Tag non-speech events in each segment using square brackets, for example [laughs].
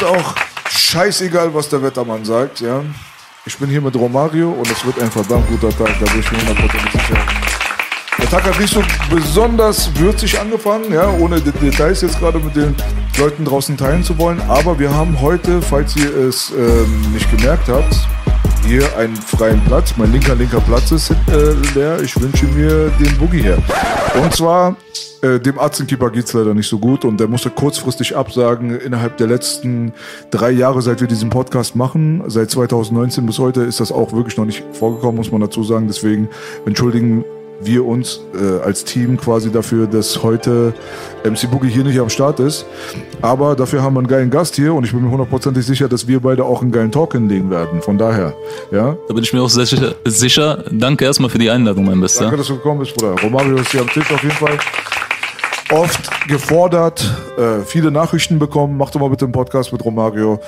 ist auch scheißegal, was der Wettermann sagt, ja. Ich bin hier mit Romario und es wird ein verdammt guter Tag, da bin ich mir hundertprozentig sicher. Der Tag hat nicht so besonders würzig angefangen, ja, ohne die Details jetzt gerade mit den Leuten draußen teilen zu wollen. Aber wir haben heute, falls ihr es ähm, nicht gemerkt habt, hier einen freien Platz. Mein linker, linker Platz ist äh, leer. Ich wünsche mir den Boogie her. Und zwar, äh, dem Arzenkeeper geht's leider nicht so gut und der musste kurzfristig absagen. Innerhalb der letzten drei Jahre, seit wir diesen Podcast machen, seit 2019 bis heute, ist das auch wirklich noch nicht vorgekommen, muss man dazu sagen. Deswegen entschuldigen wir uns äh, als Team quasi dafür, dass heute MC Boogie hier nicht am Start ist. Aber dafür haben wir einen geilen Gast hier und ich bin mir hundertprozentig sicher, dass wir beide auch einen geilen Talk hinlegen werden. Von daher, ja. Da bin ich mir auch sehr sicher. sicher. Danke erstmal für die Einladung, mein Bester. Danke, dass du gekommen bist, Bruder. Romario ist hier am Tisch auf jeden Fall. Oft gefordert, äh, viele Nachrichten bekommen. Mach doch mal bitte einen Podcast mit Romario.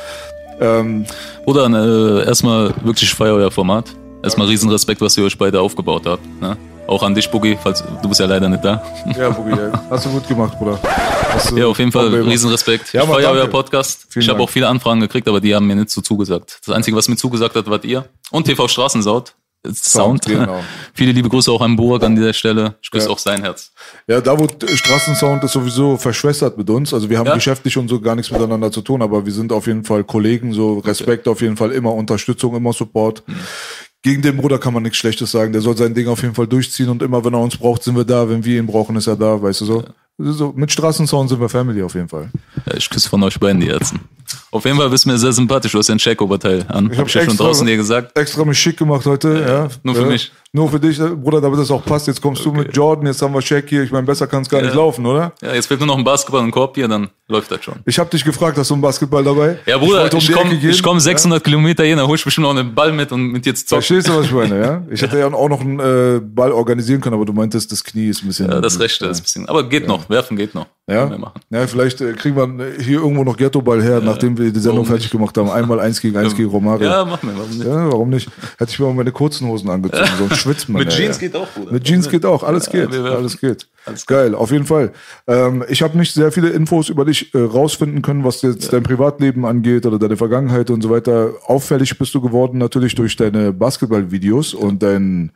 Ähm, Bruder, äh, erstmal wirklich feier euer Format. Erstmal riesen Respekt, was ihr euch beide aufgebaut habt. Ne? Auch an dich, Boogie, falls du bist ja leider nicht da. ja, Boogie, ja. [laughs] hast du gut gemacht, Bruder. Ja, auf jeden Fall top gemacht. riesen Respekt. Ja, ich feiere euer Podcast. Vielen ich habe auch viele Anfragen gekriegt, aber die haben mir nicht so zugesagt. Das Einzige, was mir zugesagt hat, wart ihr. Und TV Straßensaut. Sound. genau. [laughs] Viele liebe Grüße auch an Burg an dieser Stelle. Ich küsse Ja. auch sein Herz. Ja, da wo Straßensound ist sowieso verschwestert mit uns. Also wir haben Ja. geschäftlich und so gar nichts miteinander zu tun, aber wir sind auf jeden Fall Kollegen, so Respekt auf jeden Fall, immer Unterstützung, immer Support. Mhm. Gegen den Bruder kann man nichts Schlechtes sagen. Der soll sein Ding auf jeden Fall durchziehen und immer, wenn er uns braucht, sind wir da. Wenn wir ihn brauchen, ist er da, weißt du so. so mit Straßensound sind wir Family auf jeden Fall. Ja, ich küsse von euch beiden die Herzen. Auf jeden Fall bist du mir sehr sympathisch. Du hast ja ein Check-Oberteil an. Ich hab ich ja schon draußen dir gesagt. Extra mich schick gemacht heute, ja. nur für ja. mich. Nur für dich, Bruder, damit das auch passt. Jetzt kommst du mit Jordan, jetzt haben wir Shaq hier. Ich meine, besser kann es gar nicht Ja. laufen, oder? Ja, jetzt fehlt nur noch ein Basketball und ein Korb hier, dann läuft das schon. Ich habe dich gefragt, hast du einen Basketball dabei? Ja, Bruder, wollte um ich, komme komm 600 Kilometer hin, dann hol ich bestimmt noch einen Ball mit und mit dir zu zocken. Verstehst du, was ich meine, ja? Ich [laughs] hätte ja auch noch einen äh, Ball organisieren können, aber du meintest, das Knie ist ein bisschen. Ja, das Rechte ist ein bisschen. Aber geht noch, werfen geht noch. Ja, ja vielleicht äh, kriegen wir hier irgendwo noch Ghettoball her, nachdem wir die Sendung warum fertig gemacht haben. Einmal eins gegen eins gegen Romario. Ja, machen wir, warum nicht? Ja, warum nicht? Hätte ich mir mal meine kurzen Hosen angezogen, sonst [laughs] schwitzt man. Mit ja, Jeans ja. geht auch, Bruder. Mit Jeans geht auch, alles geht, alles geht. Geil, auf jeden Fall. Ähm, ich habe nicht sehr viele Infos über dich äh, rausfinden können, was jetzt dein Privatleben angeht oder deine Vergangenheit und so weiter. Auffällig bist du geworden natürlich durch deine Basketballvideos und dein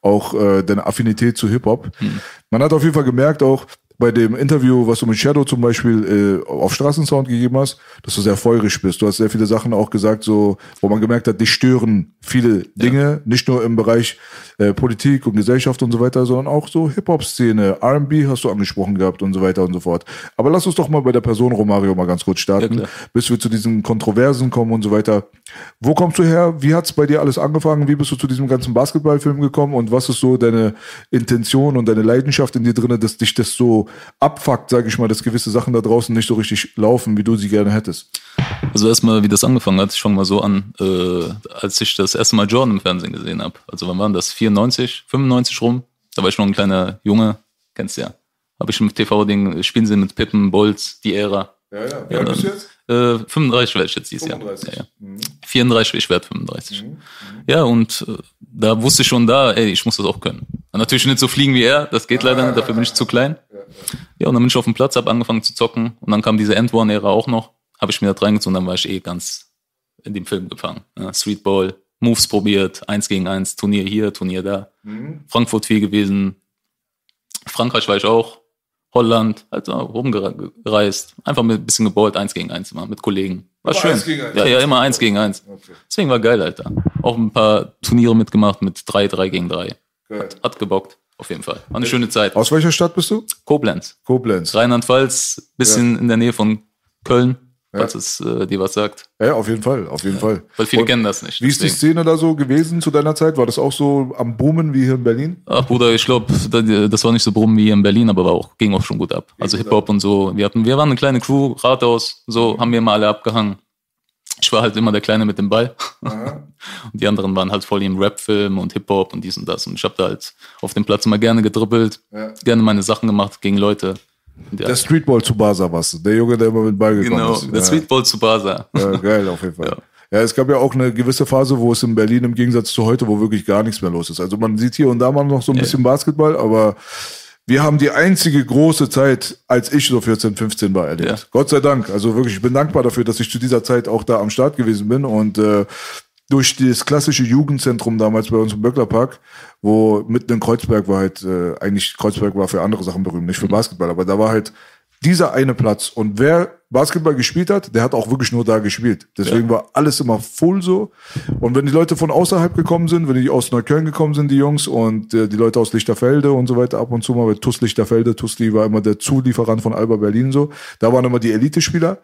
auch äh, deine Affinität zu Hip Hop. Hm. Man hat auf jeden Fall gemerkt auch bei dem Interview, was du mit Shadow zum Beispiel äh, auf Straßensound gegeben hast, dass du sehr feurig bist. Du hast sehr viele Sachen auch gesagt, so wo man gemerkt hat, dich stören viele Dinge, nicht nur im Bereich äh, Politik und Gesellschaft und so weiter, sondern auch so Hip-Hop-Szene, R&B hast du angesprochen gehabt und so weiter und so fort. Aber lass uns doch mal bei der Person Romario mal ganz kurz starten, klar. bis wir zu diesen Kontroversen kommen und so weiter. Wo kommst du her? Wie hat's bei dir alles angefangen? Wie bist du zu diesem ganzen Basketballfilm gekommen und was ist so deine Intention und deine Leidenschaft in dir drinne, dass dich das so abfuckt, sage ich mal, dass gewisse Sachen da draußen nicht so richtig laufen, wie du sie gerne hättest? Also erstmal, wie das angefangen hat, ich fange mal so an, äh, als ich das erste Mal Jordan im Fernsehen gesehen habe. Also wann waren das? 94, 95 rum? Da war ich noch ein kleiner Junge, kennst du ja. Habe ich im TV-Ding spielen sehen mit Pippen, Bolz, die Ära. Ja, ja. Wie Ja, alt bist du jetzt? Äh, 35 werde ich jetzt dieses 35. Jahr. Ja, ja. 34, ich werde 35. Ja, und äh, da wusste ich schon da, ey, ich muss das auch können. Natürlich nicht so fliegen wie er, das geht leider nicht, dafür bin ich zu klein. Ja, und dann bin ich auf dem Platz, habe angefangen zu zocken und dann kam diese End One-Ära auch noch, habe ich mir da reingezogen, dann war ich eh ganz in dem Film gefangen. Ja, Streetball, Moves probiert, eins gegen eins, Turnier hier, Turnier da. Frankfurt viel gewesen, Frankreich war ich auch, Holland, also rumgereist, einfach mit ein bisschen geballt, eins gegen eins immer, mit Kollegen. War Immer schön. eins gegen eins. Ja, ja, immer eins gegen eins. Okay. Deswegen war geil, Alter. Auch ein paar Turniere mitgemacht mit drei, drei gegen drei. Geil. Hat, hat gebockt. Auf jeden Fall. War eine schöne Zeit. Aus welcher Stadt bist du? Koblenz. Koblenz. Rheinland-Pfalz, bisschen in der Nähe von Köln, falls es äh, dir was sagt. Ja, auf jeden Fall, auf jeden Fall. Weil viele Und kennen das nicht. Wie ist die deswegen. Szene da so gewesen zu deiner Zeit? War das auch so am Boomen wie hier in Berlin? Ach Bruder, ich glaube, das war nicht so brummen wie hier in Berlin, aber war auch, ging auch schon gut ab. Also Hip-Hop und so. Wir hatten, wir waren eine kleine Crew, Rathaus, so haben wir mal alle abgehangen. Ich war halt immer der Kleine mit dem Ball. [laughs] Und die anderen waren halt voll im Rap-Film und Hip-Hop und dies und das. Und ich habe da halt auf dem Platz immer gerne gedribbelt, Ja. gerne meine Sachen gemacht gegen Leute. Der Streetball zu Basa warst du. Der Junge, der immer mit Ball gekommen genau, ist. der ja. Sweetball zu Basa. Ja, geil, auf jeden Fall. Ja. Ja. es gab ja auch eine gewisse Phase, wo es in Berlin im Gegensatz zu heute, wo wirklich gar nichts mehr los ist. Also man sieht hier und da mal noch so ein bisschen Basketball, aber wir haben die einzige große Zeit, als ich so 14, 15 war, erlebt. Ja. Gott sei Dank. Also wirklich, ich bin dankbar dafür, dass ich zu dieser Zeit auch da am Start gewesen bin und äh, durch das klassische Jugendzentrum damals bei uns im Böcklerpark, wo mitten in Kreuzberg war halt, äh, eigentlich Kreuzberg war für andere Sachen berühmt, nicht für Basketball, aber da war halt dieser eine Platz. Und wer Basketball gespielt hat, der hat auch wirklich nur da gespielt. Deswegen war alles immer full so. Und wenn die Leute von außerhalb gekommen sind, wenn die aus Neukölln gekommen sind, die Jungs, und äh, die Leute aus Lichterfelde und so weiter, ab und zu mal, weil TUS Lichterfelde, TUSli war immer der Zulieferant von Alba Berlin so, da waren immer die Elite-Spieler.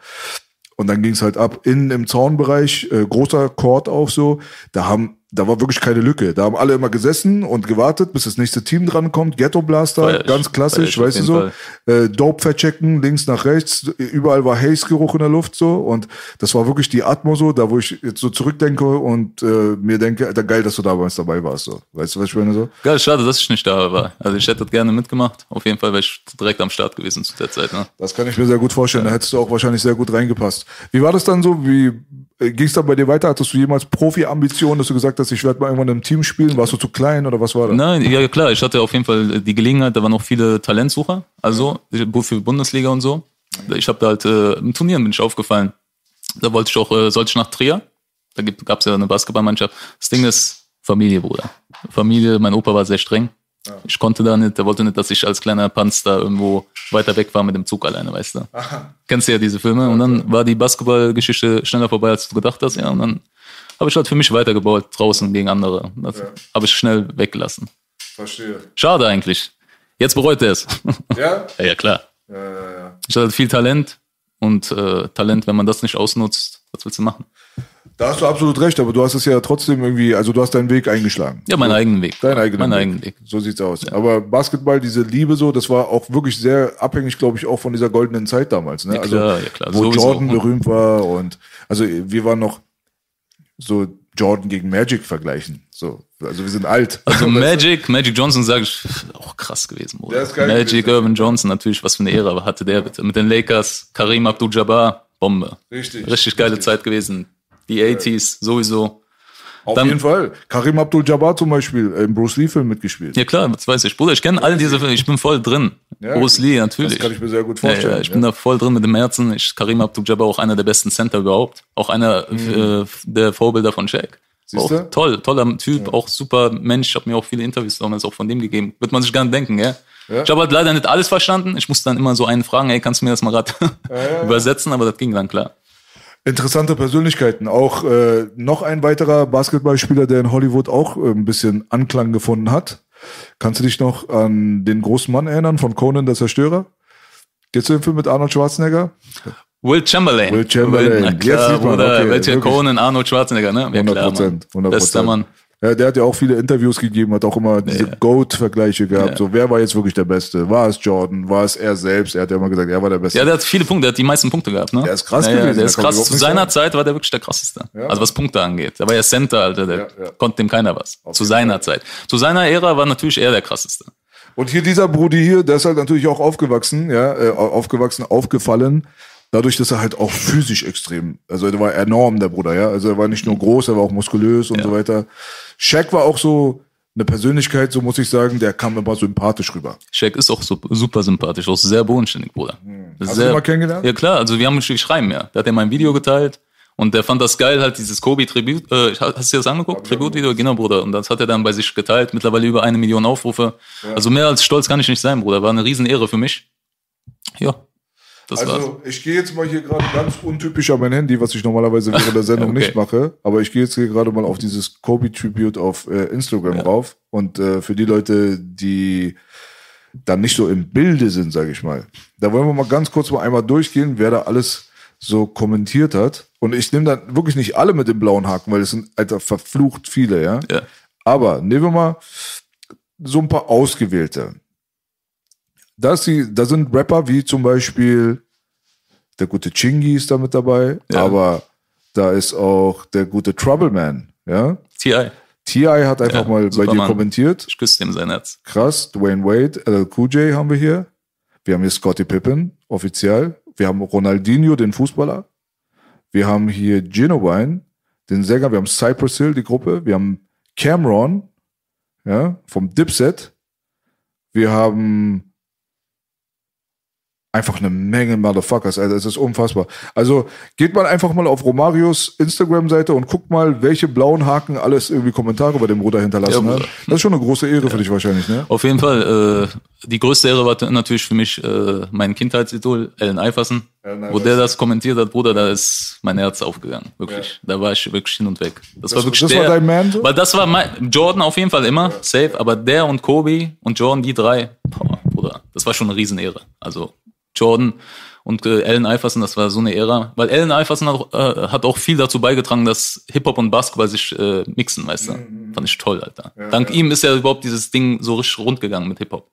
Und dann ging es halt ab innen im Zaunbereich, äh, großer Court auf so. Da haben, da war wirklich keine Lücke. Da haben alle immer gesessen und gewartet, bis das nächste Team drankommt. Ghetto Blaster, ich. ganz klassisch, weißt du so. Äh, Dope verchecken, links nach rechts. Überall war Haze-Geruch in der Luft so. Und das war wirklich die Atmo so, da wo ich jetzt so zurückdenke und äh, mir denke, Alter, geil, dass du damals dabei warst. So. Weißt du, was ich meine so? Geil, schade, dass ich nicht da war. Also ich hätte das gerne mitgemacht. Auf jeden Fall wäre ich direkt am Start gewesen zu der Zeit. Ne? Das kann ich mir sehr gut vorstellen. Da hättest du auch wahrscheinlich sehr gut reingepasst. Wie war das dann so? Wie ging es dann bei dir weiter? Hattest du jemals Profi-Ambitionen, dass du gesagt hast, ich werde mal irgendwann im Team spielen? Warst du zu klein oder was war das? Nein, ja klar, ich hatte auf jeden Fall die Gelegenheit, da waren noch viele Talentsucher, also für Bundesliga und so. Ich habe da halt äh, im Turnieren bin ich aufgefallen. Da wollte ich auch, äh, sollte ich nach Trier. Da gab es ja eine Basketballmannschaft. Das Ding ist Familie, Bruder. Familie, mein Opa war sehr streng. Ich konnte da nicht, der wollte nicht, dass ich als kleiner Panz da irgendwo weiter weg war mit dem Zug alleine, weißt du. Kennst du ja diese Filme. Und dann war die Basketballgeschichte schneller vorbei, als du gedacht hast, ja. Und dann habe ich halt für mich weitergebaut, draußen gegen andere. Das habe ich schnell weggelassen. Verstehe. Schade eigentlich. Jetzt bereut er es. [laughs] Ja? ja, ja, klar. Ja, ja, ja. Ich hatte viel Talent und äh, Talent, wenn man das nicht ausnutzt, was willst du machen? Da hast du absolut recht, aber du hast es ja trotzdem irgendwie, also du hast deinen Weg eingeschlagen. Ja, meinen eigenen Weg. Deinen eigenen Weg. eigenen Weg. So sieht's aus. Aber Basketball, diese Liebe so, das war auch wirklich sehr abhängig, glaube ich, auch von dieser goldenen Zeit damals. Ne? Ja, klar, also, ja, klar, wo sowieso. Jordan berühmt war und also wir waren noch so Jordan gegen Magic vergleichen. So, also wir sind alt. Also [laughs] Magic, Magic Johnson, sage ich, auch krass gewesen, Bruder. Der ist geil Magic gewesen. Urban Johnson, natürlich, was für eine Ära hatte der bitte. Mit den Lakers, Karim Abdul-Jabbar, Bombe. Richtig. Richtig geile Zeit gewesen. Die 80s, sowieso. Auf Dann- jeden Fall. Karim Abdul-Jabbar zum Beispiel im Bruce Lee-Film mitgespielt. Ja klar, das weiß ich. Bruder, ich kenne all diese Filme, ich bin voll drin. Ja, Bruce Lee, natürlich. Das kann ich mir sehr gut Ja, vorstellen. ja, ich bin da voll drin mit dem Herzen. Ich, Karim Abdul-Jabbar auch einer der besten Center überhaupt. Auch einer äh, der Vorbilder von Shaq. Mhm. Siehst Auch du? toll, toller Typ, auch super Mensch. Ich habe mir auch viele Interviews damals auch von dem gegeben. Wird man sich gar nicht denken, ja? Ja. Ich habe halt leider nicht alles verstanden. Ich musste dann immer so einen fragen, ey, kannst du mir das mal gerade [laughs] übersetzen? Aber das ging dann klar. Interessante Persönlichkeiten. Auch äh, noch ein weiterer Basketballspieler, der in Hollywood auch äh, ein bisschen Anklang gefunden hat. Kannst du dich noch an den großen Mann erinnern von Conan der Zerstörer? Du den Film mit Arnold Schwarzenegger? Will Chamberlain. Will Chamberlain. Na Jetzt klar, sieht man, okay, Welcher. Conan, Arnold Schwarzenegger, ne? Ja, 100 klar, Mann. Prozent. 100 Bester Mann. Ja, der hat ja auch viele Interviews gegeben, hat auch immer diese Ja. Goat-Vergleiche gehabt. Ja. So, wer war jetzt wirklich der Beste? War es Jordan? War es er selbst? Er hat ja immer gesagt, er war der Beste. Ja, der hat viele Punkte, der hat die meisten Punkte gehabt, ne? Der ist krass ja, gewesen, Der da ist krass. Zu seiner. Zeit war der wirklich der krasseste. Also was Punkte angeht. Der war ja Center, Alter, der konnte dem keiner was. Zu jeden seiner. Zeit. Zu seiner Ära war natürlich er der krasseste. Und hier dieser Brudi hier, der ist halt natürlich auch aufgewachsen, ja, äh, aufgewachsen, aufgefallen, dadurch, dass er halt auch physisch extrem, also der war enorm, der Bruder, ja. Also er war nicht nur groß, er war auch muskulös und Ja. so weiter. Shaq war auch so eine Persönlichkeit, so muss ich sagen, der kam immer sympathisch rüber. Shaq ist auch super, sympathisch, auch sehr bodenständig, Bruder. Hast du sehr, ihn mal kennengelernt? Ja klar, also wir haben uns schreiben ja. Der hat ja mein Video geteilt und der fand das geil, halt dieses Kobe-Tribut. Äh, hast du dir das angeguckt? Tribut-Video? Genau, Bruder. Und das hat er dann bei sich geteilt. Mittlerweile über eine Million Aufrufe. Also mehr als stolz kann ich nicht sein, Bruder. War eine Riesenehre für mich. Ja. Das war's. Also ich gehe jetzt mal hier gerade ganz untypisch an mein Handy, was ich normalerweise während der Sendung [laughs] Okay. nicht mache. Aber ich gehe jetzt hier gerade mal auf dieses Kobe Tribute auf äh, Instagram rauf. Und äh, für die Leute, die dann nicht so im Bilde sind, sage ich mal, da wollen wir mal ganz kurz mal einmal durchgehen, wer da alles so kommentiert hat. Und ich nehme dann wirklich nicht alle mit dem blauen Haken, weil es sind alter verflucht viele, ja. Ja. Aber nehmen wir mal so ein paar ausgewählte. Da, die, da sind Rapper wie zum Beispiel der gute Chingy ist da mit dabei, Ja. aber da ist auch der gute Troubleman, ja. T.I. T.I. hat einfach Ja, mal bei dir kommentiert. Ich küsse ihm sein Herz. Krass, Dwayne Wade, LL Cool J haben wir hier. Wir haben hier Scottie Pippen, offiziell. Wir haben Ronaldinho, den Fußballer. Wir haben hier Genuine, den Sänger. Wir haben Cypress Hill, die Gruppe. Wir haben Cameron, ja, vom Dipset. Wir haben einfach eine Menge Motherfuckers, Alter. Es ist unfassbar. Also geht mal einfach mal auf Romarios Instagram-Seite und guckt mal, welche blauen Haken alles irgendwie Kommentare bei dem Bruder hinterlassen Ja, hat. Das ist schon eine große Ehre für dich wahrscheinlich, ne? Auf jeden Fall, äh, die größte Ehre war natürlich für mich äh, mein Kindheitsidol, Allen Iverson. Allen Wo der das kommentiert hat, Bruder, da ist mein Herz aufgegangen. Wirklich. Da war ich wirklich hin und weg. Das, war wirklich das der, war dein Man so? Weil das war mein, Jordan auf jeden Fall immer, safe, aber der und Kobe und Jordan, die drei, boah, Bruder, das war schon eine Riesenehre. Also Jordan und äh, Allen Iverson, das war so eine Ära. Weil Allen Iverson hat, auch, äh, hat auch viel dazu beigetragen, dass Hip-Hop und Basketball sich äh, mixen, weißt du. Fand ich toll, Alter. Dank ihm ist ja überhaupt dieses Ding so richtig rund gegangen mit Hip-Hop.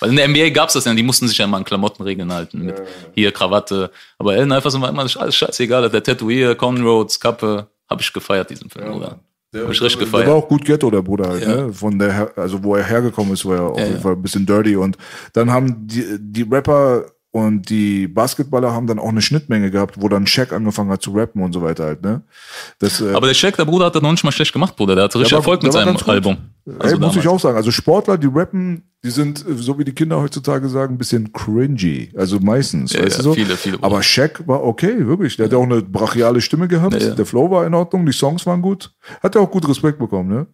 Weil in der NBA gab's das ja, die mussten sich ja immer an Klamottenregeln halten, mit hier Krawatte. Aber Allen Iverson war immer alles scheißegal, der Tätowier, Conroads, Kappe, habe ich gefeiert, diesen Film, oder? Hab ich richtig Der war gefeiert. auch gut Ghetto, der Bruder halt, Ja. ne? Von der, also wo er hergekommen ist, war er auf Ja, jeden ja. Fall ein bisschen dirty. Und dann haben die, die Rapper und die Basketballer haben dann auch eine Schnittmenge gehabt, wo dann Shaq angefangen hat zu rappen und so weiter halt, ne? Das, äh, Aber der Shaq, der Bruder, hat das noch nicht mal schlecht gemacht, Bruder. Der hatte richtig war- Erfolg mit der seinem. Album. ey, Also muss ich auch sagen. Also Sportler, die rappen, die sind, äh, so wie die Kinder heutzutage sagen, ein bisschen cringy. Also meistens, Ja, weißt ja, du so? viele, viele. Aber Shaq war okay, wirklich. Der hat ja auch eine brachiale Stimme gehabt. Ja. Der Flow war in Ordnung, die Songs waren gut. Hat ja auch gut Respekt bekommen, ne?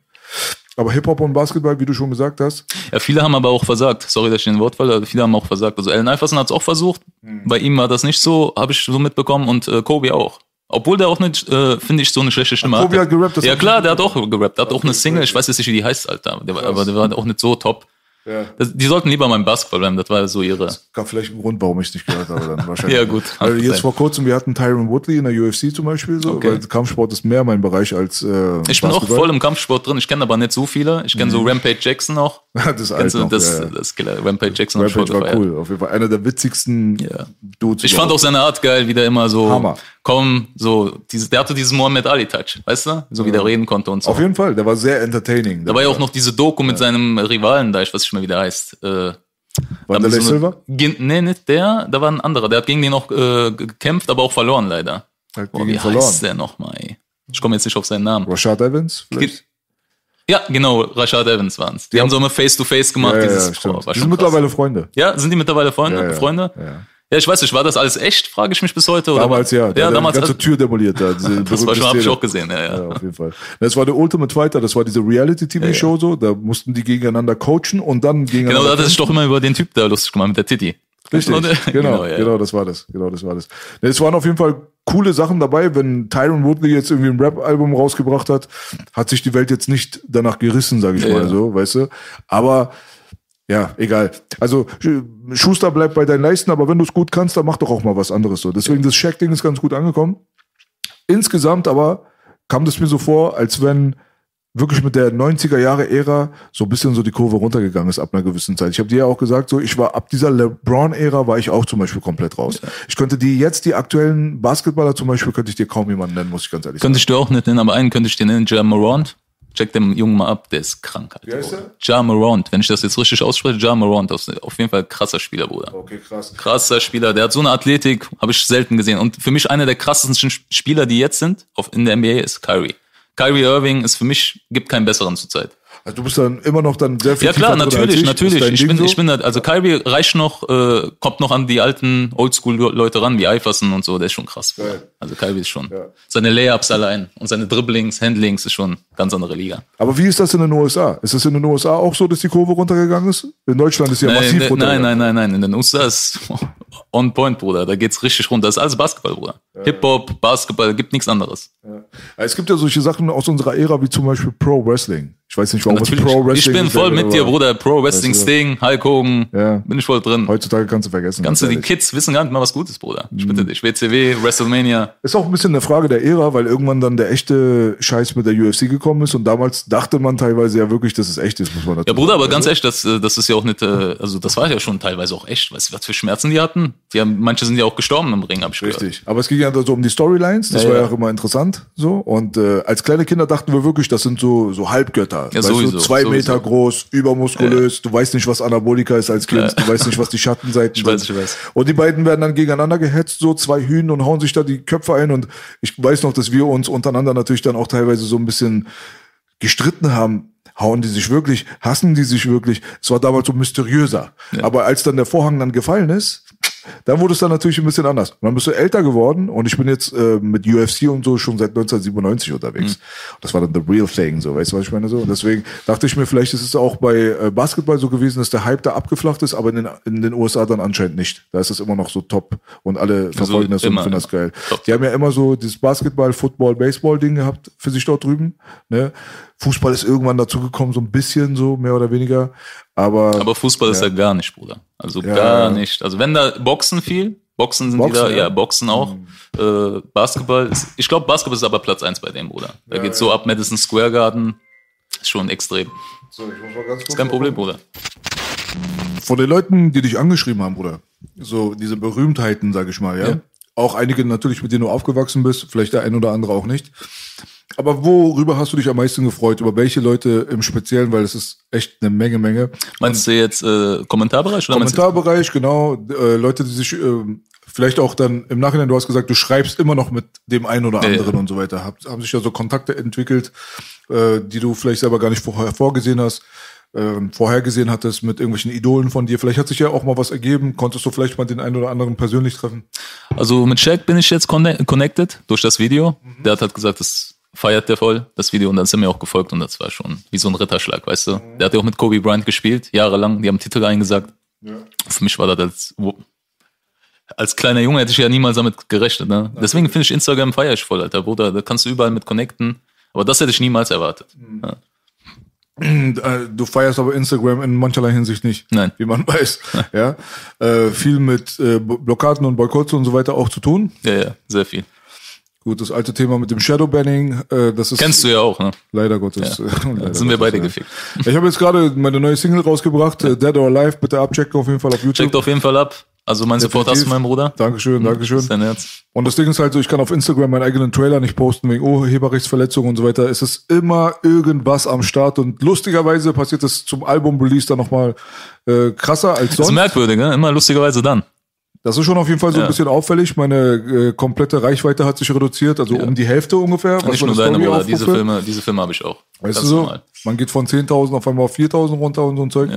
Aber Hip-Hop und Basketball, wie du schon gesagt hast, Ja, viele haben aber auch versagt. Sorry, dass ich den Wort falle, aber viele haben auch versagt. Also Allen Iverson hat es auch versucht. Hm. Bei ihm war das nicht so, habe ich so mitbekommen. Und äh, Kobe auch. Obwohl der auch nicht, äh, finde ich, so eine schlechte Stimme Kobe hatte. hat gerappt, das ja klar, der hat auch gerappt. Der hat auch eine Single, ich weiß jetzt nicht, wie die heißt, Alter. Der, aber der war auch nicht so top. Ja. Das, die sollten lieber beim Basketball bleiben, das war so ihre. gab vielleicht einen Grund, warum ich es nicht gehört habe dann [laughs] wahrscheinlich. Ja, gut. Weil jetzt Sein. vor kurzem, wir hatten Tyron Woodley in der UFC zum Beispiel so, Okay. weil Kampfsport ist mehr mein Bereich als äh, Ich bin auch Basketball. voll im Kampfsport drin, ich kenne aber nicht so viele. Ich kenne so Rampage Jackson noch. [laughs] das ist alt Kennst noch, das, ja, das Killer Rampage Jackson Rampage war cool, auf jeden Fall. Einer der witzigsten Ja. Dudes. Ich fand auch seine Art geil, wie der immer so Hammer. Komm, so diese, der hatte diesen Muhammad Ali Touch, weißt du, so wie der reden konnte und so. Auf jeden Fall, der war sehr entertaining. Da war ja auch noch diese Doku mit seinem Rivalen da, ich weiß nicht mehr, wie der heißt. Äh, Wanderlei sie so Silva? Nee, nicht der, da war ein anderer. Der hat gegen den auch äh, gekämpft, aber auch verloren leider. Hat Boah, wie verloren. heißt der nochmal, ey? Ich komme jetzt nicht auf seinen Namen. Rashad Evans? Vielleicht? Ja, genau, Rashad Evans waren's. Die haben so immer Face-to-Face gemacht. Ja, ja, dieses, ja, boah, Die sind krass. mittlerweile Freunde. Ja, sind die mittlerweile Freunde? Ja, ja. Freunde? Ja. Ja, ich weiß nicht, war das alles echt, frage ich mich bis heute. Oder? Damals ja. Der Ja, hat damals. die ganze Tür demoliert. Da, diese [laughs] das war schon, hab ich auch gesehen, ja, ja. Ja, auf jeden Fall. Das war der Ultimate Fighter, das war diese Reality-TV-Show so, da mussten die gegeneinander coachen und dann Genau, gegeneinander. da hat er sich doch immer über den Typ da lustig gemacht mit der Titi. Richtig, [laughs] Genau, genau, ja. genau, das war das, genau, das war das. Es waren auf jeden Fall coole Sachen dabei, wenn Tyron Woodley jetzt irgendwie ein Rap-Album rausgebracht hat, hat sich die Welt jetzt nicht danach gerissen, sage ich Ja, mal ja. so, weißt du. Aber ja, egal. Also Sch- Schuster bleibt bei deinen Leisten, aber wenn du es gut kannst, dann mach doch auch mal was anderes so. Deswegen das Shaq-Ding ist ganz gut angekommen. Insgesamt aber kam das mir so vor, als wenn wirklich mit der 90er Jahre Ära so ein bisschen so die Kurve runtergegangen ist ab einer gewissen Zeit. Ich habe dir ja auch gesagt, so ich war ab dieser LeBron-Ära war ich auch zum Beispiel komplett raus. Ich könnte dir jetzt die aktuellen Basketballer zum Beispiel könnte ich dir kaum jemanden nennen, muss ich ganz ehrlich sagen. Könnte ich dir auch nicht nennen, aber einen könnte ich dir nennen, Ja Morant. Check dem Jungen mal ab, der ist krank, Alter. Wie heißt der? Ja Morant, wenn ich das jetzt richtig ausspreche, Ja Morant, auf auf jeden Fall krasser Spieler, Bruder. Okay, krass. Krasser Spieler, der hat so eine Athletik, habe ich selten gesehen. Und für mich einer der krassesten Spieler, die jetzt sind, auf, in der NBA, ist Kyrie. Kyrie Irving ist für mich, gibt keinen besseren zurzeit. Also du bist dann immer noch dann sehr viel Ja klar, natürlich, ich. natürlich. Ich Ding bin, so? ich bin, da- also Kyrie reicht noch, äh, kommt noch an die alten Oldschool-Leute ran, wie Iverson und so, der ist schon krass. Geil. Also Kyrie ist schon. Ja. Seine Layups allein und seine Dribblings, Handlings ist schon ganz andere Liga. Aber wie ist das in den USA? Ist es in den USA auch so, dass die Kurve runtergegangen ist? In Deutschland ist ja Nein, massiv ne- nein, runtergegangen. nein, nein, nein. In den USA ist on point, Bruder. Da geht's richtig rund. Das ist alles Basketball, Bruder. Hip-Hop, Basketball, gibt nichts anderes. Es gibt ja solche Sachen aus unserer Ära, wie zum Beispiel Pro Wrestling. Ich weiß nicht, warum Natürlich. Pro Wrestling ich bin voll mit dir, Bruder. Pro Wrestling, Weißt du. Sting, Hulk Hogan. Ja. Bin ich voll drin. Heutzutage kannst du vergessen. Ganze, ganz die. Kids wissen gar nicht mal, was gut ist, Bruder. Ich Mhm. bitte dich. WCW, WrestleMania. Ist auch ein bisschen eine Frage der Ära, weil irgendwann dann der echte Scheiß mit der UFC gekommen ist und damals dachte man teilweise ja wirklich, dass es echt ist, muss man dazu Ja, Bruder, aber ganz ehrlich, das, äh, das ist ja auch nicht, äh, also das war ja schon teilweise auch echt. Weißt du, was für Schmerzen die hatten? Die haben, manche sind ja auch gestorben im Ring, hab ich gehört. Richtig. Aber es ging ja so um die Storylines, das Ja, war ja ja. auch immer interessant. So. Und äh, als kleine Kinder dachten wir wirklich, das sind so, so Halbgötter. Ja, weißt sowieso, du, zwei sowieso. Meter groß, übermuskulös, du weißt nicht, was Anabolika ist als Kind, du weißt nicht, was die Schattenseiten Ich weiß, sind. ich weiß. Und die beiden werden dann gegeneinander gehetzt, so zwei Hühnen und hauen sich da die Köpfe ein. Und ich weiß noch, dass wir uns untereinander natürlich dann auch teilweise so ein bisschen gestritten haben. Hauen die sich wirklich, hassen die sich wirklich? Es war damals so mysteriöser. Aber als dann der Vorhang dann gefallen ist, dann wurde es dann natürlich ein bisschen anders. Und dann bist du älter geworden und ich bin jetzt äh, mit UFC und so schon seit 1997 unterwegs. Das war dann the real thing, so, weißt du, was ich meine? So. Und deswegen dachte ich mir, vielleicht ist es auch bei äh, Basketball so gewesen, dass der Hype da abgeflacht ist, aber in den, in den USA dann anscheinend nicht. Da ist es immer noch so top und alle verfolgen das und immer, finden das geil. Top. Die haben ja immer so dieses Basketball, Football, Baseball-Ding gehabt für sich dort drüben. Ne? Fußball ist irgendwann dazugekommen, so ein bisschen so, mehr oder weniger. Aber, Aber Fußball ist ja gar nicht, Bruder. Also Ja. gar nicht. Also wenn da Boxen viel, Boxen sind Boxen, die da, ja. ja, Boxen auch. Äh, Basketball ist, ich glaube, Basketball ist aber Platz eins bei dem, Bruder. Da geht so ab Madison Square Garden. Ist schon extrem. so, ich muss mal ganz kurz Ist kein Problem, Bruder. von den Leuten, die dich angeschrieben haben, Bruder, so diese Berühmtheiten, sag ich mal, ja. Ja. Auch einige natürlich, mit denen du aufgewachsen bist, vielleicht der ein oder andere auch nicht. Aber worüber hast du dich am meisten gefreut? Über welche Leute im Speziellen? Weil es ist echt eine Menge, Menge. Meinst du jetzt äh, Kommentarbereich oder Kommentarbereich, genau. Äh, Leute, die sich ähm, vielleicht auch dann im Nachhinein, du hast gesagt, du schreibst immer noch mit dem einen oder Ja, ja. anderen und so weiter. Hab, haben sich ja so Kontakte entwickelt, äh, die du vielleicht selber gar nicht vorher vorgesehen hast, ähm, vorhergesehen hattest mit irgendwelchen Idolen von dir. Vielleicht hat sich ja auch mal was ergeben. Konntest du vielleicht mal den einen oder anderen persönlich treffen? Also mit Shaq bin ich jetzt conne- connected durch das Video. Der hat halt gesagt, das feiert der voll, das Video, und dann sind mir auch gefolgt und das war schon wie so ein Ritterschlag, weißt du. Der hat ja auch mit Kobe Bryant gespielt, jahrelang, die haben Titel eingesagt. Für mich war das als, als kleiner Junge hätte ich ja niemals damit gerechnet, ne? Deswegen finde ich Instagram feier ich voll, Alter, Bruder, da kannst du überall mit connecten. Aber das hätte ich niemals erwartet. Ja. Und, äh, Du feierst aber Instagram in mancherlei Hinsicht nicht. Nein. Wie man [laughs] weiß. ja. Äh, viel mit äh, Blockaden und Boykotts und so weiter auch zu tun. ja, ja, sehr viel. Gut, das alte Thema mit dem Shadowbanning, äh, das ist Kennst du ja auch, ne? leider Gottes. Ja. [laughs] leider Sind wir Gottes, beide ja. gefickt. [laughs] Ich habe jetzt gerade meine neue Single rausgebracht, äh, Dead or Alive, bitte abchecken auf jeden Fall auf YouTube. Checkt auf jeden Fall ab. Also mein Support hast du, mein Bruder. Dankeschön, Dankeschön. Das ist dein Herz. Und das Ding ist halt so, ich kann auf Instagram meinen eigenen Trailer nicht posten wegen Urheberrechtsverletzungen und so weiter. Es ist immer irgendwas am Start und lustigerweise passiert es zum Album-Release dann nochmal äh, krasser als Das ist sonst. merkwürdig, ne? Immer lustigerweise dann. Das ist schon auf jeden Fall so ein Ja. bisschen auffällig. Meine äh, komplette Reichweite hat sich reduziert, also um die Hälfte ungefähr. Nicht nur eine deine, Bruder. Diese aufrufe. Filme, diese Filme habe ich auch. Weißt Ganz du so? normal. Man geht von 10.000 auf einmal auf 4.000 runter und so ein Zeug.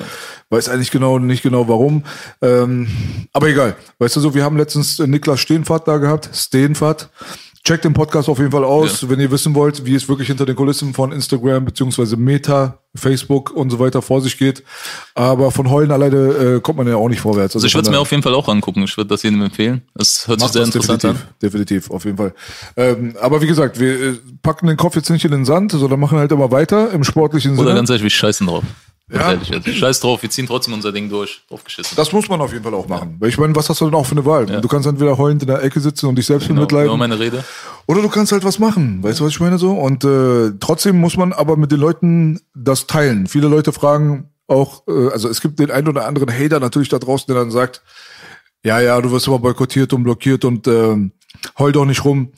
Weiß eigentlich genau, nicht genau warum. Ähm, aber egal. Weißt du so, wir haben letztens äh, Niklas Steenfahrt da gehabt. Steenfahrt. Checkt den Podcast auf jeden Fall aus, wenn ihr wissen wollt, wie es wirklich hinter den Kulissen von Instagram beziehungsweise Meta, Facebook und so weiter vor sich geht. Aber von Heulen alleine äh, kommt man ja auch nicht vorwärts. Also ich von würde es mir auf jeden Fall auch angucken. Ich würde das jedem empfehlen. Es hört sich sehr interessant definitiv, an. definitiv, auf jeden Fall. Ähm, aber wie gesagt, wir äh, packen den Kopf jetzt nicht in den Sand, sondern machen halt immer weiter im sportlichen Oder Sinne. ganz ehrlich, wir scheißen drauf. Ja. Scheiß drauf, wir ziehen trotzdem unser Ding durch. Draufgeschissen. Das muss man auf jeden Fall auch machen. Weil ich meine, was hast du denn auch für eine Wahl? Ja. Du kannst entweder heulend in der Ecke sitzen und dich selbst genau, mitleiden. genau meine Rede. Oder du kannst halt was machen. Weißt du, was ich meine so? Und äh, trotzdem muss man aber mit den Leuten das teilen. Viele Leute fragen auch, äh, also es gibt den einen oder anderen Hater natürlich da draußen, der dann sagt, ja, ja, du wirst immer boykottiert und blockiert und ähm, heul doch nicht rum.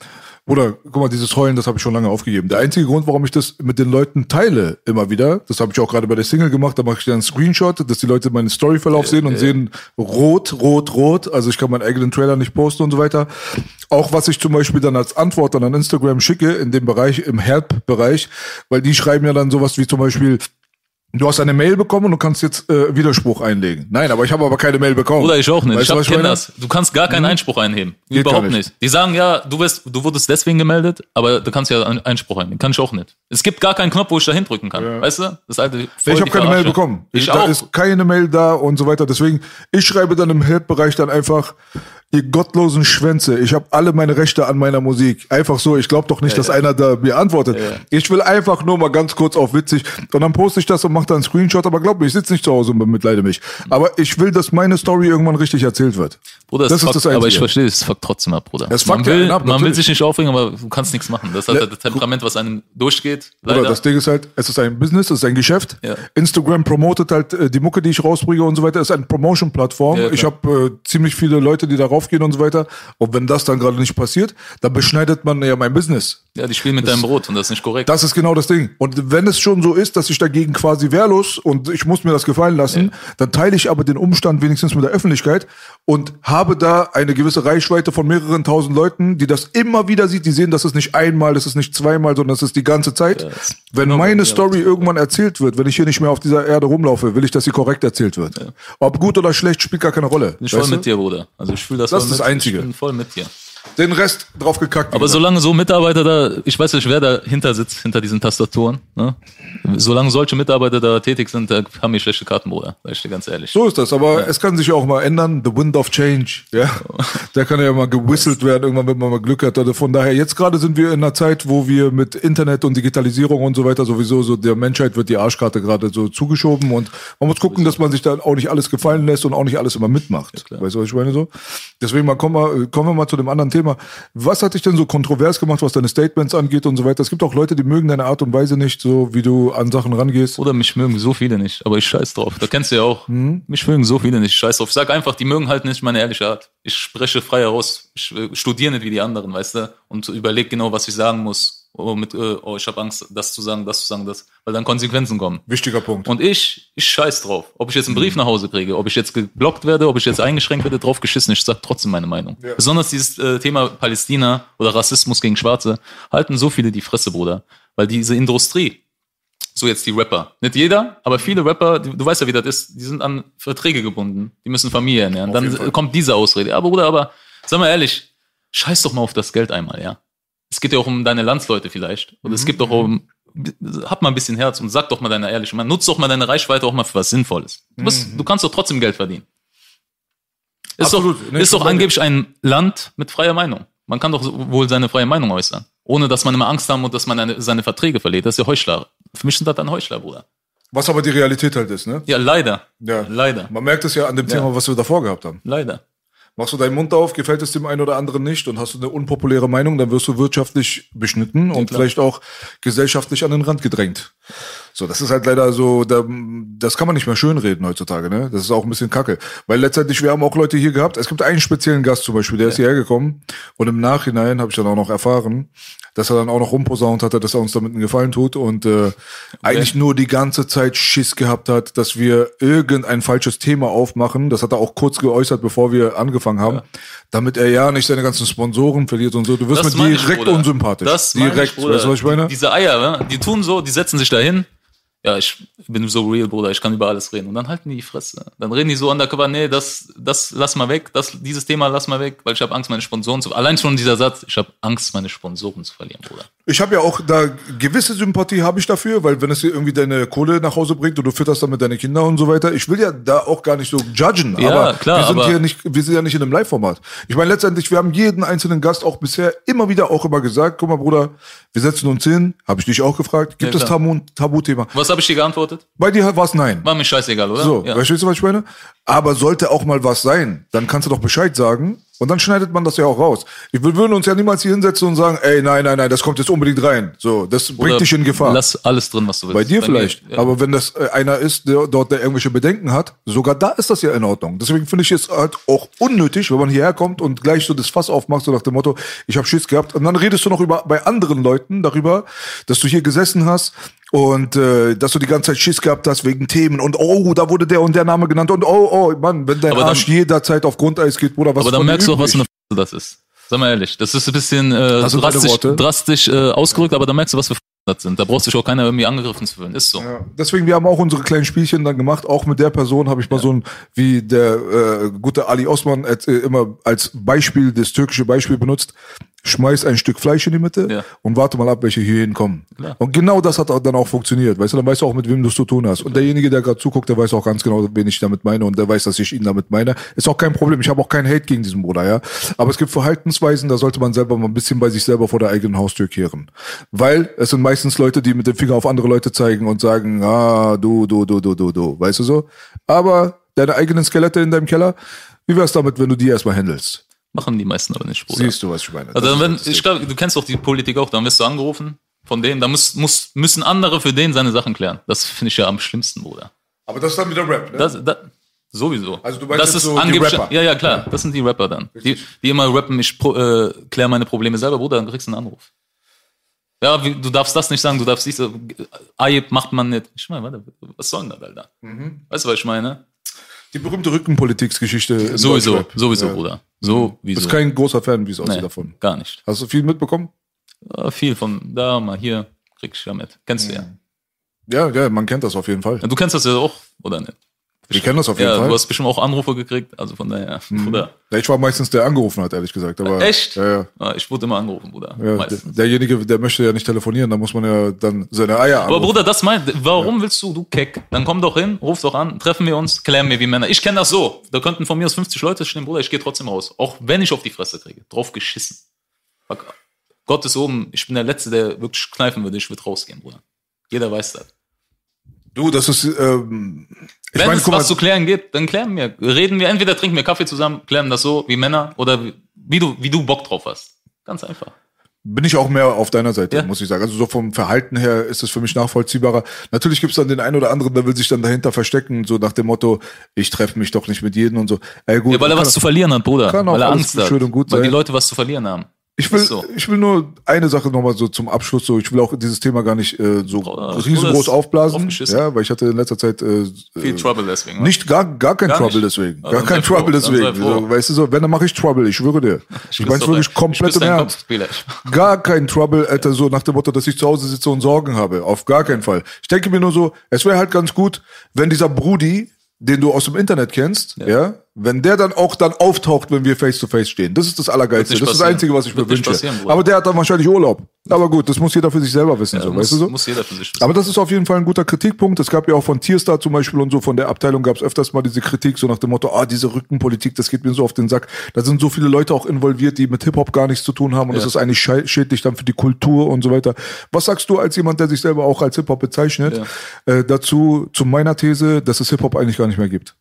Oder guck mal, dieses Heulen, das habe ich schon lange aufgegeben. Der einzige Grund, warum ich das mit den Leuten teile, immer wieder, das habe ich auch gerade bei der Single gemacht, da mache ich dann einen Screenshot, dass die Leute meinen Storyverlauf sehen und sehen rot, rot, rot. Also ich kann meinen eigenen Trailer nicht posten und so weiter. Auch was ich zum Beispiel dann als Antwort dann an Instagram schicke, in dem Bereich, im Help-Bereich, weil die schreiben ja dann sowas wie zum Beispiel, Du hast eine Mail bekommen und du kannst jetzt äh, Widerspruch einlegen. Nein, aber ich habe aber keine Mail bekommen. Oder ich auch nicht. Weißt ich du, hab, was ich kenn meine? das. Du kannst gar keinen Einspruch einheben. Geht Überhaupt nicht. nicht. Die sagen ja, du wirst, du wurdest deswegen gemeldet, aber du kannst ja einen Einspruch einlegen. Kann ich auch nicht. Es gibt gar keinen Knopf, wo ich da hindrücken kann. Weißt du? Das alte. voll Ich habe keine Mail bekommen. Ich da auch. ist keine Mail da und so weiter. Deswegen, ich schreibe dann im Help-Bereich dann einfach, ihr gottlosen Schwänze, ich habe alle meine Rechte an meiner Musik. Einfach so, ich glaube doch nicht, dass einer da mir antwortet. Ich will einfach nur mal ganz kurz auf witzig und dann poste ich das und mache da einen Screenshot, aber glaub mir, ich sitze nicht zu Hause und bemitleide mich. Aber ich will, dass meine Story irgendwann richtig erzählt wird. Bruder, das ist fuckt, das Einzige. aber ich verstehe, es fuckt trotzdem ab, Bruder. Es man fuckt ja will, ab, man will sich nicht aufregen, aber du kannst nichts machen. Das ist halt das Temperament, was einem durchgeht. Leider. das Ding ist halt, es ist ein Business, es ist ein Geschäft. Ja. Instagram promotet halt äh, die Mucke, die ich rausbringe und so weiter. Es ist eine Promotion-Plattform. Ja, ich habe äh, ziemlich viele Leute, die darauf gehen und so weiter. Und wenn das dann gerade nicht passiert, dann beschneidet man ja mein Business. Ja, die spielen mit deinem Brot und das ist nicht korrekt. Das ist genau das Ding. Und wenn es schon so ist, dass ich dagegen quasi wehrlos und ich muss mir das gefallen lassen, dann teile ich aber den Umstand wenigstens mit der Öffentlichkeit und habe da eine gewisse Reichweite von mehreren tausend Leuten, die das immer wieder sieht. Die sehen, das ist nicht einmal, das ist nicht zweimal, sondern das ist die ganze Zeit. das- wenn genau, meine ja, Story irgendwann erzählt wird, wenn ich hier nicht mehr auf dieser Erde rumlaufe, will ich, dass sie korrekt erzählt wird. Ob gut oder schlecht, spielt gar keine Rolle. bin ich voll weißt du? mit dir, Bruder. Also ich fühle das, Das voll ist das. Einzige. Ich bin voll mit dir. Den Rest drauf gekackt. Aber solange so Mitarbeiter da, ich weiß nicht, wer dahinter sitzt, hinter diesen Tastaturen, ne? Solange solche Mitarbeiter da tätig sind, da haben wir schlechte Karten, Bruder. Sag ich dir ganz ehrlich. So ist das, aber es kann sich ja auch mal ändern. The Wind of Change, ja. [laughs] Der kann ja mal gewhisselt werden, irgendwann, wenn man mal Glück hat. Also von daher, jetzt gerade sind wir in einer Zeit, wo wir mit Internet und Digitalisierung und so weiter sowieso so der Menschheit wird die Arschkarte gerade so zugeschoben und man muss gucken, dass man sich dann auch nicht alles gefallen lässt und auch nicht alles immer mitmacht. weißt du, was ich meine so? Deswegen mal kommen wir, kommen wir mal zu dem anderen Thema. Was hat dich denn so kontrovers gemacht, was deine Statements angeht und so weiter? Es gibt auch Leute, die mögen deine Art und Weise nicht, so wie du an Sachen rangehst. Oder mich mögen so viele nicht, aber ich scheiß drauf. Da kennst du ja auch. Mhm. Mich mögen so viele nicht, ich scheiß drauf. Ich sag einfach, die mögen halt nicht meine ehrliche Art. Ich spreche frei heraus. Ich äh, studiere nicht wie die anderen, weißt du? Und überleg genau, was ich sagen muss. Oh, mit, äh, oh ich habe Angst, das zu sagen, das zu sagen, das. Weil dann Konsequenzen kommen. Wichtiger Punkt. Und ich, ich scheiß drauf. Ob ich jetzt einen Brief nach Hause kriege, ob ich jetzt geblockt werde, ob ich jetzt eingeschränkt werde, drauf geschissen. Ich sag trotzdem meine Meinung. Besonders dieses äh, Thema Palästina oder Rassismus gegen Schwarze halten so viele die Fresse, Bruder. Weil diese Industrie, so jetzt die Rapper, nicht jeder, aber viele Rapper, die, du weißt ja, wie das ist, die sind an Verträge gebunden. Die müssen Familie ernähren. Fall. Dann kommt diese Ausrede. Aber Bruder, aber sag mal ehrlich, scheiß doch mal auf das Geld einmal, ja. Es geht ja auch um deine Landsleute vielleicht. Und Mhm. es gibt doch um, hab mal ein bisschen Herz und sag doch mal deine ehrliche Meinung. Nutz doch mal deine Reichweite auch mal für was Sinnvolles. Du, bist, du kannst doch trotzdem Geld verdienen. Ist Mhm. Absolut. doch, Nee, ist doch angeblich ein Land mit freier Meinung. Man kann doch wohl seine freie Meinung äußern. Ohne dass man immer Angst haben und dass man eine, seine Verträge verliert. Das ist ja Heuchler. Für mich sind das dann Heuchler, Bruder. Was aber die Realität halt ist, ne? Ja, leider. Ja. Leider. Man merkt es ja an dem Thema, was wir davor gehabt haben. Leider. Machst du deinen Mund auf, gefällt es dem einen oder anderen nicht und hast du eine unpopuläre Meinung, dann wirst du wirtschaftlich beschnitten und vielleicht auch gesellschaftlich an den Rand gedrängt. So, das ist halt leider so, da, das kann man nicht mehr schönreden heutzutage, ne? Das ist auch ein bisschen kacke. Weil letztendlich, wir haben auch Leute hier gehabt, es gibt einen speziellen Gast zum Beispiel, der ist hierher gekommen und im Nachhinein habe ich dann auch noch erfahren, dass er dann auch noch rumposaunt hatte, dass er uns damit einen Gefallen tut und äh, eigentlich nur die ganze Zeit Schiss gehabt hat, dass wir irgendein falsches Thema aufmachen. Das hat er auch kurz geäußert, bevor wir angefangen haben, damit er ja nicht seine ganzen Sponsoren verliert und so. Du wirst Das mir ich, direkt Bruder. unsympathisch. Das direkt, ich, weißt du, was ich meine? Die, diese Eier, ne? die tun so, die setzen sich da hin. Ja, ich bin so real, Bruder, ich kann über alles reden. Und dann halten die die Fresse. Dann reden die so undercover, nee, das, das lass mal weg, das, dieses Thema lass mal weg, weil ich habe Angst, meine Sponsoren zu Allein schon dieser Satz, ich habe Angst, meine Sponsoren zu verlieren, Bruder. Ich habe ja auch da gewisse Sympathie habe ich dafür, weil wenn es dir irgendwie deine Kohle nach Hause bringt und du fütterst damit deine Kinder und so weiter, ich will ja da auch gar nicht so judgen, Ja, aber klar, wir sind aber- hier nicht, wir sind ja nicht in einem Live-Format. Ich meine letztendlich, wir haben jeden einzelnen Gast auch bisher immer wieder auch immer gesagt, guck mal Bruder, wir setzen uns hin, habe ich dich auch gefragt, gibt Ja, es. Tabu, Tabuthema? Was habe ich dir geantwortet? Bei dir war es nein. War mir scheißegal, oder? So, ja. verstehst du, was ich meine? Aber sollte auch mal was sein, dann kannst du doch Bescheid sagen und dann schneidet man das ja auch raus. Wir würden uns ja niemals hier hinsetzen und sagen, ey, nein, nein, nein, das kommt jetzt unbedingt rein. So, das bringt Oder dich in Gefahr. Lass alles drin, was du willst. Bei dir mir, vielleicht. ja. Aber wenn das äh, einer ist, der dort der irgendwelche Bedenken hat, sogar da ist das ja in Ordnung. Deswegen finde ich es halt auch unnötig, wenn man hierher kommt und gleich so das Fass aufmacht, so nach dem Motto, ich habe Schiss gehabt. Und dann redest du noch über bei anderen Leuten darüber, dass du hier gesessen hast und äh, dass du die ganze Zeit Schiss gehabt hast wegen Themen und oh, da wurde der und der Name genannt und oh, oh, Mann, wenn dein Aber dann- Arsch jederzeit auf Grundeis geht, Bruder, was Aber dann merkst du auch, was für eine F das ist. Sag mal ehrlich, das ist ein bisschen äh, drastisch, drastisch äh, ausgerückt, aber dann merkst du, was für das sind. Da brauchst du dich auch keiner irgendwie angegriffen zu fühlen. Ist so. Ja, deswegen, wir haben auch unsere kleinen Spielchen dann gemacht. Auch mit der Person habe ich mal so ein, wie der äh, gute Ali Osman äh, immer als Beispiel, das türkische Beispiel benutzt. Schmeiß ein Stück Fleisch in die Mitte Ja. und warte mal ab, welche hier hinkommen. Klar. Und genau das hat dann auch funktioniert. Weißt du, dann weißt du auch, mit wem du es zu tun hast. Und derjenige, der gerade zuguckt, der weiß auch ganz genau, wen ich damit meine und der weiß, dass ich ihn damit meine. Ist auch kein Problem. Ich habe auch keinen Hate gegen diesen Bruder, ja. Aber es gibt Verhaltensweisen, da sollte man selber mal ein bisschen bei sich selber vor der eigenen Haustür kehren. Weil es sind meistens Leute, die mit dem Finger auf andere Leute zeigen und sagen, ah, du, du, du, du, du, du. Weißt du so? Aber deine eigenen Skelette in deinem Keller, wie wär's damit, wenn du die erstmal handelst? Machen die meisten aber nicht, Bruder. Siehst du, was ich meine? Also dann, wenn, ich glaube, du kennst doch die Politik auch, dann wirst du angerufen von denen, da muss, muss, müssen andere für den seine Sachen klären. Das finde ich ja am schlimmsten, Bruder. Aber das ist dann wieder Rap, ne? Das, das, sowieso. Also du meinst das ist so die angeblich, Rapper? Ja, ja, klar. Das sind die Rapper dann. Die, die immer rappen, ich äh, kläre meine Probleme selber, Bruder, dann kriegst du einen Anruf. Ja, wie, du darfst das nicht sagen, du darfst nicht so, Ayeb macht man nicht. Ich meine, warte, was soll denn das, Alter? Mhm. Weißt du, was ich meine? Die berühmte Rückenpolitiksgeschichte. Sowieso, sowieso, Ja. Bruder. Du Sowieso. bist kein großer Fan, wie es aussieht nee, davon. gar nicht. Hast du viel mitbekommen? Ja, viel von da, mal hier, krieg ich ja mit. Kennst du ja. Ja, ja, man kennt das auf jeden Fall. Du kennst das ja auch, oder nicht? Wir kennen das auf jeden Ja, Fall. du hast bestimmt auch Anrufe gekriegt, also von daher, Bruder. ja, ich war meistens der angerufen hat, ehrlich gesagt. Aber, Echt? Ja, ja. Ah, Ich wurde immer angerufen, Bruder. ja der, derjenige, der möchte ja nicht telefonieren, da muss man ja dann seine Eier Aber anrufen. Bruder, das meint, warum willst du, du Keck? Dann komm doch hin, ruf doch an, treffen wir uns, klären wir wie Männer. Ich kenne das so. Da könnten von mir aus 50 Leute stehen, Bruder, ich gehe trotzdem raus. Auch wenn ich auf die Fresse kriege. Drauf geschissen. Fuck. Gott ist oben, ich bin der Letzte, der wirklich kneifen würde, ich würde rausgehen, Bruder. Jeder weiß das. Du, das ist, ähm, ich Wenn meine, es mal, was zu klären gibt, dann klären wir. Reden wir, entweder trinken wir Kaffee zusammen, klären das so wie Männer oder wie, wie du, wie du Bock drauf hast. Ganz einfach. bin ich auch mehr auf deiner Seite, Ja. muss ich sagen. Also so vom Verhalten her ist es für mich nachvollziehbarer. Natürlich gibt's dann den einen oder anderen, der will sich dann dahinter verstecken, so nach dem Motto, ich treffe mich doch nicht mit jedem und so. Ey, gut, Ja, weil er was zu verlieren hat, Bruder. kann auch Weil er Angst hat. schön und gut weil die sein. Leute was zu verlieren haben. Ich will, so. ich will nur eine Sache nochmal so zum Abschluss so. Ich will auch dieses Thema gar nicht äh, so Bruder, riesengroß Bruder ist aufblasen, ja, weil ich hatte in letzter Zeit äh, Viel äh, Trouble deswegen. ne? nicht gar gar kein Gar Trouble nicht? deswegen, Ah, gar dann kein froh, Trouble sei deswegen. froh. So, weißt du so, wenn dann mache ich Trouble, ich schwöre dir. [laughs] Ich, meine küsse wirklich komplett ich im Ernst. [laughs] Gar kein Trouble, Alter, so nach dem Motto, dass ich zu Hause sitze und Sorgen habe. Auf gar keinen Fall. Ich denke mir nur so, es wäre halt ganz gut, wenn dieser Brudi, den du aus dem Internet kennst, ja. Wenn der dann auch dann auftaucht, wenn wir face to face stehen. Das ist das Allergeilste. Das ist das. Einzige, was ich Wird mir wünsche. Aber der hat dann wahrscheinlich Urlaub. Aber gut, das muss jeder für sich selber wissen, so, muss, weißt du so? muss jeder für sich wissen. Aber das ist auf jeden Fall ein guter Kritikpunkt. Es gab ja auch von Tierstar zum Beispiel und so, von der Abteilung gab es öfters mal diese Kritik, so nach dem Motto, ah, diese Rückenpolitik, das geht mir so auf den Sack. Da sind so viele Leute auch involviert, die mit Hip-Hop gar nichts zu tun haben und das ist eigentlich schädlich dann für die Kultur und so weiter. Was sagst du als jemand, der sich selber auch als Hip-Hop bezeichnet, äh, dazu, zu meiner These, dass es Hip-Hop eigentlich gar nicht mehr gibt?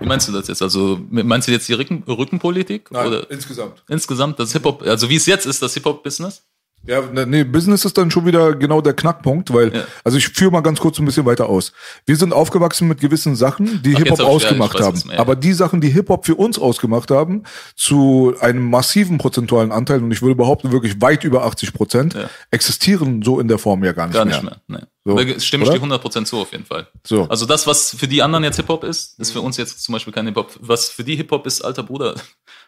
Wie meinst du das jetzt? Also meinst du jetzt die Rücken, Rückenpolitik? oder insgesamt. insgesamt das Hip-Hop, also wie es jetzt ist, das Hip-Hop-Business? Ja, ne, nee, Business ist dann schon wieder genau der Knackpunkt, weil, Ja. also ich führe mal ganz kurz ein bisschen weiter aus. Wir sind aufgewachsen mit gewissen Sachen, die Hip-Hop hab ja, ausgemacht was haben. Aber ja. die Sachen, die Hip-Hop für uns ausgemacht haben, zu einem massiven prozentualen Anteil, und ich würde behaupten, wirklich weit über 80 Prozent, Ja. existieren so in der Form ja gar nicht Gar mehr. nicht mehr. Nee. So, stimme ich dir 100% zu auf jeden Fall. So. Also das, was für die anderen jetzt Hip-Hop ist, ist für uns jetzt zum Beispiel kein Hip-Hop. Was für die Hip-Hop ist, alter Bruder,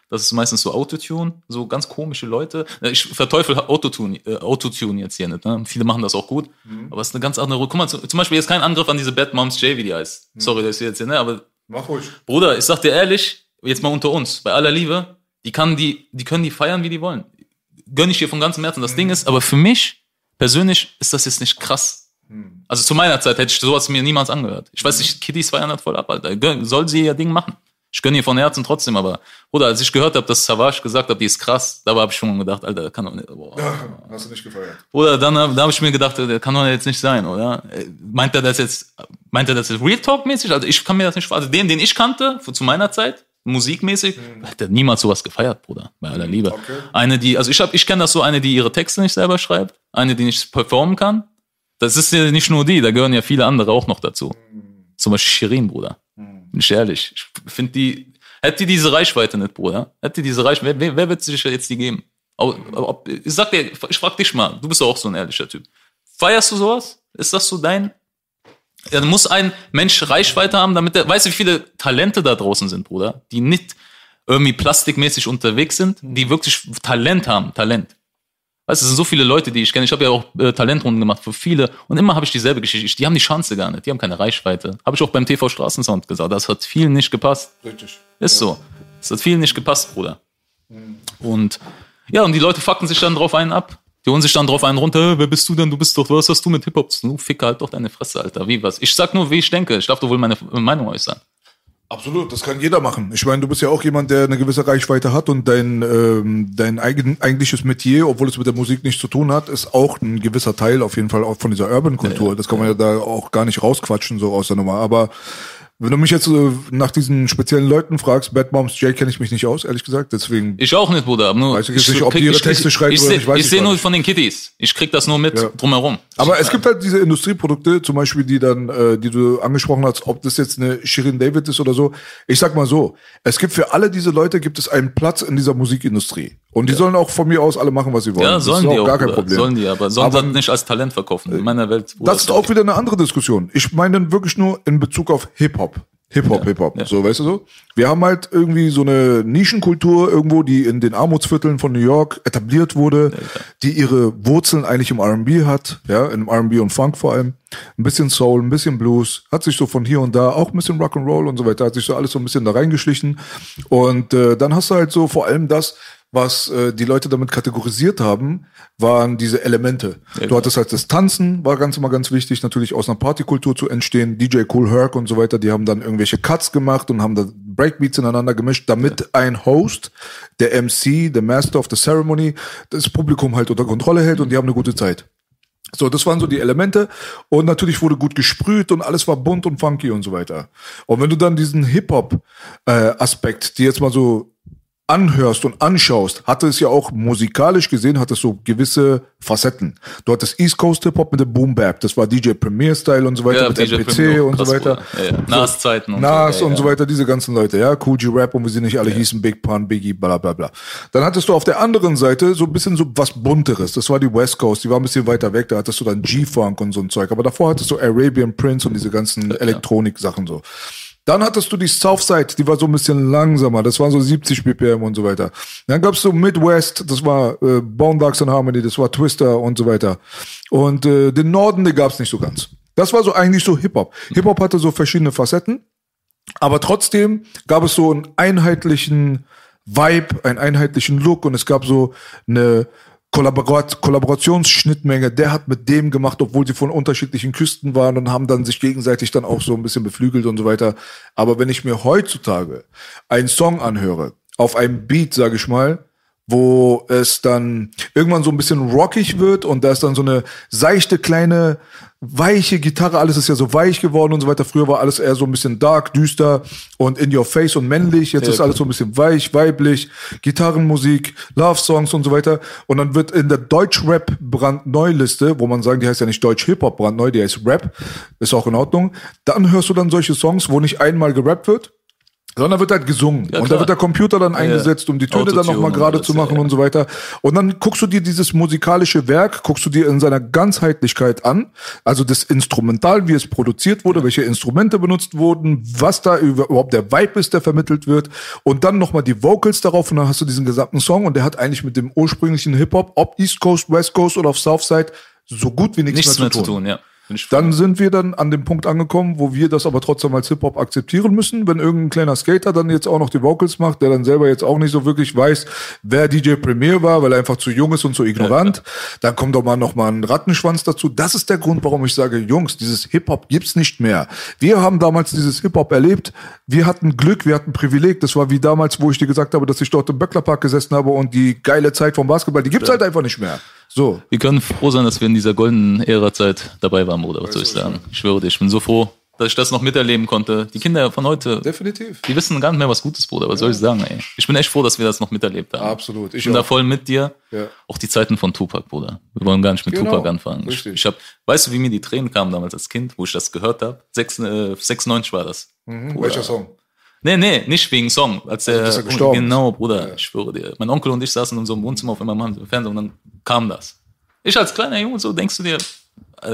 das ist meistens so Autotune, so ganz komische Leute. Ich verteufel Autotune, äh, Autotune jetzt hier nicht. Ne? Viele machen das auch gut, Mhm. aber es ist eine ganz andere. Guck mal, zum Beispiel jetzt kein Angriff an diese Bad Moms J, wie die heißt. Mhm. Sorry, dass ich jetzt hier, ne? Aber Mach ruhig. Bruder, ich sag dir ehrlich, jetzt mal unter uns, bei aller Liebe, die kann die, die können die feiern, wie die wollen. Gönn ich dir von ganzem Herzen. Das Ding ist, aber für mich persönlich ist das jetzt nicht krass. Also zu meiner Zeit hätte ich sowas mir niemals angehört. Ich weiß nicht, feiern das voll ab, Alter. Soll sie ihr Ding machen. Ich gönne ihr von Herzen trotzdem, aber, Bruder, als ich gehört habe, dass Savage gesagt hat, die ist krass, da habe ich schon gedacht, Alter, kann doch nicht, boah. Hast du nicht gefeiert? Oder dann da habe ich mir gedacht, der kann doch jetzt nicht sein, oder? Äh, Meint er das jetzt, meint er das jetzt Real Talk mäßig? Also ich kann mir das nicht vorstellen. Also den, den ich kannte, zu meiner Zeit, musikmäßig, hätte niemals sowas gefeiert, Bruder, bei aller Liebe. Okay. Eine, die, also ich habe, ich kenne das so, eine, die ihre Texte nicht selber schreibt, eine, die nicht performen kann. Das ist ja nicht nur die, da gehören ja viele andere auch noch dazu. Zum Beispiel Shirin, Bruder. Bin ich ehrlich. Ich finde die, hätte die diese Reichweite nicht, Bruder, hätte die diese Reichweite, wer, wer wird sich jetzt die geben? Ob, ich sag dir, ich frag dich mal, du bist auch so ein ehrlicher Typ. Feierst du sowas? Ist das so dein? Ja, dann muss ein Mensch Reichweite haben, damit er, weißt du, wie viele Talente da draußen sind, Bruder, die nicht irgendwie plastikmäßig unterwegs sind, die wirklich Talent haben, Talent. Weißt du, es sind so viele Leute, die ich kenne. Ich habe ja auch äh, Talentrunden gemacht für viele und immer habe ich dieselbe Geschichte. Die haben die Chance gar nicht, die haben keine Reichweite. Habe ich auch beim TV Straßensound gesagt. Das hat vielen nicht gepasst. Richtig. Ist so. Das hat vielen nicht gepasst, Bruder. Und ja, und die Leute fucken sich dann drauf einen ab. Die holen sich dann drauf einen runter, "Äh, wer bist du denn? Du bist doch, was hast du mit Hip-Hop zu tun? Du Ficker, halt doch deine Fresse, Alter. Wie was? Ich sag nur, wie ich denke. Ich darf doch wohl meine Meinung äußern. Absolut, das kann jeder machen. Ich meine, du bist ja auch jemand, der eine gewisse Reichweite hat und dein, ähm, dein eigen, eigentliches Metier, obwohl es mit der Musik nichts zu tun hat, ist auch ein gewisser Teil auf jeden Fall auch von dieser Urban-Kultur. Das kann man ja da auch gar nicht rausquatschen, so aus der Nummer. Aber wenn du mich jetzt äh, nach diesen speziellen Leuten fragst, Bad Moms J kenne ich mich nicht aus, ehrlich gesagt. Deswegen Ich auch nicht, Bruder. Nur, Weiß ich jetzt nicht, ob die ihre Texte schreiben ich oder nicht, weiß Ich ich sehe nur von den Kitties. Ich krieg das nur mit Ja. drumherum. Aber es gibt halt diese Industrieprodukte, zum Beispiel die dann, äh, die du angesprochen hast, ob das jetzt eine Shirin David ist oder so. Ich sag mal so, es gibt für alle diese Leute gibt es einen Platz in dieser Musikindustrie. Und die sollen auch von mir aus alle machen, was sie wollen. Ja, das sollen ist die auch gar kein Bruder. Problem. Sollen die, aber sollen Aber- das nicht als Talent verkaufen. In meiner Welt. Das ist auch wieder eine andere Diskussion. Ich meine dann wirklich nur in Bezug auf Hip-Hop. Hip-Hop, Hip-Hop. ja. So, weißt du so? Wir haben halt irgendwie so eine Nischenkultur irgendwo, die in den Armutsvierteln von New York etabliert wurde, die ihre Wurzeln eigentlich im R&B hat, ja, im R&B und Funk vor allem. Ein bisschen Soul, ein bisschen Blues, hat sich so von hier und da auch ein bisschen Rock'n'Roll und so weiter, hat sich so alles so ein bisschen da reingeschlichen. Und äh, dann hast du halt so vor allem das, was äh, die Leute damit kategorisiert haben, waren diese Elemente. Du hattest halt das Tanzen, war ganz immer ganz wichtig, natürlich aus einer Partykultur zu entstehen. DJ Cool Herc und so weiter, die haben dann irgendwelche Cuts gemacht und haben da Breakbeats ineinander gemischt, damit ein Host, der MC, der Master of the Ceremony, das Publikum halt unter Kontrolle hält und die haben eine gute Zeit. So, das waren so die Elemente. Und natürlich wurde gut gesprüht und alles war bunt und funky und so weiter. Und wenn du dann diesen Hip-Hop-Aspekt, die jetzt mal so anhörst und anschaust, hatte es ja auch musikalisch gesehen, hat es so gewisse Facetten. Du hattest East Coast Hip-Hop mit dem Boom Bap, das war DJ Premier Style und so weiter, Ja, mit DJ MPC und so weiter. Ja, ja. Nas-Zeiten und Nas so, und so weiter, diese ganzen Leute, ja, Cool G Rap und wie sie nicht alle hießen, Big Pun, Biggie, bla bla bla. Dann hattest du auf der anderen Seite so ein bisschen so was bunteres. Das war die West Coast, die war ein bisschen weiter weg, da hattest du dann G-Funk und so ein Zeug. Aber davor hattest du Arabian Prince und diese ganzen Elektronik-Sachen so. Dann hattest du die Southside, die war so ein bisschen langsamer, das war so 70 BPM und so weiter. Dann gab's so Midwest, das war äh, Bone Thugs and Harmony, das war Twister und so weiter. Und äh, den Norden, den gab's nicht so ganz. Das war so eigentlich so Hip-Hop. Hip-Hop hatte so verschiedene Facetten. Aber trotzdem gab es so einen einheitlichen Vibe, einen einheitlichen Look und es gab so eine Kollaborat Kollaborationsschnittmenge. Der hat mit dem gemacht, obwohl sie von unterschiedlichen Küsten waren und haben dann sich gegenseitig dann auch so ein bisschen beflügelt und so weiter. Aber wenn ich mir heutzutage einen Song anhöre, auf einem Beat, sage ich mal, wo es dann irgendwann so ein bisschen rockig wird und da ist dann so eine seichte kleine weiche Gitarre, alles ist ja so weich geworden und so weiter. Früher war alles eher so ein bisschen dark, düster und in your face und männlich. Jetzt ist alles so ein bisschen weich, weiblich, Gitarrenmusik, Love Songs und so weiter. Und dann wird in der Deutsch-Rap Brandneuliste, wo man sagen, die heißt ja nicht Deutsch-Hip-Hop brandneu, die heißt Rap, ist auch in Ordnung. Dann hörst du dann solche Songs, wo nicht einmal gerappt wird, sondern wird halt gesungen. und da wird der Computer dann eingesetzt, um die Töne dann Autotune nochmal und gerade zu machen ja, ja. und so weiter. Und dann guckst du dir dieses musikalische Werk, guckst du dir in seiner Ganzheitlichkeit an, also das Instrumental, wie es produziert wurde, welche Instrumente benutzt wurden, was da über- überhaupt der Vibe ist, der vermittelt wird und dann nochmal die Vocals darauf und dann hast du diesen gesamten Song und der hat eigentlich mit dem ursprünglichen Hip-Hop, ob East Coast, West Coast oder auf Southside, so gut wie nichts, Nichts mehr zu tun, ja. Bin ich dann sind wir dann an dem Punkt angekommen, wo wir das aber trotzdem als Hip-Hop akzeptieren müssen. Wenn irgendein kleiner Skater dann jetzt auch noch die Vocals macht, der dann selber jetzt auch nicht so wirklich weiß, wer DJ Premier war, weil er einfach zu jung ist und zu ignorant, dann kommt doch mal noch mal ein Rattenschwanz dazu. Das ist der Grund, warum ich sage, Jungs, dieses Hip-Hop gibt's nicht mehr. Wir haben damals dieses Hip-Hop erlebt. Wir hatten Glück, wir hatten Privileg. Das war wie damals, wo ich dir gesagt habe, dass ich dort im Böcklerpark gesessen habe und die geile Zeit vom Basketball, die gibt's halt einfach nicht mehr. So. Wir können froh sein, dass wir in dieser goldenen Ära-Zeit dabei waren, Bruder. Was soll ich sagen? Ich schwöre dir, ich bin so froh, dass ich das noch miterleben konnte. Die Kinder von heute, Definitiv. die wissen gar nicht mehr, was Gutes, Bruder. Was soll ich sagen, ey? Ich bin echt froh, dass wir das noch miterlebt haben. Absolut. Ich Ich bin da auch. voll mit dir. Ja. Auch die Zeiten von Tupac, Bruder. Wir wollen gar nicht mit Genau. Tupac anfangen. Ich, Richtig. ich hab, weißt du, wie mir die Tränen kamen damals als Kind, wo ich das gehört habe? Sechs- äh, 96 war das. Mhm. Welcher Song? Nee, nee, nicht wegen Song. Als dass er gestorben genau, Bruder, ich schwöre dir. Mein Onkel und ich saßen in unserem Wohnzimmer auf einmal im Fernseher und dann kam das. Ich als kleiner Junge, so denkst du dir,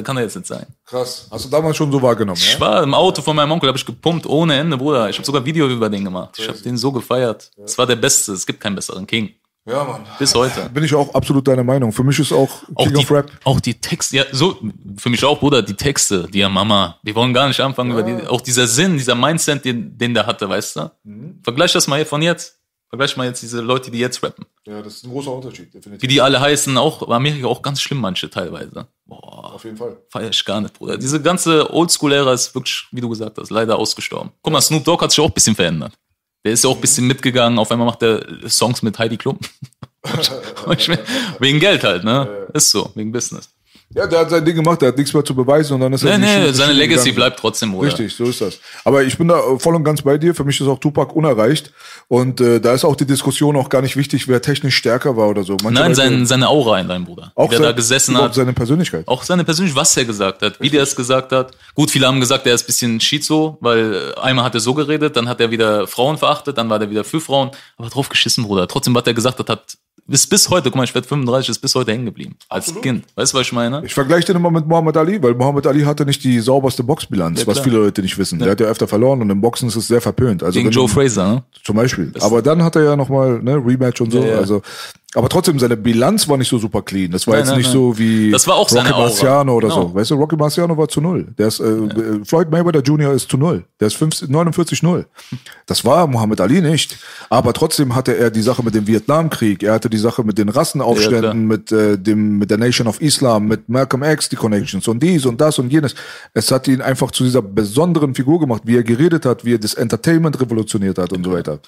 kann er jetzt nicht sein. Krass. Hast du damals schon so wahrgenommen, Ich ja? war im Auto von meinem Onkel, habe ich gepumpt ohne Ende, Bruder. Ich habe sogar Video über den gemacht. Ich habe den so gefeiert. Es war der Beste. Es gibt keinen besseren King. Ja, Mann. Bis heute. Bin ich auch absolut deiner Meinung. Für mich ist auch Auch King die, of Rap. auch die Texte, ja, so, für mich auch, Bruder, die Texte, die ja Mama, wir wollen gar nicht anfangen über die, auch dieser Sinn, dieser Mindset, den, den der hatte, weißt du? Mhm. Vergleich das mal von jetzt. Vergleich mal jetzt diese Leute, die jetzt rappen. Ja, das ist ein großer Unterschied, Wie definitiv. die alle heißen, auch, Amerika auch ganz schlimm, manche teilweise. Boah, Auf jeden Fall. feier ich gar nicht, Bruder. Diese ganze Oldschool-Ära ist wirklich, wie du gesagt hast, leider ausgestorben. Guck mal, Snoop Dogg hat sich auch ein bisschen verändert. Der ist ja auch ein bisschen mitgegangen, auf einmal macht er Songs mit Heidi Klum. [laughs] [laughs] wegen Geld halt, ne? Ist so, wegen Business. Ja, der hat sein Ding gemacht, der hat nichts mehr zu beweisen und dann ist er Nee, die nee, Schiene- seine Legacy gegangen. bleibt trotzdem, Bruder. Richtig, so ist das. Aber ich bin da voll und ganz bei dir. Für mich ist auch Tupac unerreicht. Und äh, da ist auch die Diskussion auch gar nicht wichtig, wer technisch stärker war oder so. Manche Nein, sein, seine Aura in deinem Bruder. auch sein- da gesessen hat. seine Persönlichkeit. Auch seine persönlich, was er gesagt hat, wie der es gesagt hat. Gut, viele haben gesagt, er ist ein bisschen Schizo, weil äh, einmal hat er so geredet, dann hat er wieder Frauen verachtet, dann war er wieder für Frauen. Aber drauf geschissen, Bruder. Trotzdem, was er gesagt hat, hat ist bis heute, guck mal, ich werde 35, ist bis heute hängen geblieben. Als Absolut. Kind. Weißt du, was ich meine? Ich vergleiche den immer mit Muhammad Ali, weil Muhammad Ali hatte nicht die sauberste Boxbilanz, Ja, was viele Leute nicht wissen. Der hat ja öfter verloren und im Boxen ist es sehr verpönt. Also Gegen Joe Fraser, ne? Zum Beispiel. Aber dann hat er ja nochmal ne, Rematch und so. Ja, ja. Also, aber trotzdem, seine Bilanz war nicht so super clean. Das war Nein, jetzt nein, nicht nein. so wie Das war auch Rocky seine Aura. Marciano oder Genau. so. Weißt du, Rocky Marciano war zu null. Der ist, äh, äh, Floyd Mayweather Jr. ist zu null. Der ist 50 49-0. Das war Muhammad Ali nicht. Aber trotzdem hatte er die Sache mit dem Vietnamkrieg. Er hatte die Sache mit den Ja. Rassenaufständen, mit, äh, dem, mit der Nation of Islam, mit Malcolm X, die Connections und dies und das und jenes. Es hat ihn einfach zu dieser besonderen Figur gemacht, wie er geredet hat, wie er das Entertainment revolutioniert hat und so weiter.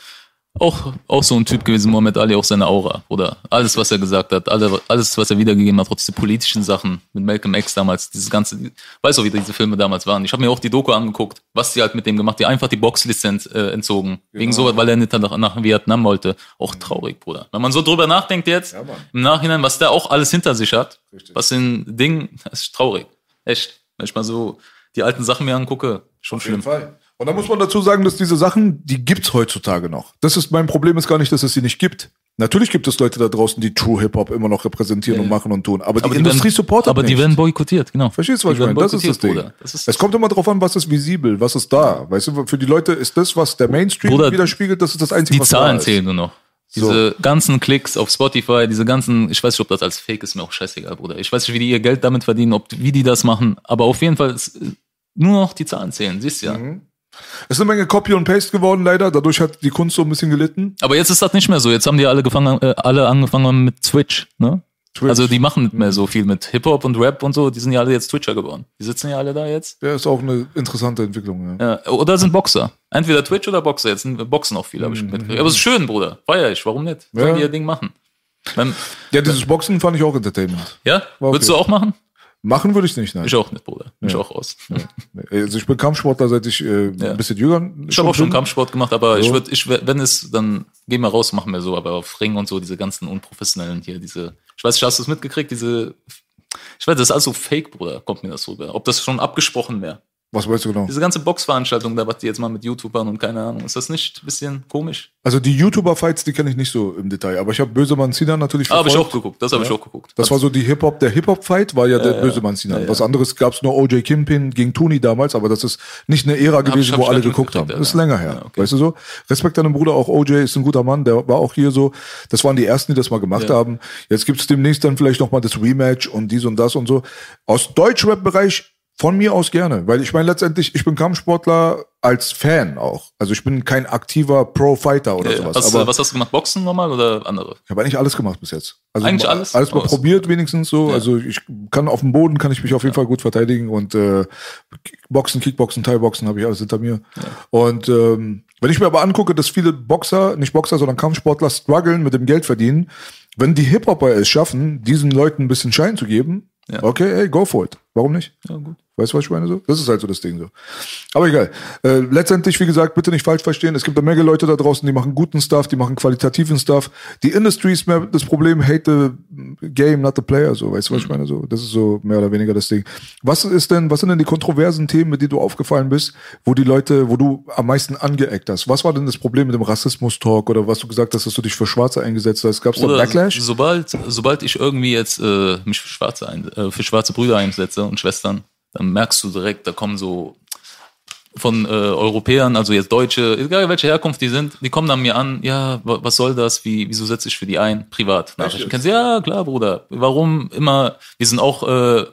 Auch, auch so ein Typ gewesen, Muhammad Ali, auch seine Aura, oder? Alles, was er gesagt hat, alle, alles, was er wiedergegeben hat, auch diese politischen Sachen mit Malcolm X damals, dieses ganze, weißt du, wie diese Filme damals waren. Ich habe mir auch die Doku angeguckt, was die halt mit dem gemacht, die einfach die Boxlizenz äh, entzogen. Wegen Genau. so, weil er nicht nach, nach Vietnam wollte. Auch traurig, Bruder. Wenn man so drüber nachdenkt jetzt, Mann. im Nachhinein, was der auch alles hinter sich hat, Richtig. was in Ding, das ist traurig. Echt. Wenn ich mal so die alten Sachen mir angucke, schon Auf jeden schlimm. Fall. Und da muss man dazu sagen, dass diese Sachen, die gibt's heutzutage noch. Das ist mein Problem ist gar nicht, dass es sie nicht gibt. Natürlich gibt es Leute da draußen, die True Hip Hop immer noch repräsentieren und machen und tun. Aber, die, Industrie werden, supportet Aber nicht. die werden boykottiert, genau. Verstehst du, was Die ich meine? Das ist das Ding. Das ist es kommt immer darauf an, was ist visibel, was ist da. Weißt du, für die Leute ist das, was der Mainstream Bruder, widerspiegelt, das ist das Einzige, die was Zahlen da ist. zählen nur noch. Diese ganzen Klicks auf Spotify, diese ganzen, ich weiß nicht, ob das als Fake ist, mir auch scheißegal, Bruder. Ich weiß nicht, wie die ihr Geld damit verdienen, ob, wie die das machen, aber auf jeden Fall ist, nur noch die Zahlen zählen, siehst du ja. Mhm. Es ist eine Menge Copy und Paste geworden, leider. Dadurch hat die Kunst so ein bisschen gelitten. Aber jetzt ist das nicht mehr so. Jetzt haben die alle gefangen, äh, alle angefangen mit Twitch, ne? Twitch. Also die machen nicht mehr so viel mit Hip-Hop und Rap und so, die sind ja alle jetzt Twitcher geworden. Die sitzen ja alle da jetzt. Ja, ist auch eine interessante Entwicklung. Ja. Ja, oder sind Boxer. Entweder Twitch oder Boxer. Jetzt sind Boxen auch viele, habe ich Mhm. mitgekriegt. Aber es ist schön, Bruder. Feier ich. Warum nicht? Sollen Ja. die ihr Ding machen? Wenn, ja, dieses Boxen fand ich auch Entertainment. ja? War Würdest okay. du auch machen? Machen würde ich nicht, nein. Ich auch nicht, Bruder. Ich auch raus. Nee, Also ich bin Kampfsportler, seit ich äh, Ja. ein bisschen jünger Ich habe auch schon. Kampfsport gemacht, aber ich So. würde, ich, wenn es, dann gehen wir raus, machen wir so, aber auf Ring und so, diese ganzen unprofessionellen hier, diese, ich weiß nicht, hast du es mitgekriegt, diese, ich weiß, das ist also fake, Bruder, kommt mir das rüber. Ob das schon abgesprochen wäre. Was weißt du genau? Diese ganze Boxveranstaltung, da was die jetzt mal mit YouTubern und keine Ahnung, ist das nicht ein bisschen komisch? Also die YouTuber-Fights, die kenne ich nicht so im Detail, aber ich habe Böse Mann Sinan natürlich Ah, habe ich auch verfolgt. geguckt, das habe ich auch geguckt. Das war so die Hip-Hop, der Hip-Hop-Fight war ja der böse Mann Sinan. Ja, ja. Was anderes gab's nur OJ Kimpin gegen Tuni damals, aber das ist nicht eine Ära gewesen, ich- hab wo alle geguckt haben. ist ja. länger her. Ja, okay. Weißt du so? Respekt an den Bruder, auch OJ ist ein guter Mann, der war auch hier so. Das waren die ersten, die das mal gemacht Ja. haben. Jetzt gibt's demnächst dann vielleicht nochmal das Rematch und dies und das und so. Aus Deutschrap-Bereich von mir aus gerne, weil ich meine letztendlich, ich bin Kampfsportler als Fan auch. Also ich bin kein aktiver Pro-Fighter oder Ja, sowas. was, aber was hast du gemacht? Boxen normal oder andere? ich habe eigentlich alles gemacht bis jetzt. Also Eigentlich alles? Alles mal Oh, probiert wenigstens so. Also ich kann auf dem Boden kann ich mich auf jeden Fall gut verteidigen und äh, Boxen, Kickboxen, Thai-Boxen habe ich alles hinter mir. Und ähm, wenn ich mir aber angucke, dass viele Boxer, nicht Boxer, sondern Kampfsportler strugglen mit dem Geld verdienen, wenn die Hip-Hopper es schaffen, diesen Leuten ein bisschen Schein zu geben, Ja. okay, hey, go for it. Warum nicht? Ja, gut. Weißt du, was ich meine? So? Das ist halt so das Ding so. Aber egal. Äh, letztendlich, wie gesagt, bitte nicht falsch verstehen. Es gibt eine Menge Leute da draußen, die machen guten Stuff, die machen qualitativen Stuff. Die Industry ist mehr das Problem, hate the game, not the player. So, weißt du, was ich meine? So, das ist so mehr oder weniger das Ding. Was ist denn, was sind denn die kontroversen Themen, mit denen du aufgefallen bist, wo die Leute, wo du am meisten angeeckt hast? Was war denn das Problem mit dem Rassismus-Talk oder was du gesagt hast, dass du dich für Schwarze eingesetzt hast? Gab es da Backlash? Sobald, sobald ich irgendwie jetzt äh, mich für schwarze, ein, äh, für schwarze Brüder einsetze und Schwestern, dann merkst du direkt, da kommen so von äh, Europäern, also jetzt Deutsche, egal welche Herkunft die sind, die kommen dann mir an, ja, wa- was soll das? Wie, wieso setze ich für die ein? Privat. Nachrichten. Kennst du? Ja, klar, Bruder. Warum immer, wir sind auch äh,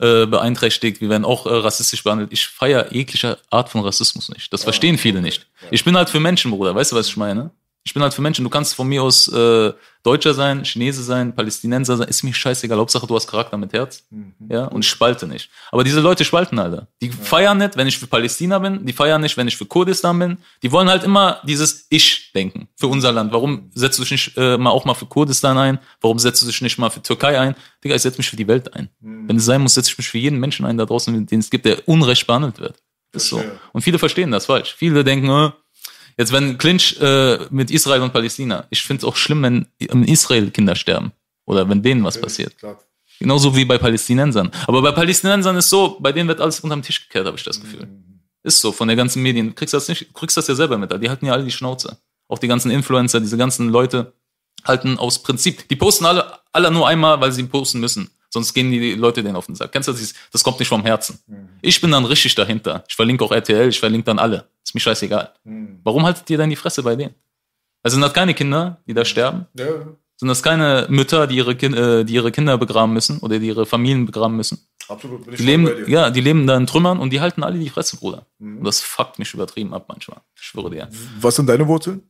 äh, beeinträchtigt, wir werden auch äh, rassistisch behandelt. Ich feiere jegliche Art von Rassismus nicht. Das verstehen viele nicht. Ich bin halt für Menschen, Bruder. Weißt du, was ich meine? Ich bin halt für Menschen. Du kannst von mir aus äh, Deutscher sein, Chinese sein, Palästinenser sein, ist mir scheißegal. Hauptsache, du hast Charakter mit Herz. Ja, und ich spalte nicht. Aber diese Leute spalten, Alter. Die feiern nicht, wenn ich für Palästina bin. Die feiern nicht, wenn ich für Kurdistan bin. Die wollen halt immer dieses Ich-Denken für unser Land. Warum setzt du dich nicht äh, mal auch mal für Kurdistan ein? Warum setzt du dich nicht mal für Türkei ein? Digga, ich setze mich für die Welt ein. Wenn es sein muss, setze ich mich für jeden Menschen ein da draußen, den es gibt, der unrecht behandelt wird. Ist so. Und viele verstehen das falsch. Viele denken, äh, Jetzt, wenn Clinch äh, mit Israel und Palästina, ich finde es auch schlimm, wenn in Israel Kinder sterben. Oder wenn denen was passiert. Klar. Genauso wie bei Palästinensern. Aber bei Palästinensern ist so, bei denen wird alles unterm Tisch gekehrt, habe ich das Gefühl. Ist so, von der ganzen Medien. Du kriegst das nicht, kriegst das ja selber mit. Die halten ja alle die Schnauze. Auch die ganzen Influencer, diese ganzen Leute halten aus Prinzip. Die posten alle, alle nur einmal, weil sie posten müssen. Sonst gehen die Leute denen auf den Sack. Kennst du das? Das kommt nicht vom Herzen. Ich bin dann richtig dahinter. Ich verlinke auch RTL, ich verlinke dann alle. Ist mir scheißegal. Warum haltet ihr dann die Fresse bei denen? Also sind das keine Kinder, die da sterben? Ja. Sind das keine Mütter, die ihre, kind, äh, die ihre Kinder begraben müssen oder die ihre Familien begraben müssen? Absolut. Bin ich Die leben, ja, die leben da in Trümmern und die halten alle die Fresse, Bruder. Und das fuckt mich übertrieben ab manchmal. Ich schwöre dir. Was sind deine Wurzeln?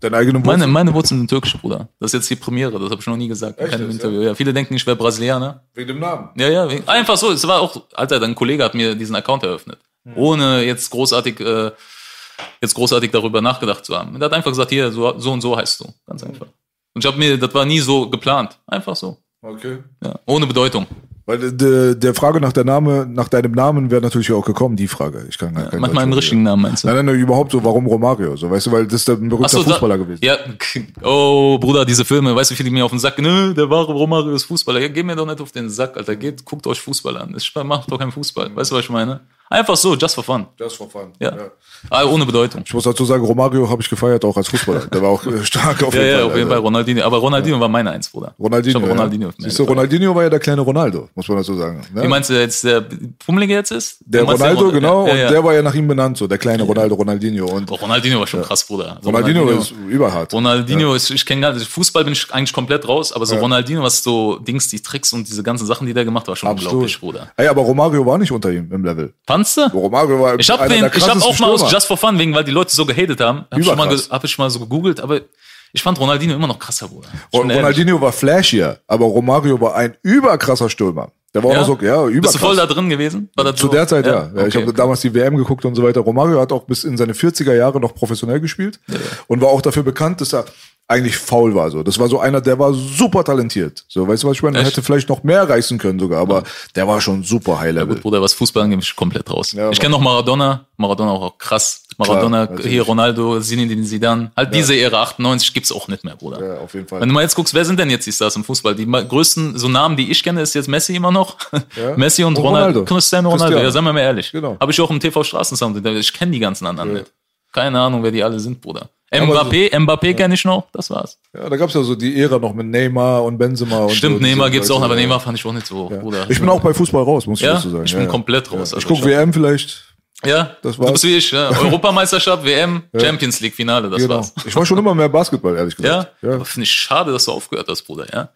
Deine eigenen Meine, Wurzeln? meine Wurzeln sind türkisch, Bruder. Das ist jetzt die Premiere, das habe ich noch nie gesagt in Echt keinem jetzt, Interview. Ja? viele denken, ich wäre Brasilianer. Wegen dem Namen. Ja, ja, wegen- einfach so. Es war auch, Alter, ein Kollege hat mir diesen Account eröffnet. Ohne jetzt großartig, äh, jetzt großartig darüber nachgedacht zu haben. Und er hat einfach gesagt, hier, so, so und so heißt du. Ganz einfach. Und ich habe mir, das war nie so geplant. Einfach so. Okay. Ja. Ohne Bedeutung. Weil der, der Frage nach der Name, nach deinem Namen wäre natürlich auch gekommen, die Frage. Ich kann gar Mach mal einen Deutsch richtigen Namen, meinst du? Nein, nein, nein, überhaupt so, warum Romario? So, weißt du, weil das ist ein berühmter so, Fußballer da, gewesen. Ja, oh, Bruder, diese Filme, weißt du, wie viele mir auf den Sack, nö, der wahre Romario ist Fußballer. Ja, geh mir doch nicht auf den Sack, Alter. Geht, guckt euch Fußball an. Das macht doch keinen Fußball. Weißt du, was ich meine? Einfach so, just for fun. Das war fun. Ja. Ah, ohne Bedeutung. Ich muss dazu sagen, Romario habe ich gefeiert, auch als Fußballer. Der war auch äh, [laughs] stark auf Ja, jeden ja, Fall. auf jeden Fall. Ronaldinho. Aber Ronaldinho war meine Eins, Bruder. Ronaldinho. Ich habe Ronaldinho. Ja. Siehst du, Ronaldinho war ja der kleine Ronaldo, muss man dazu sagen. Ne? Wie meinst du jetzt, der Pummelige jetzt ist? der Ronaldo, Ron- genau, Ja, ja. und der war ja nach ihm benannt, so der kleine Ronaldo, Ronaldinho. Und Oh, Ronaldinho war schon krass, Bruder. Also Ronaldinho, ist überhart. Ronaldinho ist, ich kenne gar nicht, Fußball bin ich eigentlich komplett raus, aber so Ronaldinho, was so Dings, die Tricks und diese ganzen Sachen, die der gemacht hat, war schon unglaublich, Bruder. Ey, aber Romario war nicht unter ihm im Level. Fandst du? Romario war Ich habe ich hab auch mal aus. Just for Fun, wegen, weil die Leute so gehatet haben, habe ich, schon mal hab ich mal so gegoogelt, aber ich fand Ronaldinho immer noch krasser, Bruder. Ich. Ronaldinho war flashier, aber Romario war ein überkrasser Stürmer. Der war Ja? auch so, ja, überkrass. Bist du voll da drin gewesen? War das Zu so? der Zeit ja. ja. ich Okay, habe damals die WM geguckt und so weiter. Romario hat auch bis in seine 40er Jahre noch professionell gespielt und war auch dafür bekannt, dass er eigentlich faul war. So, das war so einer, der war super talentiert. So, weißt du was ich meine? Er hätte vielleicht noch mehr reißen können sogar, aber der war schon super High Level. Gut, Bruder, was Fußball angeht, ich komplett raus. Ja, ich kenne noch Maradona, Maradona auch krass. Maradona, natürlich. hier Ronaldo, Zinedine Zidane. Halt diese Ära 98 gibt's auch nicht mehr, Bruder. Ja, auf jeden Fall. Wenn du mal jetzt guckst, wer sind denn jetzt die Stars im Fußball? Die größten, so Namen, die ich kenne, ist jetzt Messi immer noch. [laughs] Ja. Messi und, Und Ronaldo. Ronaldo. Cristiano Ronaldo. Cristiano. Ja, seien wir mal ehrlich. Genau. Habe ich auch im TV Straßensound. Ich kenne die ganzen anderen Ja. nicht. Keine Ahnung, wer die alle sind, Bruder. Mbappé, Mbappé kenne ich noch. Das war's. Ja, da gab's ja so die Ära noch mit Neymar und Benzema und Stimmt, so. Neymar Diese gibt's auch, aber ja. Neymar fand ich auch nicht so, Ja. Bruder. Ich bin auch bei Fußball raus, muss ich Ja? dazu sagen. Ich bin ja, komplett ja. raus. Ich Also guck ich- WM vielleicht. Ja, Das du war's. bist wie ich, ja. [laughs] Europameisterschaft, WM, Champions League Finale, das Genau. war's. Ich war schon immer mehr Basketball, ehrlich Ja, gesagt. Ja, aber finde ich schade, dass du aufgehört hast, Bruder, ja.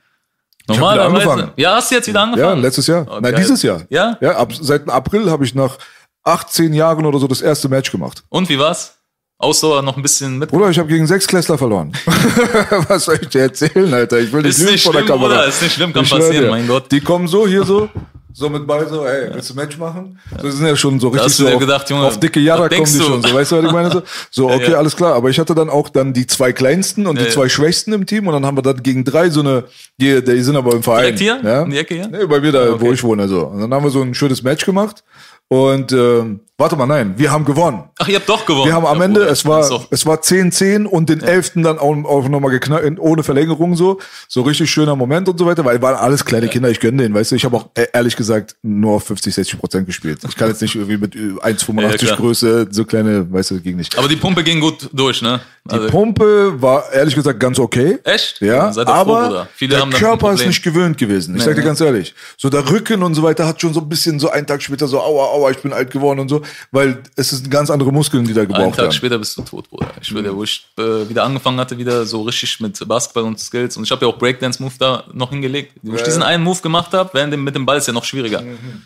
Normalerweise. Ja, hast du jetzt wieder ja angefangen? letztes Jahr. Oh, Nein, geil. dieses Jahr. Ja? Ja, ab, seit April habe ich nach 18 Jahren oder so das erste Match gemacht. Und wie war's? Ausdauer noch ein bisschen mit. Bruder, ich habe gegen sechs Klässler verloren. [laughs] Was soll ich dir erzählen, Alter? Ich will nicht Ist lügen nicht vor der schlimm, Kamera. Bruder, ist nicht schlimm, kann Ich passieren, dir. mein Gott. Die kommen so hier so, [laughs] so mit Ball so, ey, willst du ein Match machen? So, die sind ja schon so richtig hast du so auf, gedacht, Junge, auf dicke Jara was kommen die du? schon so, weißt du, was ich meine? So, [laughs] so okay, ja. alles klar. Aber ich hatte dann auch dann die zwei kleinsten und die Ja, zwei ja. schwächsten im Team und dann haben wir dann gegen drei so eine, die, die sind aber im Verein. Direkt hier? Ja? In die Ecke hier? Nee, bei mir da, Okay. wo ich wohne, so. Und dann haben wir so ein schönes Match gemacht und, ähm, warte mal, nein, wir haben gewonnen. Ach, ihr habt doch gewonnen. Wir haben am Ja, Ende, Bruder, es war, es war 10-10 und den elften dann auch, auch nochmal geknallt, ohne Verlängerung so. So richtig schöner Moment und so weiter, weil waren alles kleine Kinder, ich gönne denen, weißt du. Ich habe auch e- ehrlich gesagt nur auf 50, 60 Prozent gespielt. Ich kann jetzt nicht irgendwie mit äh, 1,85 Ja, klar. Größe, so kleine, weißt du, ging nicht. Aber die Pumpe ging gut durch, ne? Die Pumpe war ehrlich gesagt ganz okay. Echt? Ja, froh, aber. Viele der Körper ist nicht gewöhnt gewesen. Ich sag dir ganz ehrlich. So der Rücken und so weiter hat schon so ein bisschen so einen Tag später so, aua, aua, ich bin alt geworden und so. Weil es sind ganz andere Muskeln, die da Einen gebraucht Tag werden. später bist du tot, Bruder. Ich schwöre, dir, wo ich äh, wieder angefangen hatte, wieder so richtig mit Basketball und Skills. Und ich habe ja auch Breakdance-Move da noch hingelegt. Wo ich Ja, diesen ja. einen Move gemacht habe, während dem, mit dem Ball ist ja noch schwieriger. Mhm.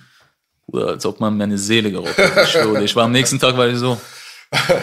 Bruder, als ob man meine Seele geraubt hat. Ich ich war am nächsten Tag, weil ich so.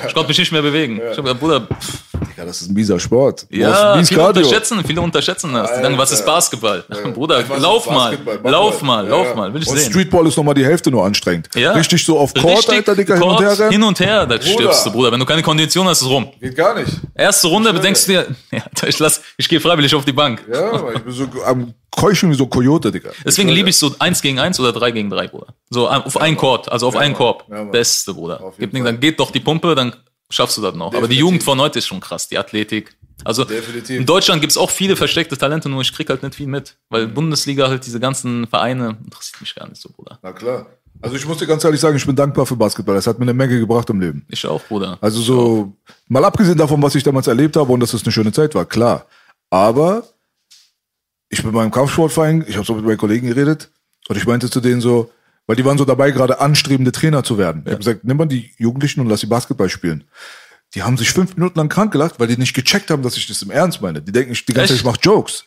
Ich konnte mich nicht mehr bewegen. Ich hab gesagt, Bruder, pff, Ja, das ist ein mieser Sport. Du ja, viele Cardio. unterschätzen, viele unterschätzen das. Die denken, was ist Basketball? [laughs] Bruder, Was ist lauf mal, lauf mal, Ja, lauf ja. mal, will ich Und sehen. Streetball ist nochmal die Hälfte nur anstrengend. Ja. Richtig so auf Court, Richtig, Alter, Dicker, hin und Court, her rennen. Hin und her, da Bruder. stirbst du, Bruder. Wenn du keine Kondition hast, ist rum. Geht gar nicht. Erste Runde, denkst du dir, [laughs] ja, ich lass, ich gehe freiwillig auf die Bank. Ja, aber ich bin so am Keuchen wie so Coyote, Digga. Deswegen liebe ich so eins gegen eins oder drei gegen drei, Bruder. So auf einen Court, also auf einen Mann. Korb. Ja. Beste, Bruder. Gibt nichts, dann geht doch die Pumpe, dann schaffst du das noch. Aber die Definitiv. Jugend von heute ist schon krass, die Athletik. Also Definitiv. in Deutschland gibt's auch viele versteckte Talente, nur ich krieg halt nicht viel mit. Weil Bundesliga halt diese ganzen Vereine interessiert mich gar nicht so, Bruder. Na klar. Also ich muss dir ganz ehrlich sagen, ich bin dankbar für Basketball. Das hat mir eine Menge gebracht im Leben. Ich auch, Bruder. Also so, mal abgesehen davon, was ich damals erlebt habe und dass es eine schöne Zeit war, klar. Aber bin beim Kampfsportverein, ich habe so mit meinen Kollegen geredet und ich meinte zu denen so, weil die waren so dabei, gerade anstrebende Trainer zu werden. Ich habe gesagt, nimm mal die Jugendlichen und lass sie Basketball spielen. Die haben sich fünf Minuten lang krank gelacht, weil die nicht gecheckt haben, dass ich das im Ernst meine. Die denken, ich die ganze Zeit, Echt? ich mache Jokes.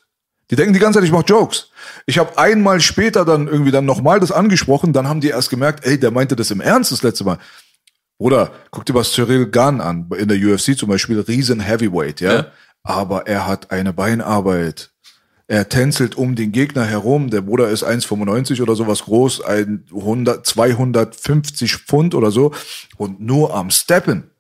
Die denken die ganze Zeit, ich mache Jokes. Ich habe einmal später dann irgendwie dann nochmal das angesprochen, dann haben die erst gemerkt, ey, der meinte das im Ernst das letzte Mal. Bruder, guck dir was Cyril Gahn an, in der UFC zum Beispiel, riesen Heavyweight, ja? Ja. Aber er hat eine Beinarbeit. Er tänzelt um den Gegner herum. Der Bruder ist 1,95 oder sowas groß, ein 100, 250 Pfund oder so und nur am Steppen.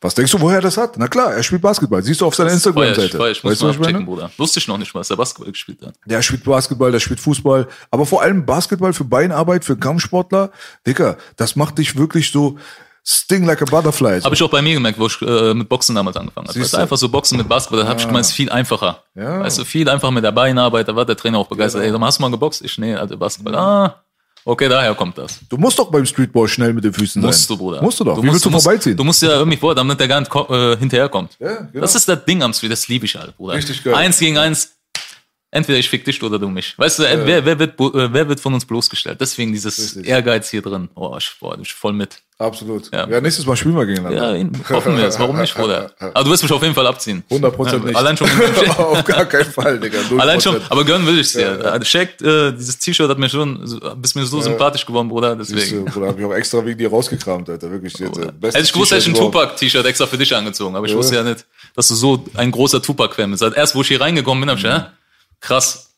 Was denkst du, woher er das hat? Na klar, er spielt Basketball. Siehst du auf seiner Instagram-Seite. ich, Weißt du, mal was ich meine? Bruder. Wusste ich noch nicht mal, dass er Basketball gespielt hat. Der spielt Basketball, der spielt Fußball, aber vor allem Basketball für Beinarbeit, für Kampfsportler. Dicker, das macht dich wirklich so sting like a butterfly. Habe ich auch bei mir gemerkt, wo ich äh, mit Boxen damals angefangen habe. Weißt du, du? einfach so Boxen mit Basketball, da habe ich gemeint, es ist viel einfacher. Ja. Weißt du, viel einfacher mit der Beinarbeit, da war der Trainer auch begeistert. Ey, sag mal, hast du mal geboxt? Ich, nee, also Basketball. Ah, okay, daher kommt das. Du musst doch beim Streetball schnell mit den Füßen Musst sein. du, Bruder. Musst du doch. Wie musst, willst du, musst, vorbeiziehen? Du musst ja irgendwie vor, damit der gar nicht äh, hinterherkommt. Ja, genau. Das ist das Ding am Street, das liebe ich halt, Bruder. Richtig geil. Eins gegen eins. Entweder ich fick dich oder du mich. Weißt du, äh, wer, wer, wird, äh, wer wird von uns bloßgestellt? Deswegen dieses Richtig. Ehrgeiz hier drin. Oh, ich, boah, ich voll mit. Absolut. Ja. Ja. nächstes Mal spielen wir gegeneinander. Ja, hoffen wir es. Warum nicht, Bruder? [laughs] Aber du wirst mich auf jeden Fall abziehen. 100% nicht. Allein schon, [laughs] Auf gar keinen Fall, Digga. 0%. [laughs] allein schon, aber gönnen will ich's dir. Ja. Shaq, äh, dieses T-Shirt hat mir schon, so- bist mir so sympathisch geworden, Bruder, Siehst du, deswegen. Bruder, hab ich auch extra wegen dir rausgekramt, Alter. Wirklich. Jetzt, äh, Hätte ich gewusst, hätte ich ein. Tupac-T-Shirt extra für dich angezogen, aber ich wusste ja nicht, dass du so ein großer Tupac-Fan bist. Also erst, wo ich hier reingekommen bin, hab ich, ja, krass.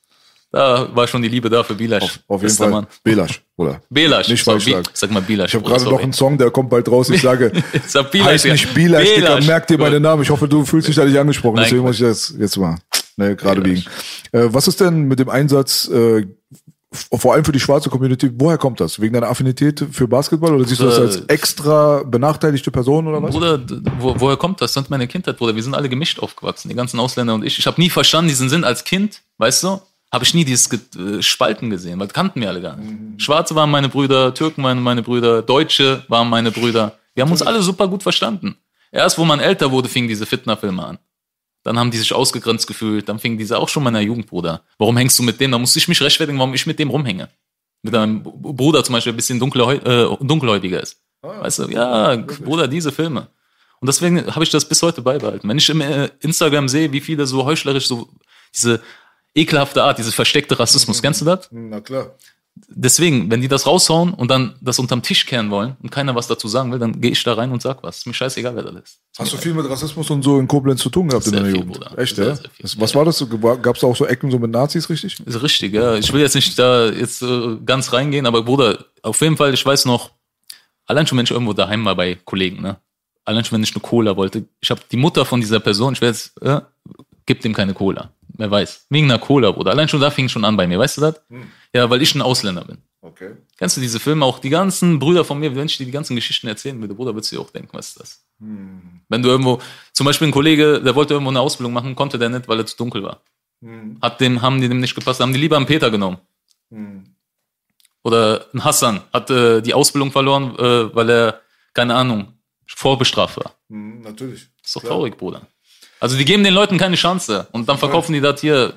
Da war schon die Liebe da für Bilasch. Auf jeden Bester Fall. Mann. Belasch, Bruder. Belasch. Nicht So, falsch Bi-. Sag mal Bilasch. Ich habe gerade noch einen Song, der kommt bald raus. Ich [laughs] sage, Sag Bilasch, heißt nicht. Bilasch, Digga, Bilasch. merk dir meinen Namen. Ich hoffe, du fühlst dich da nicht angesprochen. Nein, Deswegen muss ich das jetzt mal ne, gerade biegen. Äh, was ist denn mit dem Einsatz, äh, vor allem für die schwarze Community, woher kommt das? Wegen deiner Affinität für Basketball oder siehst du das als extra benachteiligte Person oder was? Bruder, wo, woher kommt das? Das ist meine Kindheit, Bruder. Wir sind alle gemischt aufgewachsen, die ganzen Ausländer und ich. Ich habe nie verstanden diesen Sinn als Kind, weißt du? Habe ich nie dieses äh, Spalten gesehen, weil das kannten wir alle gar nicht. Schwarze waren meine Brüder, Türken waren meine Brüder, Deutsche waren meine Brüder. Wir haben uns alle super gut verstanden. Erst, wo man älter wurde, fingen diese Fitner-Filme an. Dann haben die sich ausgegrenzt gefühlt, dann fingen diese auch schon meiner Jugend, Bruder. Warum hängst du mit dem? Da musste ich mich rechtfertigen, warum ich mit dem rumhänge. Mit einem B- Bruder zum Beispiel, der ein bisschen dunkelhäu äh, dunkelhäutiger ist. Weißt du, ja, Bruder, diese Filme. Und deswegen habe ich das bis heute beibehalten. Wenn ich im äh, Instagram sehe, wie viele so heuchlerisch, so diese ekelhafte Art, diese versteckte Rassismus, kennst du das? Na klar. Deswegen, wenn die das raushauen und dann das unterm Tisch kehren wollen und keiner was dazu sagen will, dann gehe ich da rein und sag was. Ist mir scheißegal, wer das ist. Hast du viel mit Rassismus und so in Koblenz zu tun gehabt in Sehr deiner viel, Jugend? Bruder. Echt, Sehr, ja? sehr. Das- Was war das? Gab es da auch so Ecken so mit Nazis, richtig? Ist richtig, ja. Ich will jetzt nicht da jetzt äh, ganz reingehen, aber Bruder, auf jeden Fall, ich weiß noch, allein schon, wenn ich irgendwo daheim war bei Kollegen, ne? Allein schon, wenn ich eine Cola wollte. Ich habe die Mutter von dieser Person, ich werde jetzt, äh, gib dem keine Cola. Wer weiß. Wegen einer Cola, Bruder. Allein schon da fing schon an bei mir, weißt du das? Ja, weil ich ein Ausländer bin. Okay. Kennst du diese Filme auch? Die ganzen Brüder von mir, wenn ich dir die ganzen Geschichten erzählen würde, Bruder, würdest du dir auch denken, was ist das? Wenn du irgendwo, zum Beispiel ein Kollege, der wollte irgendwo eine Ausbildung machen, konnte der nicht, weil er zu dunkel war. Hat dem, haben die dem nicht gepasst, haben die lieber einen Peter genommen. Oder ein Hassan hat äh, die Ausbildung verloren, äh, weil er, keine Ahnung, vorbestraft war. Hm, natürlich. ist doch Klar. traurig, Bruder. Also die geben den Leuten keine Chance und dann verkaufen die das hier.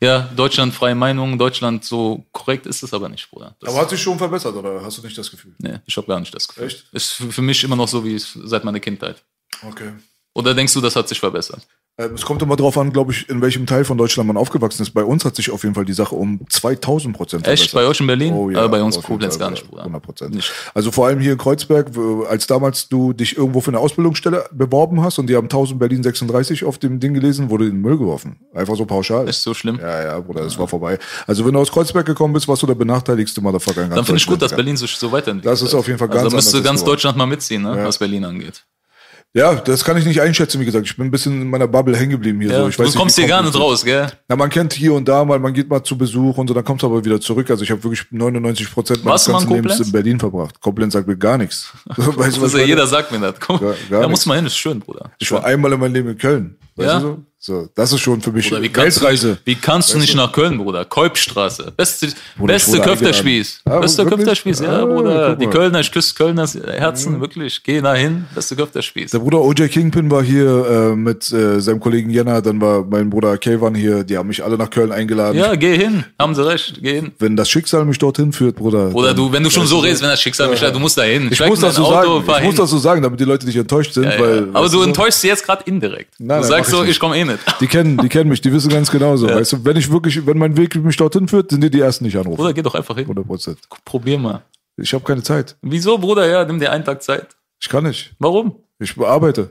ja, Deutschland freie Meinung, Deutschland so korrekt ist es aber nicht, Bruder. Das, Aber hat sich schon verbessert, oder hast du nicht das Gefühl? nee, ich habe gar nicht das Gefühl. Echt? Ist für für mich immer noch so wie es seit meiner Kindheit. Okay. Oder denkst du, das hat sich verbessert? Ähm, Es kommt immer drauf an, glaube ich, in welchem Teil von Deutschland man aufgewachsen ist. Bei uns hat sich auf jeden Fall die Sache um 2000 Prozent Echt? Bei euch in Berlin? Oh, ja, äh, bei uns jeden Koblenz gar ja, nicht, Bruder. 100 Prozent. Also vor allem hier in Kreuzberg, als damals du dich irgendwo für eine Ausbildungsstelle beworben hast und die haben 1000 Berlin 36 auf dem Ding gelesen, wurde in den Müll geworfen. Einfach so pauschal. Ist so schlimm? Ja, ja, Bruder, das war vorbei. Also wenn du aus Kreuzberg gekommen bist, warst du der benachteiligste Motherfucker in ganz Dann finde ich gut, dass Berlin sich so weiterentwickelt. Das ist auf jeden Fall Also ganz da müsste ganz. Deutschland mal mitziehen, ne, was Digga. Berlin angeht. Ja, das kann ich nicht einschätzen, wie gesagt. Ich bin ein bisschen in meiner Bubble hängen geblieben hier. Ja, so. ich du weiß kommst hier gar nicht raus, gell? Na, man kennt hier und da mal, man geht mal zu Besuch und so, dann kommst du aber wieder zurück. Also ich habe wirklich 99 Prozent meines ganzen Lebens in Berlin verbracht. Koblenz sagt mir gar nichts. [laughs] weißt du, was Also jeder sagt mir das. Komm, Gar- gar da nichts. muss man hin, ist schön, Bruder. Ich war einmal in meinem Leben in Köln. Weißt Ja? du so? So, das ist schon für mich Bruder, wie du Weltreise. nicht, wie kannst du nicht nach Köln, Bruder? Kolbstraße. Beste, Bruder, beste Köfterspieß. Ja, wirklich? Köfterspieß, ja, Ah, Bruder. Die. Kölner, ich küsse Kölners Herzen, wirklich. Geh da hin. Beste Köfterspieß. Der Bruder OJ Kingpin war hier äh, mit äh, seinem Kollegen Jenna, dann war mein Bruder Kayvan hier, die haben mich alle nach Köln eingeladen. Ja, geh hin. Haben sie recht. Geh hin. Wenn das Schicksal mich dorthin führt, Bruder. Oder du, wenn du schon so redest, wenn das Schicksal mich du musst da hin. Ich Steig muss das so sagen. fahr Ich muss hin. das so sagen, damit die Leute nicht enttäuscht sind, Ja, ja. weil. Aber du enttäuschst sie jetzt gerade indirekt. Nein, du nein, ich so, nicht. ich komme eh nicht. Die kennen, die kennen mich, die wissen ganz genauso. [laughs] Ja. Weißt du, wenn ich wirklich, wenn mein Weg mich dorthin führt, sind die die ersten, die ich anrufe. Bruder, geh doch einfach hin. 100 Prozent. Probier mal. Ich habe keine Zeit. Wieso, Bruder? Ja, nimm dir einen Tag Zeit. Ich kann nicht. Warum? Ich bearbeite.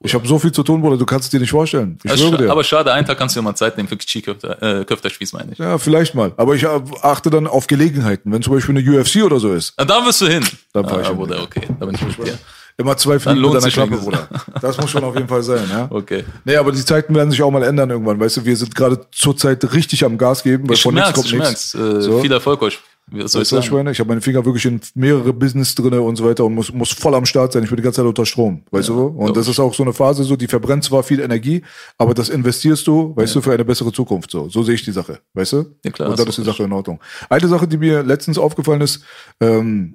Ich habe so viel zu tun, Bruder, du kannst es dir nicht vorstellen. Ich Also, schwöre dir. aber schade, einen Tag kannst du dir mal Zeit nehmen für Chi-Köfter, äh, Köfterspieß, meine ich. ja, vielleicht mal. Aber ich äh, achte dann auf Gelegenheiten. Wenn zum Beispiel eine UFC oder so ist, Ah, Da wirst du hin. Dann fahr ich ah, hin, Bruder, ja. okay. Da bin ich mit dir. Immer zwei Fliegen mit einer Klappe. Bruder. Das muss schon auf jeden Fall sein, ja. [laughs] Okay. Nee, aber die Zeiten werden sich auch mal ändern irgendwann. Weißt du, wir sind gerade zurzeit richtig am Gas geben, weil Ich von nichts kommt ich nichts. Äh, So. Viel Erfolg euch. Was soll ich sagen? Ich habe meine Finger wirklich in mehrere Business drinne und so weiter und muss, muss voll am Start sein. Ich bin die ganze Zeit unter Strom, weißt du? Und das ist auch so eine Phase, so die verbrennt zwar viel Energie, aber das investierst du, weißt du, für eine bessere Zukunft. So, so sehe ich die Sache, weißt du? Ja, klar, und dann ist ist die Sache in Ordnung. Eine Sache, die mir letztens aufgefallen ist, ähm,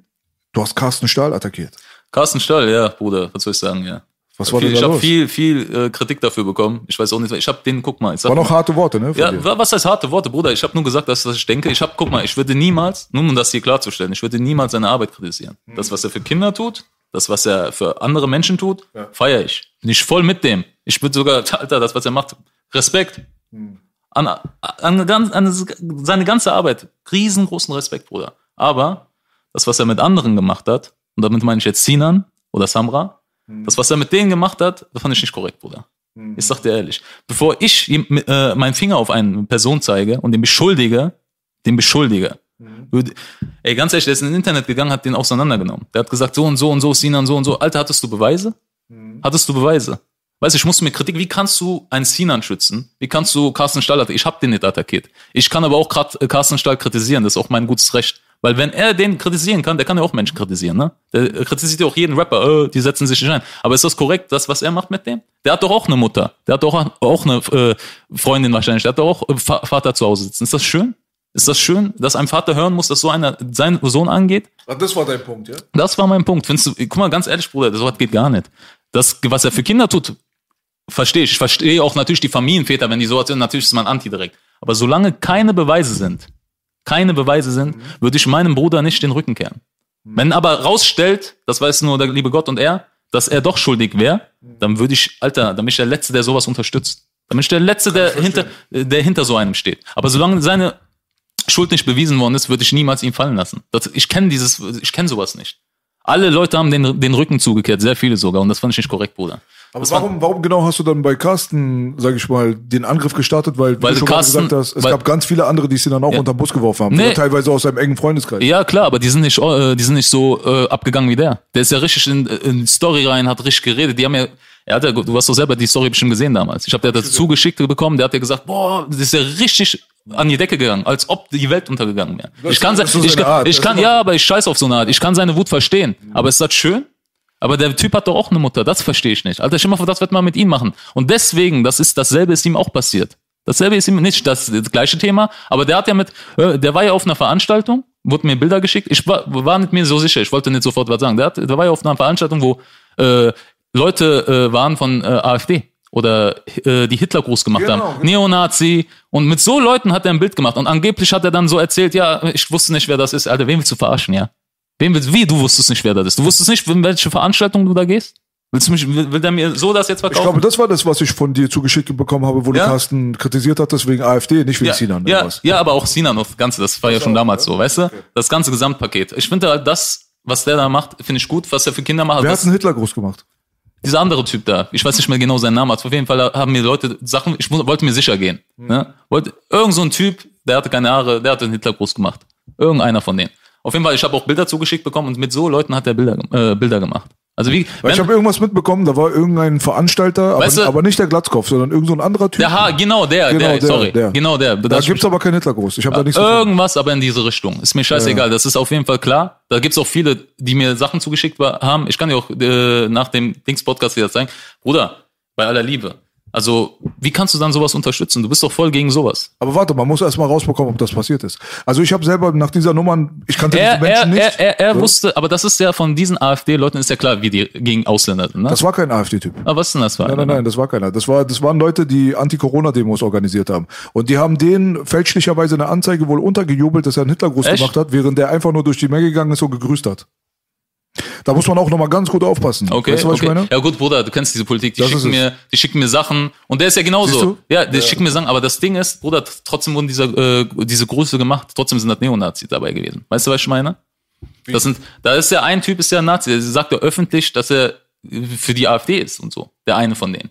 du hast Carsten Stahl attackiert. Carsten Stall, ja, Bruder, was soll ich sagen, ja. Was war viel, denn ich da habe los? viel, viel äh, Kritik dafür bekommen. Ich weiß auch nicht, ich habe den, guck mal, ich sag War mal, noch harte Worte, ne? Ja, dir. wa- was heißt harte Worte, Bruder? Ich habe nur gesagt, dass was ich denke. Ich habe, guck mal, ich würde niemals, nur um das hier klarzustellen, ich würde niemals seine Arbeit kritisieren. Mhm. Das, was er für Kinder tut, das, was er für andere Menschen tut, feiere ich. Bin ich voll mit dem. Ich würde sogar, Alter, das, was er macht, Respekt. Mhm. An, an, ganz- an seine ganze Arbeit, riesengroßen Respekt, Bruder. Aber das, was er mit anderen gemacht hat, und damit meine ich jetzt Sinan oder Samra, Mhm. das, was er mit denen gemacht hat, das fand ich nicht korrekt, Bruder. Ich sag dir ehrlich, bevor ich äh, meinen Finger auf eine Person zeige und den beschuldige, den beschuldige, würde, ey, ganz ehrlich, der ist ins Internet gegangen, hat den auseinandergenommen. Der hat gesagt, so und so und so, Sinan, so und so. Alter, hattest du Beweise? Hattest du Beweise? Weißt du, ich musste mir Kritik, wie kannst du einen Sinan schützen? Wie kannst du Carsten Stahl attackieren? Ich hab den nicht attackiert. Ich kann aber auch äh, Carsten Stahl kritisieren, das ist auch mein gutes Recht. Weil wenn er den kritisieren kann, der kann ja auch Menschen kritisieren, ne? Der kritisiert ja auch jeden Rapper, äh, die setzen sich nicht ein. Aber ist das korrekt, das, was er macht mit dem? Der hat doch auch eine Mutter. Der hat doch auch eine äh, Freundin wahrscheinlich. Der hat doch auch äh, Va- Vater zu Hause sitzen. Ist das schön? Ist das schön, dass ein Vater hören muss, dass so einer seinen Sohn angeht? Das war dein Punkt, ja? Das war mein Punkt. Findest du, guck mal, ganz ehrlich, Bruder, das geht gar nicht. Das, was er für Kinder tut, verstehe ich. Ich verstehe auch natürlich die Familienväter, wenn die sowas sind, natürlich ist man anti direkt. Aber solange keine Beweise sind, keine Beweise sind, würde ich meinem Bruder nicht den Rücken kehren. Wenn aber rausstellt, das weiß nur der liebe Gott und er, dass er doch schuldig wäre, dann würde ich, Alter, dann bin ich der Letzte, der sowas unterstützt. Dann bin ich der Letzte, der hinter, der hinter so einem steht. Aber solange seine Schuld nicht bewiesen worden ist, würde ich niemals ihn fallen lassen. Das, ich kenne dieses, ich kenne sowas nicht. Alle Leute haben den, den Rücken zugekehrt, sehr viele sogar, und das fand ich nicht korrekt, Bruder. Aber warum, warum genau hast du dann bei Carsten, sag ich mal, den Angriff gestartet? Weil, wie Weil du schon mal Carsten- gesagt hast, es weil- gab ganz viele andere, die es dann auch Ja. unter den Bus geworfen haben. Nee. Teilweise aus seinem engen Freundeskreis. Ja, klar, aber die sind nicht, äh, die sind nicht so äh, abgegangen wie der. Der ist ja richtig in, in die Story rein, hat richtig geredet. Die haben ja, er hat ja, du hast doch selber die Story bestimmt gesehen damals. Ich habe der das zugeschickt bekommen, der hat ja gesagt, boah, das ist ja richtig an die Decke gegangen, als ob die Welt untergegangen wäre. Ich kann, ich kann, ich kann, ja, aber ich scheiß auf so eine Art. Ich kann seine Wut verstehen. Aber ist das schön? Aber der Typ hat doch auch eine Mutter, das verstehe ich nicht. Alter, stell mal vor, das wird man mit ihm machen. Und deswegen, das ist, dasselbe ist ihm auch passiert. Dasselbe ist ihm nicht das, das gleiche Thema, aber der hat ja mit, äh, der war ja auf einer Veranstaltung, wurde mir Bilder geschickt. Ich war, war nicht mir so sicher, ich wollte nicht sofort was sagen. Der, hat, der war ja auf einer Veranstaltung, wo äh, Leute äh, waren von äh, AfD. oder äh, die Hitler groß gemacht Genau, haben. genau. Neonazi. Und mit so Leuten hat er ein Bild gemacht. Und angeblich hat er dann so erzählt, ja, ich wusste nicht, wer das ist. Alter, wen willst du verarschen, ja? Willst, wie, du wusstest nicht, wer das ist? Du wusstest nicht, in welche Veranstaltung du da gehst? Willst du mich, will, will der mir so das jetzt Ich verkaufen? glaube, das war das, was ich von dir zugeschickt bekommen habe, wo Ja. du Carsten kritisiert hattest wegen AfD, nicht wegen ja, Sinan. ja, was? ja, aber auch Sinan, das Ganze, das war ja schon damals so, weißt du? Das ganze Gesamtpaket. Ich finde halt das, was der da macht, finde ich gut, was er für Kinder macht. Wer hat einen Hitler groß gemacht? dieser andere Typ da, ich weiß nicht mehr genau seinen Namen, aber auf jeden Fall haben mir Leute Sachen, ich wollte mir sicher gehen. Ne? Wollte, irgend so ein Typ, der hatte keine Haare, der hat den Hitler groß gemacht. Irgendeiner von denen. Auf jeden Fall, ich habe auch Bilder zugeschickt bekommen und mit so Leuten hat er Bilder, äh, Bilder gemacht. Also wie, Weil ich habe irgendwas mitbekommen, da war irgendein Veranstalter, aber, Weißt du- aber nicht der Glatzkopf, sondern irgend so ein anderer Typ. der Haar, genau der, Genau, der, der, sorry, der. genau der. da Das- gibt's aber keinen Hitler groß. Ich habe da nichts gefunden. Irgendwas aber in diese Richtung. Ist mir scheißegal. Das ist auf jeden Fall klar. Da gibt's auch viele, die mir Sachen zugeschickt haben. Ich kann dir auch äh, nach dem Dings-Podcast wieder zeigen. Bruder, bei aller Liebe. Also, wie kannst du dann sowas unterstützen? Du bist doch voll gegen sowas. Aber warte, man muss erst mal rausbekommen, ob das passiert ist. Also ich habe selber nach dieser Nummer, ich kannte Er, diese er, Menschen er, nicht. er, er So. wusste, aber das ist ja von diesen AfD-Leuten ist ja klar, wie die gegen Ausländer sind. Ne? Das war kein AfD-Typ. aber was ist denn das für Nein, nein, nein, das war keiner. Das, war, das waren Leute, die Anti-Corona-Demos organisiert haben. Und die haben denen fälschlicherweise eine Anzeige wohl untergejubelt, dass er einen Hitlergruß Echt? gemacht hat, während der einfach nur durch die Menge gegangen ist und gegrüßt hat. Da muss man auch nochmal ganz gut aufpassen. Okay, weißt du, was okay. ich meine? Ja gut, Bruder, du kennst diese Politik, die Das schicken mir, die schicken mir Sachen und der ist ja genauso. Ja, die schicken mir Sachen, aber das Ding ist, Bruder, trotzdem wurden diese, äh, diese Grüße gemacht, trotzdem sind das Neonazis dabei gewesen. Weißt du, was ich meine? Das sind, da ist ja ein Typ, ist ja ein Nazi, der sagt ja öffentlich, dass er für die AfD ist und so. Der eine von denen.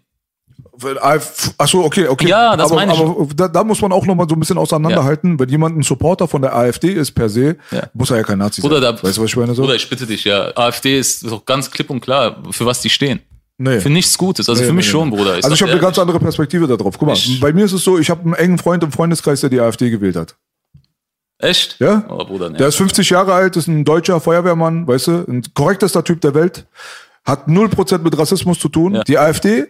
Achso, okay, okay. Ja, das aber, meine ich. Aber da, da muss man auch nochmal so ein bisschen auseinanderhalten. Wenn jemand ein Supporter von der AfD ist per se, Ja. muss er ja kein Nazi Bruder, sein. da, weißt du, was ich meine? So? Bruder, ich bitte dich, ja. AfD ist doch ganz klipp und klar, für was die stehen. nee. Für nichts Gutes. Also Nee, für mich nee, schon, nee. Bruder. also sag ich habe eine ganz andere Perspektive darauf. Guck mal, Ich- bei mir ist es so, ich habe einen engen Freund im Freundeskreis, der die AfD gewählt hat. Echt? Ja? Oh, Bruder, ne. Der ist 50 Jahre alt, ist ein deutscher Feuerwehrmann, weißt du, ein korrektester Typ der Welt, hat 0% mit Rassismus zu tun. Ja. Die AfD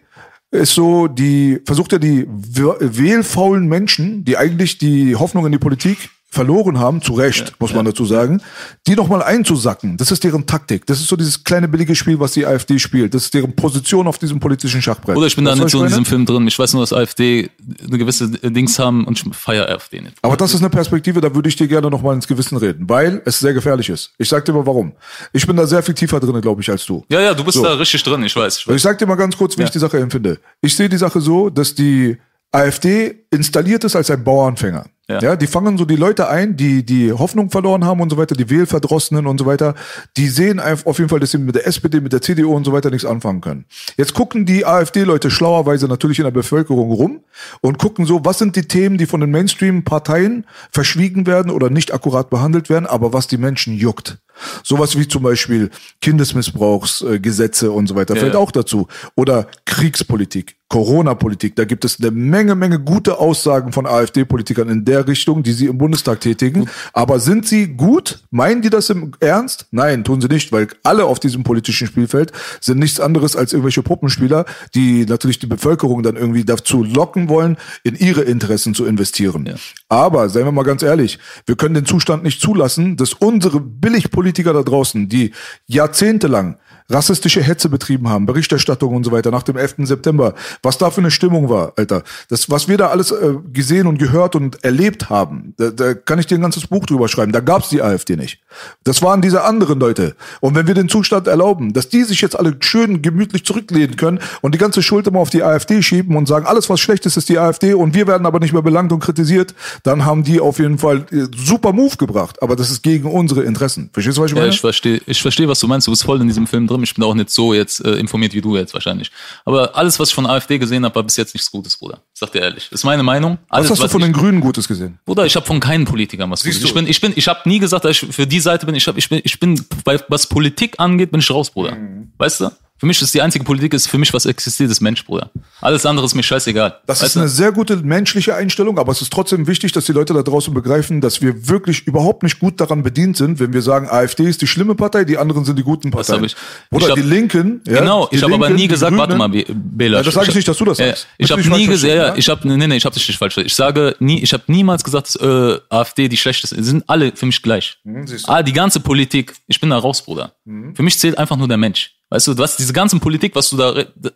ist so, die versucht ja die wählfaulen Menschen, die eigentlich die Hoffnung in die Politik verloren haben, zu Recht, muss man dazu sagen, die nochmal einzusacken. Das ist deren Taktik. Das ist so dieses kleine billige Spiel, was die AfD spielt. Das ist deren Position auf diesem politischen Schachbrett. Bruder, ich bin da Weißt du, nicht was so in diesem Film drin. Ich weiß nur, dass AfD eine gewisse Dings haben und ich feiere AfD nicht. Aber das ist eine Perspektive, da würde ich dir gerne noch mal ins Gewissen reden, weil es sehr gefährlich ist. Ich sag dir mal warum. Ich bin da sehr viel tiefer drin, glaube ich, als du. Ja, ja, du bist So. da richtig drin, ich weiß. Ich weiß. ich sag dir mal ganz kurz, wie Ja. ich die Sache empfinde. Ich sehe die Sache so, dass die AfD installiert ist als ein Bauernfänger. Ja. Ja. die fangen so die Leute ein, die die Hoffnung verloren haben und so weiter, die Wählverdrossenen und so weiter. Die sehen einfach auf jeden Fall, dass sie mit der SPD, mit der CDU und so weiter nichts anfangen können. Jetzt gucken die AfD-Leute schlauerweise natürlich in der Bevölkerung rum und gucken so, was sind die Themen, die von den Mainstream-Parteien verschwiegen werden oder nicht akkurat behandelt werden, aber was die Menschen juckt. Sowas wie zum Beispiel Kindesmissbrauchsgesetze und so weiter Ja, fällt ja. auch dazu. Oder Kriegspolitik, Corona-Politik. Da gibt es eine Menge, Menge gute Aussagen von AfD-Politikern in der Richtung, die sie im Bundestag tätigen. Aber sind sie gut? Meinen die das im Ernst? Nein, tun sie nicht, weil alle auf diesem politischen Spielfeld sind nichts anderes als irgendwelche Puppenspieler, die natürlich die Bevölkerung dann irgendwie dazu locken wollen, in ihre Interessen zu investieren. Aber, seien wir mal ganz ehrlich, wir können den Zustand nicht zulassen, dass unsere Billigpolitiker da draußen, die jahrzehntelang rassistische Hetze betrieben haben, Berichterstattung und so weiter nach dem 11. September, was da für eine Stimmung war, Alter. Das, was wir da alles äh, gesehen und gehört und erlebt haben, da, da kann ich dir ein ganzes Buch drüber schreiben. Da gab's die AfD nicht. Das waren diese anderen Leute. Und wenn wir den Zustand erlauben, dass die sich jetzt alle schön gemütlich zurücklehnen können und die ganze Schuld immer auf die AfD schieben und sagen, alles was schlecht ist, ist die AfD und wir werden aber nicht mehr belangt und kritisiert, dann haben die auf jeden Fall äh, super Move gebracht. Aber das ist gegen unsere Interessen. Verstehst du, was ich Ja, meine? ich verstehe, ich verstehe, was du meinst. Du bist voll in diesem Film drin. Ich bin auch nicht so jetzt äh, informiert wie du jetzt wahrscheinlich. Aber alles, was ich von AfD gesehen habe, war bis jetzt nichts Gutes, Bruder. Sag dir ehrlich. Das ist meine Meinung. Alles, was hast du von ich, den Grünen Gutes gesehen? Bruder, ich habe von keinen Politikern was Gutes. du? Ich bin, ich bin, ich habe nie gesagt, dass ich für die Seite bin. Ich hab, ich bin, ich bin, bei, was Politik angeht, bin ich raus, Bruder. Mhm. Weißt du? Für mich ist die einzige Politik, ist für mich was existiert, ist Mensch, Bruder. Alles andere ist mir scheißegal. Das weißt ist eine sehr gute menschliche Einstellung, aber es ist trotzdem wichtig, dass die Leute da draußen begreifen, dass wir wirklich überhaupt nicht gut daran bedient sind, wenn wir sagen, AfD ist die schlimme Partei, die anderen sind die guten Parteien. hab ich- Oder ich hab- die Linken. Ja, Genau, die ich habe aber nie gesagt, warte mal, Be- Bela. Ja, das sage ich nicht, dass du das Ja, sagst. Ich habe nie gesagt, ja, ich habe nee, nee, ich habe dich nicht falsch verstanden. Ich sage nie, ich habe niemals gesagt, dass äh, AfD die schlechteste ist. sind alle für mich gleich. Hm, du. Ah, die ganze Politik, ich bin da raus, Bruder. Für mich zählt einfach nur der Mensch. Weißt du, was diese ganze Politik, was du da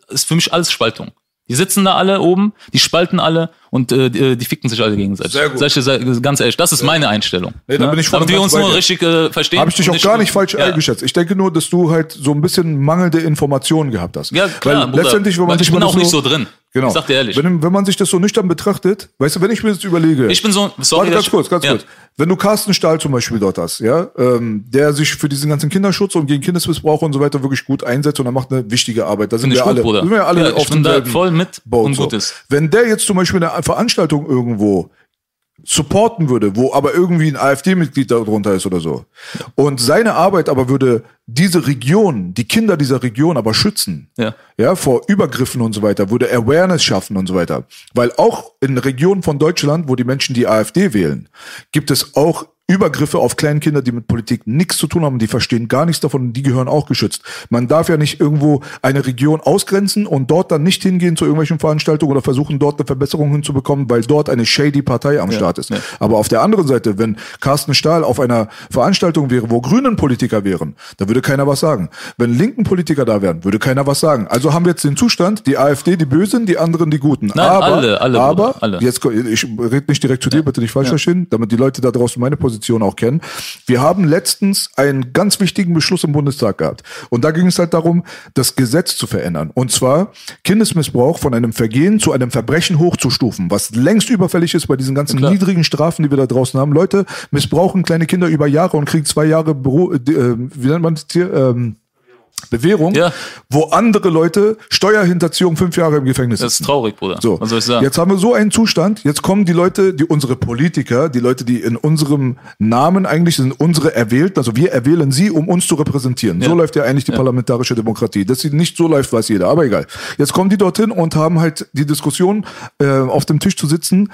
ist für mich alles Spaltung. Die sitzen da alle oben, die spalten alle und äh, die, die ficken sich alle gegenseitig. Sehr gut. Sag ich dir ganz ehrlich, das ist meine Einstellung. Nee, da ne? bin ich voll Damit wir uns nur richtig äh, verstehen. Habe ich dich auch gar nicht falsch ja. eingeschätzt. Ich denke nur, dass du halt so ein bisschen mangelnde Informationen gehabt hast. Ja, klar. Weil Bruder. letztendlich, wenn man ich bin auch nicht so drin. Genau. Ich sag dir ehrlich. Wenn, wenn man sich das so nüchtern betrachtet, weißt du, wenn ich mir das überlege. Ich bin so, sorry. Warte, ganz kurz, ganz ja. kurz. Wenn du Carsten Stahl zum Beispiel dort hast, ja, ähm, der sich für diesen ganzen Kinderschutz und gegen Kindesmissbrauch und so weiter wirklich gut einsetzt und er macht eine wichtige Arbeit. Da sind wir gut, alle, Bruder. sind wir alle Ja, auf demselben voll mit Boot, und so. gut ist. Wenn der jetzt zum Beispiel eine Veranstaltung irgendwo supporten würde, wo aber irgendwie ein AfD-Mitglied darunter ist oder so. Und seine Arbeit aber würde diese Region, die Kinder dieser Region aber schützen. Ja. Ja, vor Übergriffen und so weiter, würde Awareness schaffen und so weiter. Weil auch in Regionen von Deutschland, wo die Menschen die AfD wählen, gibt es auch Übergriffe auf Kleinkinder, die mit Politik nichts zu tun haben, die verstehen gar nichts davon und die gehören auch geschützt. Man darf ja nicht irgendwo eine Region ausgrenzen und dort dann nicht hingehen zu irgendwelchen Veranstaltungen oder versuchen, dort eine Verbesserung hinzubekommen, weil dort eine shady Partei am Start ist. ja. Aber auf der anderen Seite, wenn Carsten Stahl auf einer Veranstaltung wäre, wo Grünen Politiker wären, da würde keiner was sagen. Wenn linken Politiker da wären, würde keiner was sagen. Also haben wir jetzt den Zustand, die AfD die Bösen, die anderen die Guten. Nein, aber, alle, alle, aber, Bruder, alle. jetzt, ich rede nicht direkt zu dir, bitte nicht falsch verstehen, damit die Leute da draußen meine Position auch kennen. Wir haben letztens einen ganz wichtigen Beschluss im Bundestag gehabt. Und da ging es halt darum, das Gesetz zu verändern. Und zwar Kindesmissbrauch von einem Vergehen zu einem Verbrechen hochzustufen, was längst überfällig ist bei diesen ganzen klar. niedrigen Strafen, die wir da draußen haben. Leute missbrauchen kleine Kinder über Jahre und kriegen zwei Jahre Beru äh, wie nennt man das hier? Ähm, Bewährung, Ja. wo andere Leute Steuerhinterziehung fünf Jahre im Gefängnis Das sitzen. ist traurig, Bruder. So, Was soll ich sagen? jetzt haben wir so einen Zustand, jetzt kommen die Leute, die unsere Politiker, die Leute, die in unserem Namen eigentlich sind unsere erwählten, also wir erwählen sie, um uns zu repräsentieren. So Ja. läuft ja eigentlich die parlamentarische Demokratie. Dass sie nicht so läuft, weiß jeder, aber egal. Jetzt kommen die dorthin und haben halt die Diskussion, äh, auf dem Tisch zu sitzen,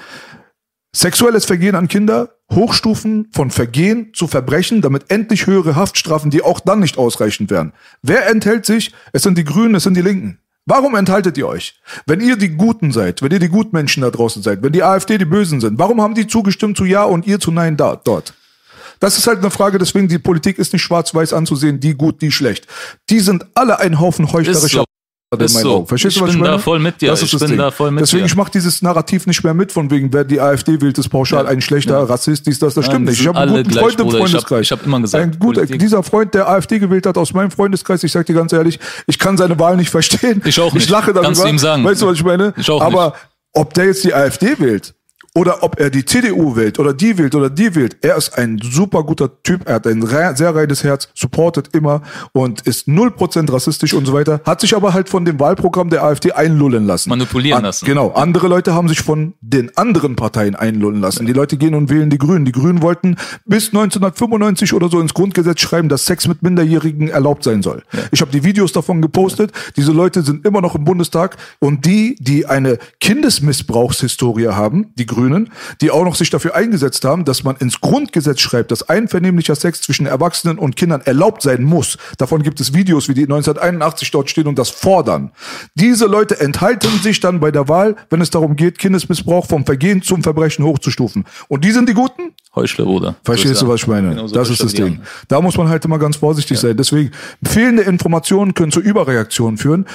Sexuelles Vergehen an Kinder, Hochstufen von Vergehen zu Verbrechen, damit endlich höhere Haftstrafen, die auch dann nicht ausreichend wären. Wer enthält sich? Es sind die Grünen, es sind die Linken. Warum enthaltet ihr euch? Wenn ihr die Guten seid, wenn ihr die Gutmenschen da draußen seid, wenn die AfD die Bösen sind, warum haben die zugestimmt zu Ja und ihr zu Nein da, dort? Das ist halt eine Frage, deswegen die Politik ist nicht schwarz-weiß anzusehen, die gut, die schlecht. Die sind alle ein Haufen heuchlerischer. In meinen so. Augen. Verstehst Ich du, was bin ich meine? da voll mit dir. Das ist Ich das bin Ding. da voll mit Deswegen, dir. ich mache dieses Narrativ nicht mehr mit, von wegen, wer die AfD wählt, ist pauschal ein schlechter Rassist, dies, das, das Nein, stimmt die nicht. Ich habe einen guten gleich, Freund im Bruder. Ich hab- Freundeskreis. ich hab immer gesagt, ein guter, Politik- dieser Freund, der AfD gewählt hat aus meinem Freundeskreis, ich sag dir ganz ehrlich, ich kann seine Wahl nicht verstehen. Ich auch Ich nicht. lache darüber. Kannst du ihm sagen. Weißt du, was ich meine? Ich auch Aber nicht. ob der jetzt die AfD wählt, oder ob er die CDU wählt oder die wählt oder die wählt, er ist ein super guter Typ, er hat ein sehr reines Herz, supportet immer und ist 0% rassistisch und so weiter, hat sich aber halt von dem Wahlprogramm der AfD einlullen lassen. Manipulieren An- lassen. Genau, andere Leute haben sich von den anderen Parteien einlullen lassen. Die Leute gehen und wählen die Grünen. Die Grünen wollten bis 1995 oder so ins Grundgesetz schreiben, dass Sex mit Minderjährigen erlaubt sein soll. Ich habe die Videos davon gepostet. Diese Leute sind immer noch im Bundestag und die, die eine Kindesmissbrauchshistorie haben, die Grünen, die auch noch sich dafür eingesetzt haben, dass man ins Grundgesetz schreibt, dass einvernehmlicher Sex zwischen Erwachsenen und Kindern erlaubt sein muss. Davon gibt es Videos, wie die 1981 dort stehen und das fordern. Diese Leute enthalten sich dann bei der Wahl, wenn es darum geht, Kindesmissbrauch vom Vergehen zum Verbrechen hochzustufen. Und die sind die Guten? Heuchler, Bruder. Verstehst du, was ich meine? Genauso das ist das. Ding. Da muss man halt immer ganz vorsichtig sein. Deswegen, fehlende Informationen können zu Überreaktionen führen.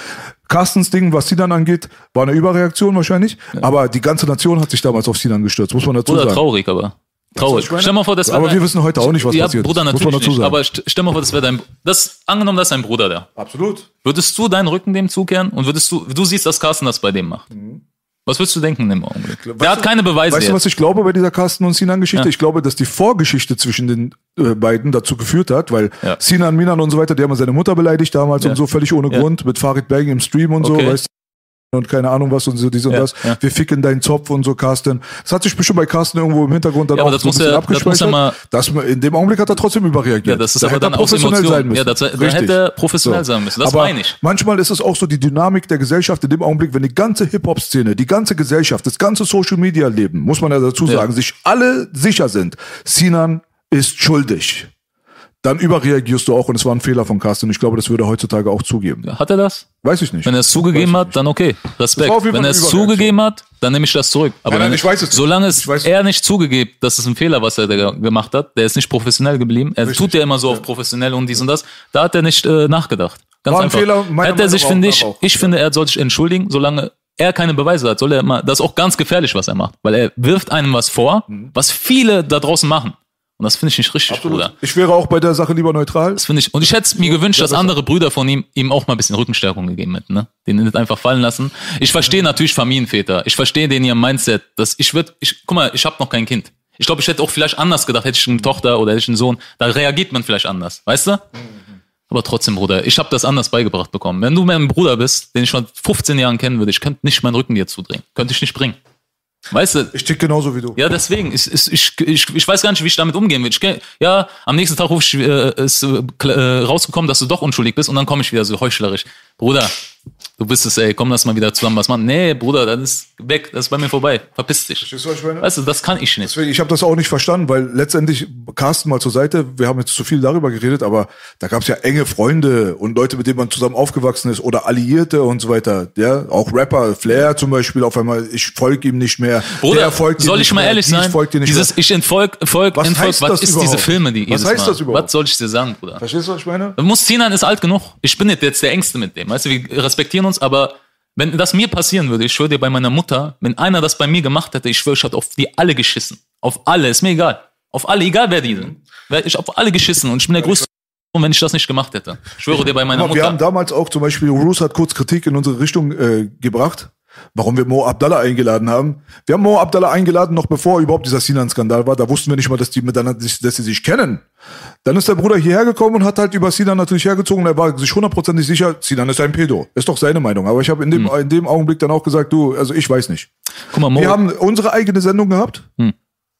Carstens Ding, was Sinan angeht, war eine Überreaktion wahrscheinlich. Aber die ganze Nation hat sich damals auf Sinan gestürzt, muss man dazu Bruder, sagen. traurig, aber. Traurig. ich meine? Stell mal vor, das Aber wir wissen heute auch nicht, was ja, passiert ist. Bruder, Muss man natürlich dazu nicht. sagen. Aber st stell mal vor, das wäre dein, das, angenommen, das ist dein Bruder da. Absolut. Würdest du deinen Rücken dem zukehren und würdest du, du siehst, dass Carsten das bei dem macht. Was würdest du denken dem Augenblick? Der hat keine Beweise Weißt du, was ich glaube bei dieser Carsten und Sinan-Geschichte? Ja. Ich glaube, dass die Vorgeschichte zwischen den äh, beiden dazu geführt hat, weil Ja. Sinan, Minan und so weiter, die haben seine Mutter beleidigt damals Ja. und so völlig ohne. Grund mit Farid Bang im Stream und so, Okay. weißt du? Und keine Ahnung was und so, dies und Ja, das. ja. Wir ficken deinen Zopf und so, Carsten. Das hat sich bestimmt bei Carsten irgendwo im Hintergrund dann Ja, auch das so ein bisschen er- das muss er abgespeichert. mal- Das, in dem Augenblick hat er trotzdem überreagiert. Ja, das ist Da aber er dann professionell Emotionen. sein müssen. Ja, das- da hätte er professionell sein müssen. Das aber meine ich. Manchmal ist es auch so die Dynamik der Gesellschaft in dem Augenblick, wenn die ganze Hip-Hop-Szene, die ganze Gesellschaft, das ganze Social-Media-Leben, muss man ja dazu Ja. sagen, sich alle sicher sind, Sinan ist schuldig. Dann überreagierst du auch und es war ein Fehler von Carsten. Ich glaube, das würde er heutzutage auch zugeben. Hat er das? Weiß ich nicht. Wenn er es zugegeben hat, dann okay. Respekt. Wenn er es zugegeben hat, dann nehme ich das zurück. Aber Nein, nein, ich weiß es solange es er nicht zugegebt, das ist ein Fehler, was er da gemacht hat, der ist nicht professionell geblieben. Er tut ja immer so auf professionell und dies und das. Da hat er nicht äh, nachgedacht. Ganz War ein einfach. Fehler, meiner Hätte er sich, finde ich, ich finde, er soll sich entschuldigen, solange er keine Beweise hat, soll er mal, das ist auch ganz gefährlich, was er macht, weil er wirft einem was vor, was viele da draußen machen. Und das finde ich nicht richtig, Bruder. Ich wäre auch bei der Sache lieber neutral. Das finde ich. Und ich hätte es mir gewünscht, dass andere Brüder von ihm ihm auch mal ein bisschen Rückenstärkung gegeben hätten, ne? Den nicht einfach fallen lassen. Ich verstehe natürlich Familienväter. Ich verstehe den ihr Mindset, dass ich würde, ich, guck mal, ich habe noch kein Kind. Ich glaube, ich hätte auch vielleicht anders gedacht, hätte ich eine Tochter oder hätte ich einen Sohn. Da reagiert man vielleicht anders, weißt du? Aber trotzdem, Bruder, ich habe das anders beigebracht bekommen. Wenn du mein Bruder bist, den ich schon 15 Jahren kennen würde, ich könnte nicht meinen Rücken dir zudrehen. Könnte ich nicht bringen. Weißt du? Ich tick genauso wie du. Ja, deswegen. Ich, ich, ich, ich, weiß gar nicht, wie ich damit umgehen will. Ich, ja, am nächsten Tag ruf ich, äh, ist äh, äh, rausgekommen, dass du doch unschuldig bist und dann komme ich wieder so heuchlerisch. Bruder, du bist es, ey, komm, lass mal wieder zusammen was machen. Nee, Bruder, das ist weg, das ist bei mir vorbei. Verpiss dich. Verstehst du, was ich meine? Weißt du, das kann ich nicht. Deswegen, ich habe das auch nicht verstanden, weil letztendlich, Carsten mal zur Seite, wir haben jetzt zu viel darüber geredet, aber da gab es ja enge Freunde und Leute, mit denen man zusammen aufgewachsen ist oder Alliierte und so weiter. Ja, auch Rapper, Flair zum Beispiel, auf einmal, ich folge ihm nicht mehr. Bruder, soll ich mal mehr, ehrlich sein? Folgt dir nicht Dieses mehr. ich entfolg, folg, Was entfolg, heißt was das ist überhaupt? diese Filme, die Was heißt Mal? das überhaupt? Was soll ich dir sagen, Bruder? Verstehst du, was ich meine? Mustinan ist alt genug. Ich bin jetzt der Ängste mit dem. Weißt du, wir respektieren uns, aber wenn das mir passieren würde, ich schwöre dir bei meiner Mutter, wenn einer das bei mir gemacht hätte, ich schwöre, ich hätte auf die alle geschissen. Auf alle, ist mir egal. Auf alle, egal wer die sind. Ich auf alle geschissen und ich bin der größte, wenn ich das nicht gemacht hätte. Ich schwöre dir bei meiner mal, wir haben Mutter. damals auch zum Beispiel, Roos hat kurz Kritik in unsere Richtung äh, gebracht, warum wir Mo Abdallah eingeladen haben. Wir haben Mo Abdallah eingeladen, noch bevor überhaupt dieser Sinan-Skandal war. Da wussten wir nicht mal, dass die miteinander, dass sie sich kennen. Dann ist der Bruder hierher gekommen und hat halt über Sinan natürlich hergezogen. Er war sich hundertprozentig sicher, Sinan ist ein Pedo. Ist doch seine Meinung. Aber ich habe in dem, Hm. in dem Augenblick dann auch gesagt, du, also ich weiß nicht. Guck mal, Mo, Wir haben unsere eigene Sendung gehabt.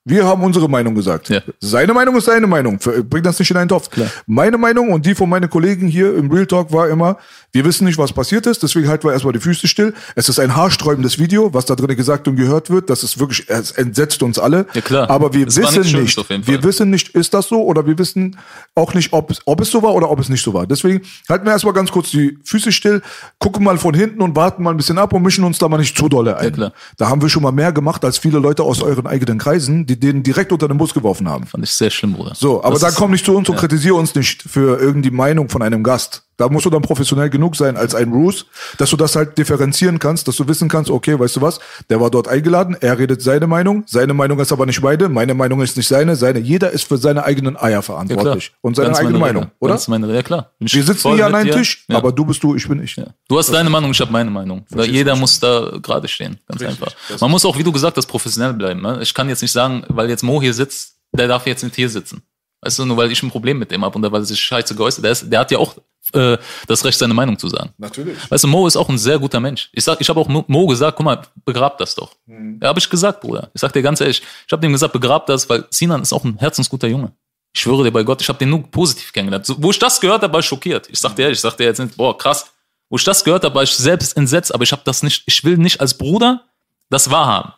Wir haben unsere Meinung gesagt. Ja. Seine Meinung ist seine Meinung. Bring das nicht in einen Topf. Meine Meinung und die von meinen Kollegen hier im Real Talk war immer, wir wissen nicht, was passiert ist, deswegen halten wir erstmal die Füße still. Es ist ein haarsträubendes Video, was da drin gesagt und gehört wird. Das ist wirklich, es entsetzt uns alle. Ja, klar. Aber wir Es wissen nicht, jeden wir wissen nicht, ist das so oder wir wissen auch nicht, ob, es- ob es so war oder ob es nicht so war. Deswegen halten wir erstmal ganz kurz die Füße still, gucken mal von hinten und warten mal ein bisschen ab und mischen uns da mal nicht zu dolle ein. klar. Da haben wir schon mal mehr gemacht als viele Leute aus euren eigenen Kreisen, die den direkt unter den Bus geworfen haben. fand ich sehr schlimm, Bruder. So, aber Das dann komm nicht zu uns und kritisiere uns nicht für irgendwie Meinung von einem Gast. Da musst du dann professionell genug sein als ein Bruce, dass du das halt differenzieren kannst, dass du wissen kannst, okay, weißt du was, der war dort eingeladen, er redet seine Meinung, seine Meinung ist aber nicht meine, meine Meinung ist nicht seine, seine, jeder ist für seine eigenen Eier ja, verantwortlich und seine Ganz eigene Meinung, Regel. oder? Ganz meine, ja, klar. Ich Wir sitzen hier an einem. Tisch, Ja. aber du bist du, ich bin ich. Du hast deine Meinung, ich habe meine Meinung. Jeder muss da gerade stehen, ganz einfach. Man muss auch, wie du gesagt hast, professionell bleiben. Ne? Ich kann jetzt nicht sagen, weil jetzt Mo hier sitzt, der darf jetzt nicht hier sitzen. Weißt du, nur weil ich ein Problem mit dem habe und weil er sich scheiße geäußert der, ist, der hat ja auch äh, das Recht, seine Meinung zu sagen. Natürlich. Weißt du, Mo ist auch ein sehr guter Mensch. Ich sag, ich habe auch Mo- gesagt, guck mal, begrab das doch. Ja, habe ich gesagt, Bruder. Ich sag dir ganz ehrlich, ich habe dem gesagt, begrab das, weil Sinan ist auch ein herzensguter Junge. Ich schwöre dir bei Gott, ich habe den nur positiv kennengelernt. So, wo ich das gehört habe, war ich schockiert. Ich sag dir ehrlich, ich sag dir jetzt nicht, boah, krass. Wo ich das gehört habe, war ich selbst entsetzt, aber ich habe das nicht, ich will nicht als Bruder das wahrhaben.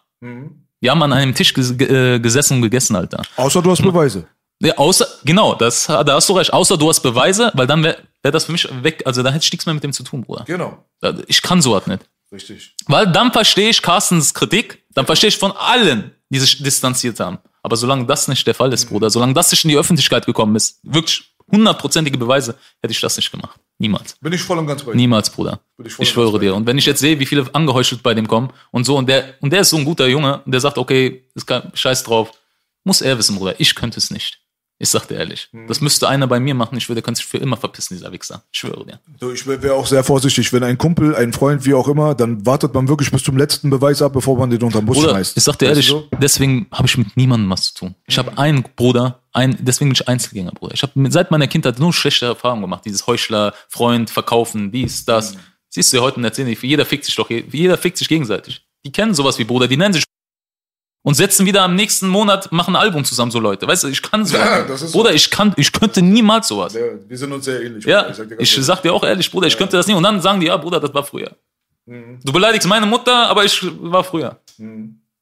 Wir haben an einem Tisch ges ge- äh, gesessen und gegessen, Alter. Außer du hast Beweise. Ja, außer, genau, das, da hast du recht. Außer du hast Beweise, weil dann wäre wär das für mich weg, also da hätte ich nichts mehr mit dem zu tun, Bruder. Genau. Ich kann sowas nicht. Richtig. Weil dann verstehe ich Carstens Kritik, dann verstehe ich von allen, die sich distanziert haben. Aber solange das nicht der Fall ist, Bruder, solange das nicht in die Öffentlichkeit gekommen ist, wirklich hundertprozentige Beweise, hätte ich das nicht gemacht. Niemals. Bin ich voll und ganz bei dir. Niemals, Bruder. Bin ich voll Ich schwöre dir. Und wenn ich jetzt sehe, wie viele angeheuchelt bei dem kommen und so, und der, und der ist so ein guter Junge, und der sagt, okay, ist kein Scheiß drauf, muss er wissen, Bruder. Ich könnte es nicht. Ich sag dir ehrlich. Mhm. Das müsste einer bei mir machen. Ich würde, der könnte sich für immer verpissen, dieser Wichser. Ich schwöre dir. So, ich wäre auch sehr vorsichtig. Wenn ein Kumpel, ein Freund, wie auch immer, dann wartet man wirklich bis zum letzten Beweis ab, bevor man den unterm Bus Bruder, schmeißt. ich sag dir Weißt ehrlich, du so? deswegen habe ich mit niemandem was zu tun. Ich habe einen Bruder, ein, deswegen bin ich Einzelgänger, Bruder. Ich habe seit meiner Kindheit nur schlechte Erfahrungen gemacht. Dieses Heuchler, Freund, Verkaufen, dies, das. Siehst du ja heute in der Szene, jeder fickt sich doch, jeder fickt sich gegenseitig. Die kennen sowas wie Bruder, die nennen sich und setzen wieder am nächsten Monat, machen ein Album zusammen, so Leute. Weißt du, ich kann so. Ja, so. Bruder, ich kann, ich könnte niemals sowas. Ja, wir sind uns sehr ähnlich. Ja, Bruder. sag dir ich sag dir auch ehrlich, Bruder, ich könnte das nie. Und dann sagen die, ja, Bruder, das war früher. Mhm. Du beleidigst meine Mutter, aber ich war früher.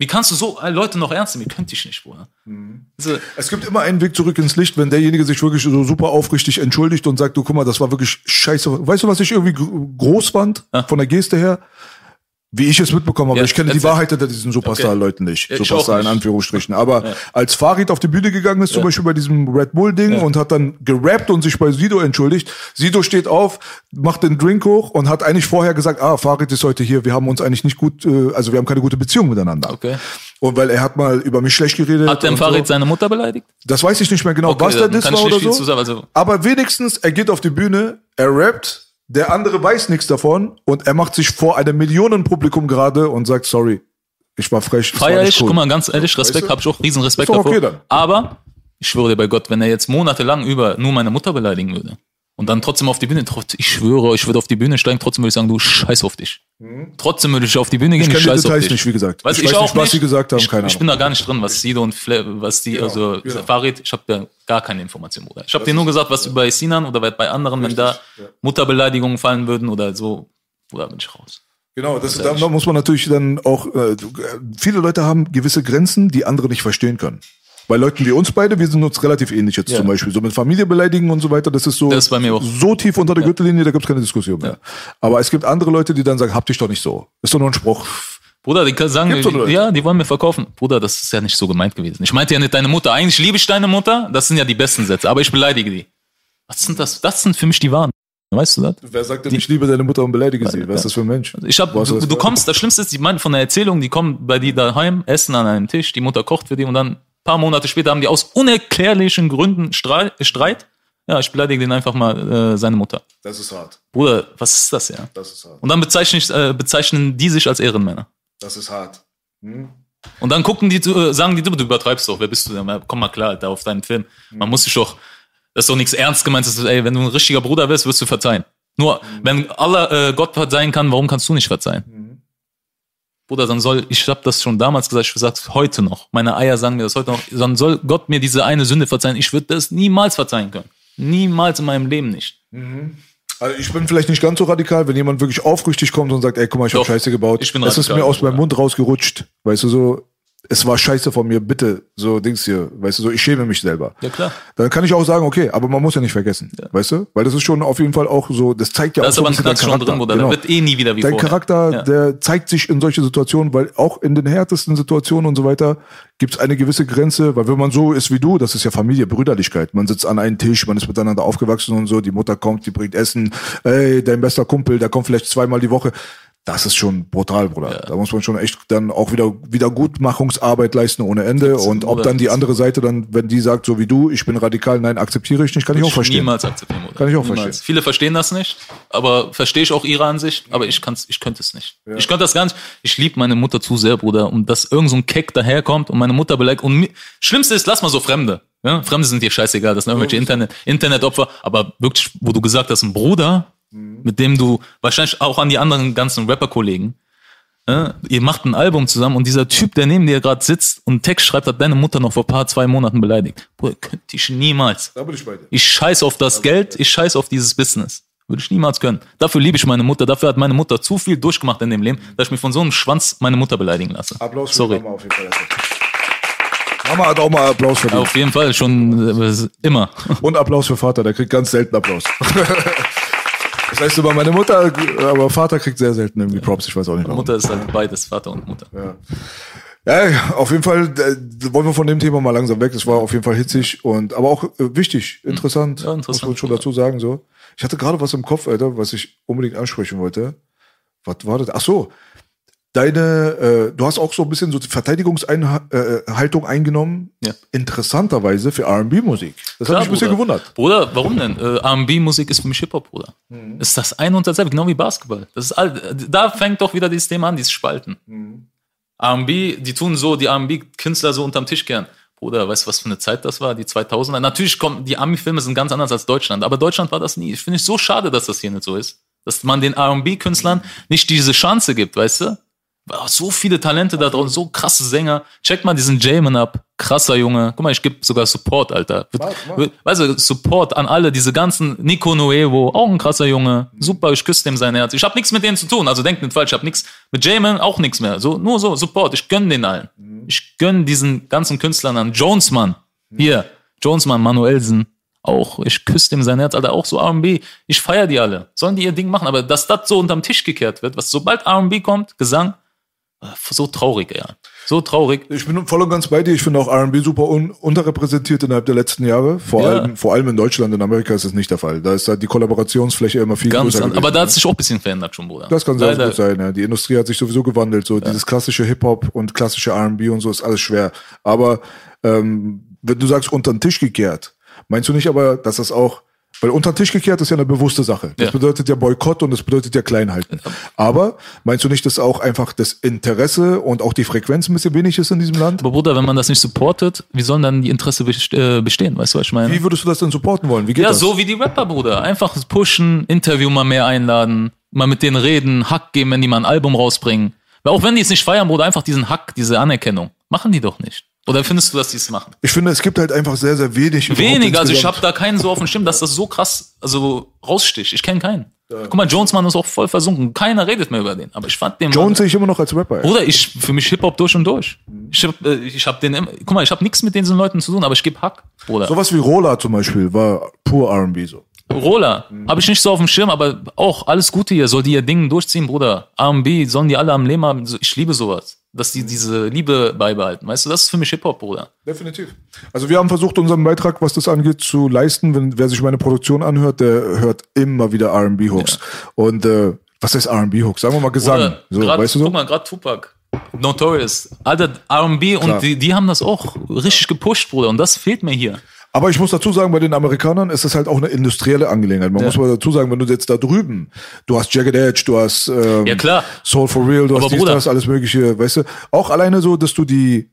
Wie kannst du so äh, Leute noch ernst nehmen? Könnte ich nicht, Bruder. Mhm. Also, Es gibt immer einen Weg zurück ins Licht, wenn derjenige sich wirklich so super aufrichtig entschuldigt und sagt, du guck mal, das war wirklich scheiße. Weißt du, was ich irgendwie gr- groß fand von der Geste her? Wie ich es mitbekommen habe. Ja, ich kenne die. Wahrheit hinter diesen Superstar-Leuten nicht. Ja, Superstar auch in nicht. Anführungsstrichen. Aber als Farid auf die Bühne gegangen ist, zum Beispiel bei diesem Red Bull-Ding und hat dann gerappt und sich bei Sido entschuldigt. Sido steht auf, macht den Drink hoch und hat eigentlich vorher gesagt, ah, Farid ist heute hier, wir haben uns eigentlich nicht gut, äh, also wir haben keine gute Beziehung miteinander. Okay. Und weil er hat mal über mich schlecht geredet. Hat der und Farid so. seine Mutter beleidigt? Das weiß ich nicht mehr genau, Okay, was der Diss war nicht oder so. zu sagen, also- Aber wenigstens, er geht auf die Bühne, er rappt, der andere weiß nichts davon und er macht sich vor einem Millionenpublikum gerade und sagt, sorry, ich war frech. es war Feier nicht ich, cool. guck mal, ganz ehrlich, Respekt, du? habe ich auch riesen Respekt okay davor. dann. Aber ich schwöre dir bei Gott, wenn er jetzt monatelang über nur meine Mutter beleidigen würde und dann trotzdem auf die Bühne, ich schwöre, ich würde auf die Bühne steigen, trotzdem würde ich sagen, du scheiß auf dich. Trotzdem würde ich auf die Bühne gehen. Ich ich, scheiß auf Details dich. nicht, wie gesagt. Weiß ich ich, weiß auch nicht, was nicht. sie gesagt haben, ich, keine Ich Ahnung. bin da gar nicht drin, was Sido und Fle was die, also genau. Farid, ich habe da gar keine Information, Bruder. Ich habe dir nur gesagt, was bei Sinan oder bei anderen, wenn da Mutterbeleidigungen fallen würden oder so, Bruder, bin ich raus. Genau, das, da, da muss man natürlich dann auch, äh, viele Leute haben gewisse Grenzen, die andere nicht verstehen können. Bei Leuten wie uns beide, wir sind uns relativ ähnlich jetzt Ja. zum Beispiel. So mit Familie beleidigen und so weiter, das ist so, Das ist bei mir auch. so tief unter der Gürtellinie, da gibt's keine Diskussion mehr. Aber es gibt andere Leute, die dann sagen, hab dich doch nicht so. Ist doch nur ein Spruch. Bruder, die können sagen, Leute. ja, die wollen mir verkaufen. Bruder, das ist ja nicht so gemeint gewesen. Ich meinte ja nicht deine Mutter. Eigentlich liebe ich deine Mutter. Das sind ja die besten Sätze. Aber ich beleidige die. Was sind das? Das sind für mich die Wahren. Weißt du das? Wer sagt denn, ich liebe deine Mutter und beleidige sie? Was ist das für ein Mensch? Ich hab, du, du gehört? kommst, das Schlimmste ist, die meinen von der Erzählung, die kommen bei dir daheim, essen an einem Tisch, die Mutter kocht für die und dann paar Monate später haben die aus unerklärlichen Gründen Streit. Ja, ich beleidige den einfach mal äh, seine Mutter. Das ist hart. Bruder, was ist das ja? Das ist hart. Und dann bezeichne ich, äh, bezeichnen die sich als Ehrenmänner. Das ist hart. Und dann gucken die, äh, sagen die, du, du übertreibst doch, wer bist du denn? Komm mal klar, Alter, auf deinen Film. Man muss sich doch, das ist doch nichts ernst gemeint, das ist, ey, wenn du ein richtiger Bruder wirst, wirst du verzeihen. Nur, wenn Allah äh, Gott verzeihen kann, warum kannst du nicht verzeihen? Bruder, dann soll, ich habe das schon damals gesagt, ich sag's heute noch. Meine Eier sagen mir das heute noch. Dann soll Gott mir diese eine Sünde verzeihen. Ich würde das niemals verzeihen können. Niemals in meinem Leben nicht. Also ich bin vielleicht nicht ganz so radikal, wenn jemand wirklich aufrichtig kommt und sagt, ey, guck mal, ich hab Doch, Scheiße gebaut. ich bin Es ist radikal, mir aus meinem Bruder. Mund rausgerutscht. Weißt du, so, es war Scheiße von mir, bitte. So, Dings hier. Weißt du, so, ich schäme mich selber. Ja, klar. Dann kann ich auch sagen, okay, aber man muss ja nicht vergessen. Weißt du? Weil das ist schon auf jeden Fall auch so, das zeigt ja Da auch ist so aber ein bisschen Charakter. drin, Bruder. Genau. Wird eh nie wieder wie Dein vorher. Charakter, Ja. der zeigt sich in solche Situationen, weil auch in den härtesten Situationen und so weiter gibt es eine gewisse Grenze, weil wenn man so ist wie du, das ist ja Familie, Brüderlichkeit. Man sitzt an einem Tisch, man ist miteinander aufgewachsen und so, die Mutter kommt, die bringt Essen, ey, dein bester Kumpel, der kommt vielleicht zweimal die Woche. Das ist schon brutal, Bruder. Da muss man schon echt dann auch wieder Wiedergutmachungsarbeit leisten ohne Ende. Und ob dann die andere Seite dann, wenn die sagt, so wie du, ich bin radikal, nein, akzeptiere ich nicht, kann ich auch verstehen. Niemals akzeptieren, Bruder. Kann ich auch Niemals. verstehen. Viele verstehen das nicht, aber verstehe ich auch ihre Ansicht, aber ich kann's, ich könnte es nicht. Ich könnte das gar nicht. Ich liebe meine Mutter zu sehr, Bruder, und dass irgend so ein Keck daherkommt und meine Mutter beleidigt. Und mi- Schlimmste ist, lass mal so Fremde. Ja? Fremde sind dir scheißegal, das sind irgendwelche Internet, Internetopfer, aber wirklich, wo du gesagt hast, ein Bruder, Mhm. mit dem du wahrscheinlich auch an die anderen ganzen Rapper-Kollegen, ja, ihr macht ein Album zusammen und dieser Typ, der neben dir gerade sitzt und einen Text schreibt, hat deine Mutter noch vor ein paar, zwei Monaten beleidigt. Bruder, könnte ich niemals. Da bin ich bei dir. Ich scheiß auf das Geld, ich scheiß auf dieses Business. Würde ich niemals können. Dafür liebe ich meine Mutter. Dafür hat meine Mutter zu viel durchgemacht in dem Leben, dass ich mich von so einem Schwanz meine Mutter beleidigen lasse. Applaus für Sorry. Mama auf jeden Fall. Mama hat auch mal Applaus verdient. Auf jeden Fall, schon äh, immer. Und Applaus für Vater, der kriegt ganz selten Applaus. [laughs] das heißt immer meine Mutter, aber Vater kriegt sehr selten irgendwie Props, ich weiß auch nicht warum. Mutter ist halt beides, Vater und Mutter. Ja, auf jeden Fall äh, wollen wir von dem Thema mal langsam weg. Es war auf jeden Fall hitzig und aber auch äh, wichtig, interessant, Ja, interessant. muss man schon dazu sagen so. Ich hatte gerade was im Kopf, Alter, was ich unbedingt ansprechen wollte. Was war das? Ach so, deine, äh, du hast auch so ein bisschen so die Verteidigungshaltung eingenommen. Ja. Interessanterweise für R&B-Musik. Das hat Klar, mich ein bisschen Bruder. gewundert. Bruder, warum denn? Äh, R&B-Musik ist für mich Hip-Hop, Bruder. Mhm. Ist das ein und dasselbe, genau wie Basketball. Das ist all, da fängt doch wieder dieses Thema an, dieses Spalten. Mhm. R&B, die tun so, die R&B-Künstler so unterm Tisch kehren. Bruder, weißt du, was für eine Zeit das war? Die 2000er. Natürlich kommen, die Ami-Filme sind ganz anders als Deutschland, aber Deutschland war das nie. Ich finde es so schade, dass das hier nicht so ist. Dass man den R&B-Künstlern nicht diese Chance gibt, weißt du? So viele Talente da draußen, so krasse Sänger. Check mal diesen Jamin ab. Krasser Junge. Guck mal, ich gebe sogar Support, Alter. Mach, Weißt du, Support an alle, diese ganzen Nico Nuevo, auch ein krasser Junge. Super, ich küsse dem sein Herz. Ich habe nichts mit denen zu tun, also denkt nicht falsch, ich habe nichts mit Jamin auch nichts mehr. So, nur so, Support, ich gönn den allen. Ich gönn diesen ganzen Künstlern an. Jonesmann, hier, Jonesmann, Manuelsen, auch, ich küsse dem sein Herz, Alter, auch so R&B. Ich feier die alle. Sollen die ihr Ding machen, aber dass das so unterm Tisch gekehrt wird, was sobald R&B kommt, Gesang, so traurig, ja. So traurig. Ich bin voll und ganz bei dir. Ich finde auch R&B super un unterrepräsentiert innerhalb der letzten Jahre. Vor Ja. allem, vor allem in Deutschland. In Amerika ist es nicht der Fall. Da ist halt die Kollaborationsfläche immer viel Ganz größer an, aber da hat sich auch ein bisschen verändert schon, Bruder. Das kann sehr gut sein, ja. Die Industrie hat sich sowieso gewandelt. So dieses klassische Hip-Hop und klassische R&B und so ist alles schwer. Aber ähm, wenn du sagst, unter den Tisch gekehrt, meinst du nicht aber, dass das auch, weil unter den Tisch gekehrt ist ja eine bewusste Sache. Das Ja. bedeutet ja Boykott und das bedeutet ja Kleinhalten. Aber meinst du nicht, dass auch einfach das Interesse und auch die Frequenz ein bisschen wenig ist in diesem Land? Aber Bruder, wenn man das nicht supportet, wie sollen dann die Interesse äh, bestehen? Weißt du, was ich meine? Wie würdest du das denn supporten wollen? Wie geht Ja, das? so wie die Rapper, Bruder. Einfach pushen, Interview mal mehr einladen, mal mit denen reden, Hack geben, wenn die mal ein Album rausbringen. Weil auch wenn die es nicht feiern, Bruder, einfach diesen Hack, diese Anerkennung. Machen die doch nicht. Oder findest du, dass die es machen? Ich finde, es gibt halt einfach sehr, sehr wenig. Wenig, also ich habe da keinen so auf dem Schirm, dass das so krass, also raussticht. Ich kenne keinen. Guck mal, Jonesman ist auch voll versunken. Keiner redet mehr über den. Aber ich fand den. Jones sehe ich immer noch als Rapper. Bruder, ich für mich Hip Hop durch und durch. Ich hab, äh, ich hab den, immer- guck mal, ich hab nichts mit diesen Leuten zu tun, aber ich geb Hack, Bruder. Sowas wie Rola zum Beispiel war pur R&B so. Roller, habe ich nicht so auf dem Schirm, aber auch alles Gute hier, soll die ihr Ding durchziehen, Bruder. R&B, sollen die alle am Leben haben. Ich liebe sowas. Dass die diese Liebe beibehalten. Weißt du, das ist für mich Hip Hop, Bruder. Definitiv. Also wir haben versucht, unseren Beitrag, was das angeht, zu leisten. Wenn wer sich meine Produktion anhört, der hört immer wieder R&B-Hooks. Und äh, was heißt R&B-Hooks? Sagen wir mal Gesang. So, grad, weißt du so? Guck mal, gerade Tupac. Notorious. Alter, R&B und die, die haben das auch richtig gepusht, Bruder. Und das fehlt mir hier. Aber ich muss dazu sagen, bei den Amerikanern ist das halt auch eine industrielle Angelegenheit. Man Ja. muss mal dazu sagen, wenn du jetzt da drüben, du hast Jagged Edge, du hast ähm, Ja, klar. Soul for Real, du Aber hast dies, das, alles mögliche, weißt du. Auch alleine so, dass du die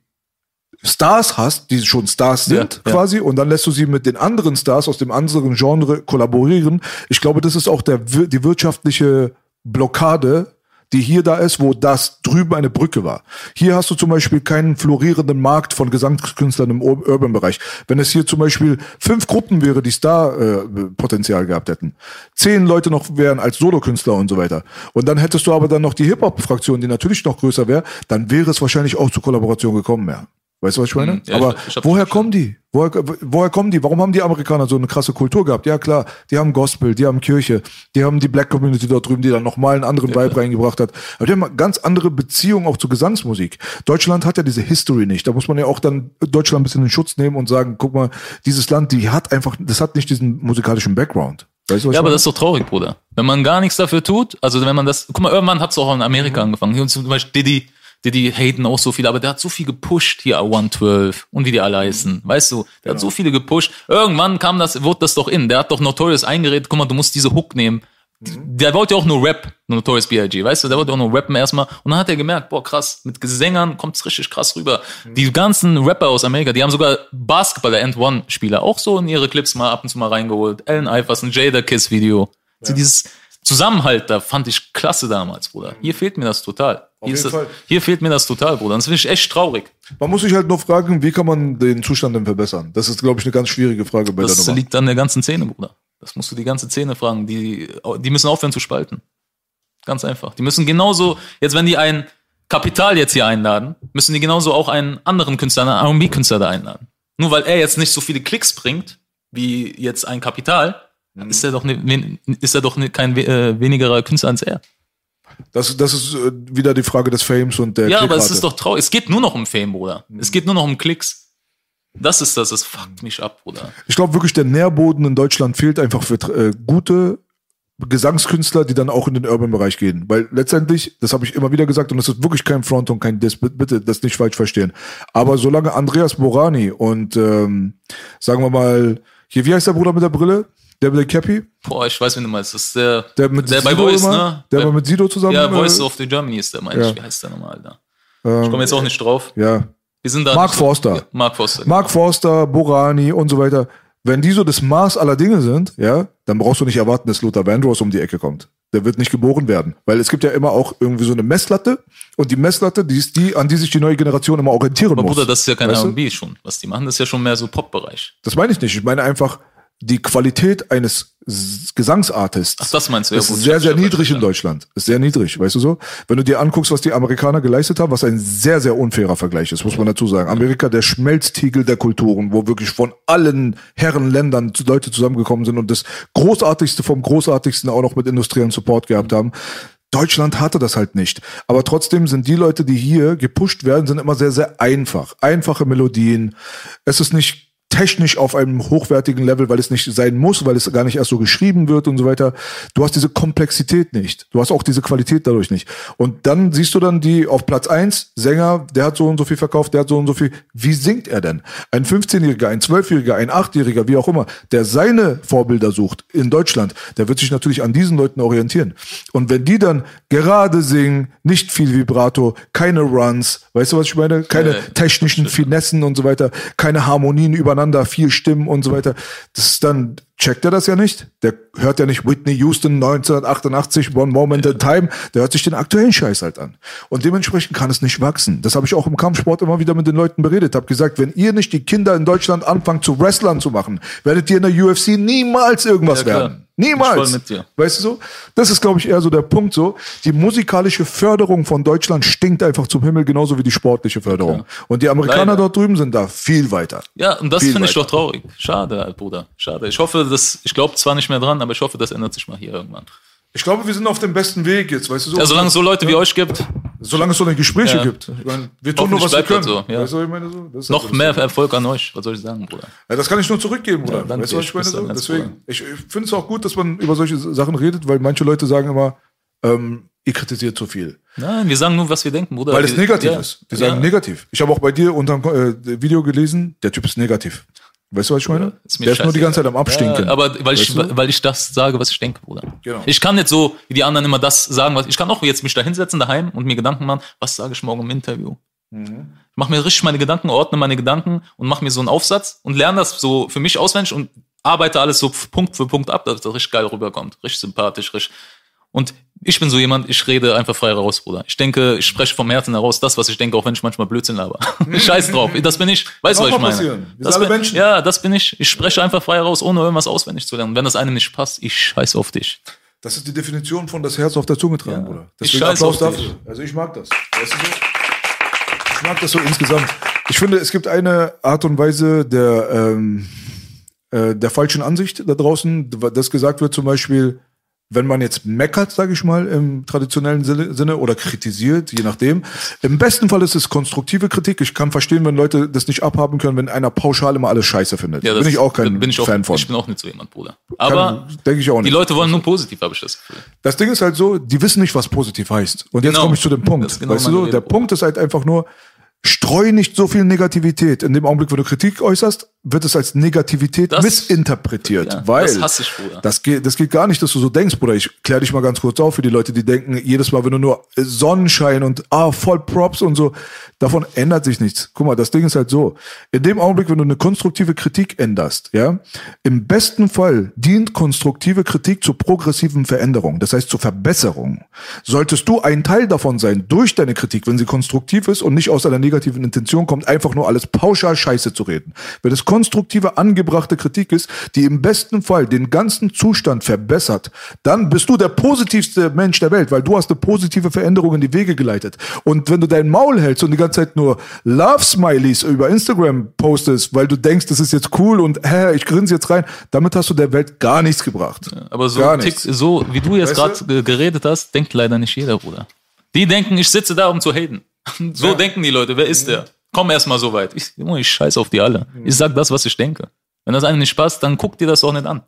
Stars hast, die schon Stars Ja, sind ja. quasi, und dann lässt du sie mit den anderen Stars aus dem anderen Genre kollaborieren. Ich glaube, das ist auch der, die wirtschaftliche Blockade, die hier da ist, wo das drüben eine Brücke war. Hier hast du zum Beispiel keinen florierenden Markt von Gesangskünstlern im Ur- Urban-Bereich. Wenn es hier zum Beispiel fünf Gruppen wäre, die Star-Potenzial gehabt hätten, zehn Leute noch wären als Solokünstler und so weiter, und dann hättest du aber dann noch die Hip-Hop-Fraktion, die natürlich noch größer wäre, dann wäre es wahrscheinlich auch zur Kollaboration gekommen, ja. Weißt du, was ich meine? Mhm, ja, aber ich- ich woher kommen die? Woher, woher kommen die? Warum haben die Amerikaner so eine krasse Kultur gehabt? Ja klar, die haben Gospel, die haben Kirche, die haben die Black Community dort drüben, die dann nochmal einen anderen Vibe reingebracht hat. Aber die haben eine ganz andere Beziehung auch zu Gesangsmusik. Deutschland hat ja diese History nicht. Da muss man ja auch dann Deutschland ein bisschen in Schutz nehmen und sagen, guck mal, dieses Land, die hat einfach, das hat nicht diesen musikalischen Background. Weißt du, Ja, aber meine? das ist doch traurig, Bruder. Wenn man gar nichts dafür tut, also wenn man das, guck mal, irgendwann hat es auch in Amerika Mhm. angefangen. Hier zum Beispiel Diddy, Diddy haten auch so viel, aber der hat so viel gepusht, hier 112 und wie die alle heißen. Weißt du, der hat so Genau. viele gepusht. Irgendwann kam das, wurde das doch in. Der hat doch Notorious eingeredet, guck mal, du musst diese Hook nehmen. Mhm. Der wollte ja auch nur Rap, Notorious B.I.G., weißt du, der wollte auch nur rappen erstmal. Und dann hat er gemerkt, boah, krass, mit Gesängern kommt's richtig krass rüber. Mhm. Die ganzen Rapper aus Amerika, die haben sogar Basketball, der End One-Spieler, auch so in ihre Clips mal ab und zu mal reingeholt. Allen Iverson, Jada Kiss Video. Also dieses Zusammenhalt, da fand ich klasse damals, Bruder. Hier fehlt mir das total. Hier, ist jeden das, Fall. hier fehlt mir das total, Bruder. Das finde ich echt traurig. Man muss sich halt nur fragen, wie kann man den Zustand denn verbessern? Das ist, glaube ich, eine ganz schwierige Frage bei der Das Nummer. liegt an der ganzen Szene, Bruder. Das musst du die ganze Szene fragen. Die, die müssen aufhören zu spalten. Ganz einfach. Die müssen genauso, jetzt wenn die ein Kapital jetzt hier einladen, müssen die genauso auch einen anderen Künstler, einen R&B-Künstler da einladen. Nur weil er jetzt nicht so viele Klicks bringt, wie jetzt ein Kapital, dann ist er doch, ne, ist er doch ne, kein äh, wenigerer Künstler als er. Das, das ist äh, wieder die Frage des Fames und der Ja, aber es ist doch traurig. Es geht nur noch um Fame, Bruder. Es geht nur noch um Klicks. Das ist das, das fuckt mich ab, Bruder. Ich glaube wirklich, der Nährboden in Deutschland fehlt einfach für äh, gute Gesangskünstler, die dann auch in den Urban-Bereich gehen. Weil letztendlich, das habe ich immer wieder gesagt, und das ist wirklich kein Front und kein Diss, bitte, bitte das nicht falsch verstehen. Aber solange Andreas Borani und ähm, sagen wir mal, hier, wie heißt der Bruder mit der Brille? Der mit der Cappy? Boah, ich weiß, wen du meinst. Das ist der, Der mit der bei Sido Voice, immer? ne? Der Bei- war mit Sido zusammen? Ja, äh, Voice of the Germany ist der, meine Ja. ich. Wie heißt der nochmal, Alter? ähm, Ich komme jetzt auch nicht drauf. Ja. Wir sind da. Mark Forster. Ja, Mark Forster. Mark Forster, Borani und so weiter. Wenn die so das Maß aller Dinge sind, ja, dann brauchst du nicht erwarten, dass Luther Vandross um die Ecke kommt. Der wird nicht geboren werden. Weil es gibt ja immer auch irgendwie so eine Messlatte. Und die Messlatte, die ist die, an die sich die neue Generation immer orientieren aber muss. Bruder, das ist ja kein Weißt du? R&B schon. Was die machen, das ist ja schon mehr so Pop-Bereich. Das meine ich nicht. Ich meine einfach, die Qualität eines Gesangsartists. Ach, das meinst du, ja, ist gut, sehr, sehr niedrig in. Deutschland. Ist sehr niedrig, weißt du so? Wenn du dir anguckst, was die Amerikaner geleistet haben, was ein sehr, sehr unfairer Vergleich ist, muss man dazu sagen. Amerika, der Schmelztiegel der Kulturen, wo wirklich von allen Herrenländern Leute zusammengekommen sind und das Großartigste vom Großartigsten auch noch mit industriellen Support gehabt haben. Deutschland hatte das halt nicht. Aber trotzdem sind die Leute, die hier gepusht werden, sind immer sehr, sehr einfach. Einfache Melodien. Es ist nicht technisch auf einem hochwertigen Level, weil es nicht sein muss, weil es gar nicht erst so geschrieben wird und so weiter. Du hast diese Komplexität nicht. Du hast auch diese Qualität dadurch nicht. Und dann siehst du dann die auf Platz eins Sänger, der hat so und so viel verkauft, der hat so und so viel. Wie singt er denn? Ein 15-Jähriger, ein 12-Jähriger, ein 8-Jähriger, wie auch immer, der seine Vorbilder sucht in Deutschland, der wird sich natürlich an diesen Leuten orientieren. Und wenn die dann gerade singen, nicht viel Vibrato, keine Runs, weißt du, was ich meine? Keine technischen Finessen und so weiter, keine Harmonien übereinander, vier Stimmen und so weiter. Das ist dann, checkt er das ja nicht. Der hört ja nicht Whitney Houston 1988, One Moment in Time. Der hört sich den aktuellen Scheiß halt an. Und dementsprechend kann es nicht wachsen. Das habe ich auch im Kampfsport immer wieder mit den Leuten beredet. Habe gesagt, wenn ihr nicht die Kinder in Deutschland anfangt zu Wrestlern zu machen, werdet ihr in der UFC niemals irgendwas Ja, werden. Niemals. Weißt du so? Das ist, glaube ich, eher so der Punkt so. Die musikalische Förderung von Deutschland stinkt einfach zum Himmel, genauso wie die sportliche Förderung. Und die Amerikaner Leider. dort drüben sind da viel weiter. Ja, und das finde ich doch traurig. Schade, Bruder. Schade. Ich hoffe, dass, ich glaube zwar nicht mehr dran, aber ich hoffe, das ändert sich mal hier irgendwann. Ich glaube, wir sind auf dem besten Weg jetzt, weißt du so? Ja, solange es so Leute wie euch gibt, solange es so eine Gespräche Ja. gibt. Ich meine, wir tun nur, was wir können. so, ja. Weißt du, ich meine so? Noch halt mehr Erfolg an euch. Was soll ich sagen, Bruder? Ja, das kann ich nur zurückgeben, Bruder. Ja, weißt du, was ich meine so? Deswegen, ich, ich finde es auch gut, dass man über solche Sachen redet, weil manche Leute sagen immer, ähm, ihr kritisiert zu viel. Nein, wir sagen nur, was wir denken, Bruder. Weil es Wir- negativ ja. ist. Die sagen ja. negativ. Ich habe auch bei dir unter dem äh, Video gelesen, der Typ ist negativ. Weißt du, was ich meine? Ist mir der ist nur die ganze Zeit am Abstinken. Ja, aber weil ich, du? weil ich das sage, was ich denke, Bruder. Genau. Ich kann nicht so wie die anderen immer das sagen, was ich kann auch jetzt mich da hinsetzen daheim und mir Gedanken machen, was sage ich morgen im Interview. Mhm. Ich mache mir richtig meine Gedanken, ordne meine Gedanken und mache mir so einen Aufsatz und lerne das so für mich auswendig und arbeite alles so Punkt für Punkt ab, dass das richtig geil rüberkommt. Richtig sympathisch, richtig. Und ich bin so jemand, ich rede einfach frei raus, Bruder. Ich denke, ich spreche vom Herzen heraus das, was ich denke, auch wenn ich manchmal Blödsinn laber. [laughs] Scheiß drauf. Das bin ich. Weißt du, was ich meine? passieren. Wir sind Das alle bin, Menschen. Ja, das bin ich. Ich spreche einfach frei raus, ohne irgendwas auswendig zu lernen. Wenn das einem nicht passt, ich scheiß auf dich. Das ist die Definition von das Herz auf der Zunge tragen, Ja. Bruder. Ich Deswegen scheiß Applaus auf dich. dafür. Also ich mag das. Weißt du so? Ich mag das so insgesamt. Ich finde, es gibt eine Art und Weise der, ähm, äh, der falschen Ansicht da draußen, das gesagt wird zum Beispiel, wenn man jetzt meckert, sage ich mal, im traditionellen Sinne, oder kritisiert, je nachdem. Im besten Fall ist es konstruktive Kritik. Ich kann verstehen, wenn Leute das nicht abhaben können, wenn einer pauschal immer alles scheiße findet. Ja, bin ich auch kein ich auch, Fan von. Ich bin auch nicht so jemand, Bruder. Aber denke ich auch die nicht. Leute wollen nur positiv, habe ich das Gefühl. Das Ding ist halt so, die wissen nicht, was positiv heißt. Und jetzt Genau. komme ich zu dem Punkt. Genau weißt du so, der. Punkt ist halt einfach nur, streu nicht so viel Negativität. In dem Augenblick, wo du Kritik äußerst, wird es als Negativität Das- missinterpretiert. Ja, weil das hasse ich, Bruder. Das geht, das geht gar nicht, dass du so denkst, Bruder. Ich klär dich mal ganz kurz auf für die Leute, die denken, jedes Mal, wenn du nur Sonnenschein und ah, voll Props und so, davon ändert sich nichts. Guck mal, das Ding ist halt so. In dem Augenblick, wenn du eine konstruktive Kritik änderst, ja, im besten Fall dient konstruktive Kritik zur progressiven Veränderung, das heißt zur Verbesserung. Solltest du ein Teil davon sein, durch deine Kritik, wenn sie konstruktiv ist und nicht aus einer negativen Intention kommt, einfach nur alles pauschal scheiße zu reden. Wenn es konstruktive, angebrachte Kritik ist, die im besten Fall den ganzen Zustand verbessert, dann bist du der positivste Mensch der Welt, weil du hast eine positive Veränderung in die Wege geleitet. Und wenn du dein Maul hältst und die ganze Zeit nur Love-Smileys über Instagram postest, weil du denkst, das ist jetzt cool und hä, ich grinse jetzt rein, damit hast du der Welt gar nichts gebracht. Aber so, tick, so wie du jetzt Weißt gerade geredet hast, denkt leider nicht jeder, Bruder. Die denken, ich sitze da, um zu haten. [laughs] So denken die Leute. Wer ist der? Komm erst mal so weit. Ich, ich scheiß auf die alle. Ich sag das, was ich denke. Wenn das einem nicht passt, dann guck dir das auch nicht an.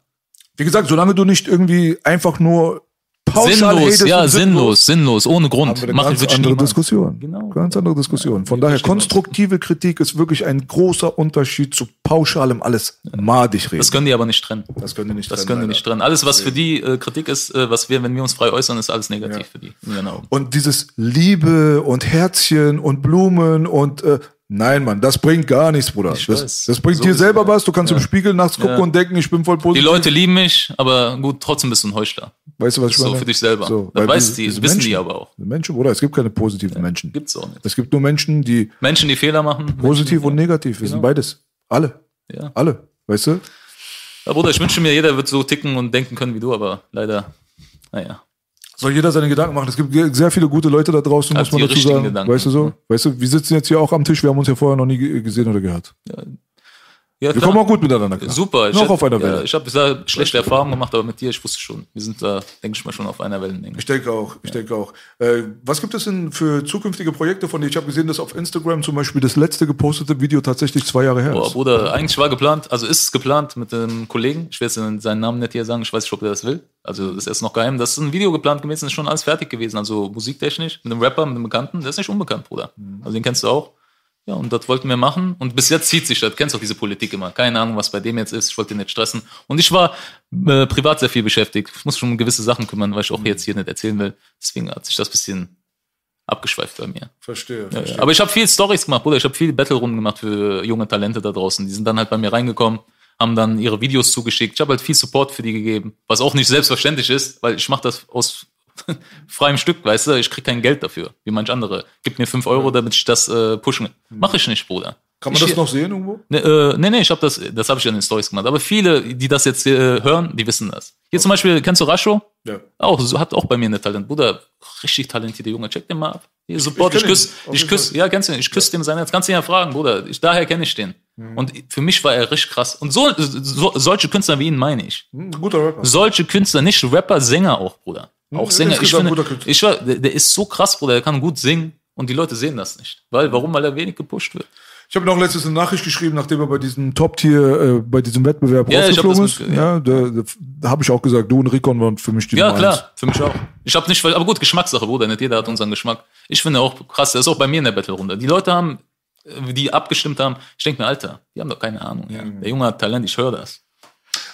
Wie gesagt, solange du nicht irgendwie einfach nur pauschal Sinnlos, ja, sinnlos, sinnlos, ohne haben Grund. wir eine ganz andere niemals. Diskussion. Genau. Ganz andere Diskussion. Von Ja, daher, konstruktive Kritik ist wirklich ein großer Unterschied zu pauschalem alles madig reden. Das können die aber nicht trennen. Das können die nicht Das trennen, können die nicht trennen. Alles, was für die äh, Kritik ist, äh, was wir, wenn wir uns frei äußern, ist alles negativ Ja. für die. Augen. Und dieses Liebe und Herzchen und Blumen und äh, nein, Mann, das bringt gar nichts, Bruder. Das, das bringt So dir selber was. Du kannst im Spiegel nachts gucken Ja. und denken, ich bin voll Die positiv. Leute lieben mich, aber gut, trotzdem bist du ein Heuchler. weißt du, was ich So meine? für dich selber. So, das weil weiß diese- die, wissen die Menschen- aber auch. Menschen, Bruder, es gibt keine positiven Menschen. Gibt's auch nicht. Es gibt nur Menschen, die Menschen, die Fehler machen. positiv Menschen, und negativ. Wir sind Genau. beides. Alle. Ja. Alle. Weißt du? Ja, Bruder, ich wünsche mir, jeder wird so ticken und denken können wie du, aber leider, naja. Soll jeder seine Gedanken machen. Es gibt sehr viele gute Leute da draußen, Hat muss man dazu sagen. Gedanken. Weißt du so? Weißt du, wir sitzen jetzt hier auch am Tisch, wir haben uns ja vorher noch nie ge- gesehen oder gehört. Ja, Wir klar. kommen auch gut miteinander klar. Super. Ich Noch auf einer Ja, Welle. ich habe bisher schlechte Erfahrungen gemacht, aber mit dir, ich wusste schon. Wir sind da, denke ich mal, schon auf einer Wellenlänge. Ich denke auch, ich denke auch. Äh, was gibt es denn für zukünftige Projekte von dir? Ich habe gesehen, dass auf Instagram zum Beispiel das letzte gepostete Video tatsächlich zwei Jahre her Boah, ist. Bruder, eigentlich war geplant, also ist es geplant mit einem Kollegen, ich will jetzt seinen Namen nicht hier sagen, ich weiß nicht, ob er das will, also das ist erst noch geheim, das ist ein Video geplant gewesen, ist schon alles fertig gewesen, also musiktechnisch, mit einem Rapper, mit einem Bekannten, der ist nicht unbekannt, Bruder, also den kennst du auch. Ja, und das wollten wir machen und bis jetzt zieht sich das, kennst auch diese Politik immer, keine Ahnung, was bei dem jetzt ist, ich wollte ihn nicht stressen und ich war äh, privat sehr viel beschäftigt, ich muss schon um gewisse Sachen kümmern, weil ich auch jetzt hier nicht erzählen will, deswegen hat sich das bisschen abgeschweift bei mir. Verstehe, Ja, ja. Aber ich habe viel Stories gemacht, Bruder. Ich habe viel Battle-Runden gemacht für junge Talente da draußen. Die sind dann halt bei mir reingekommen, haben dann ihre Videos zugeschickt. Ich habe halt viel Support für die gegeben, was auch nicht selbstverständlich ist, weil ich mache das aus [laughs] freiem Stück, weißt du. Ich krieg kein Geld dafür, wie manch andere. Gib mir fünf Euro, damit ich das äh, pushen. Mache ich nicht, Bruder. Kann man ich, das noch sehen irgendwo? Ne, äh, nee, nee, ich habe das, das habe ich ja in den Stories gemacht. Aber viele, die das jetzt äh, hören, die wissen das. Hier zum Beispiel, kennst du Rascho? Ja. Auch, so, hat auch bei mir eine Talent. Bruder, richtig talentierter Junge, check den mal ab. Hier, Support, ich ich, ihn, küsse, ich küsse, ja, kennst du ihn, ich küsse dem sein Herz. Kannst du ihn ja fragen, Bruder. Ich, daher kenne ich den. Mhm. Und für mich war er richtig krass. Und so, so solche Künstler wie ihn meine ich. Hm, Ein guter Rapper. Solche Künstler, nicht Rapper, Sänger auch, Bruder. Auch Sänger. Ich finde, ich war, der, der ist so krass, Bruder, der kann gut singen. Und die Leute sehen das nicht. Weil, warum? Weil er wenig gepusht wird. Ich habe noch letztens eine Nachricht geschrieben, nachdem er bei diesem Top-Tier, äh, bei diesem Wettbewerb Ja, rausgeflogen ist. Ja, da, da, da habe ich auch gesagt, du und Rikon waren für mich die Ja, Nummer klar, eins. für mich auch. Ich habe nicht, aber gut, Geschmackssache, Bruder, nicht jeder hat unseren Geschmack. Ich finde auch krass, das ist auch bei mir in der Battle-Runde. Die Leute haben, äh, die abgestimmt haben, ich denke mir, Alter, die haben doch keine Ahnung. Ja. Der Junge hat Talent, ich höre das.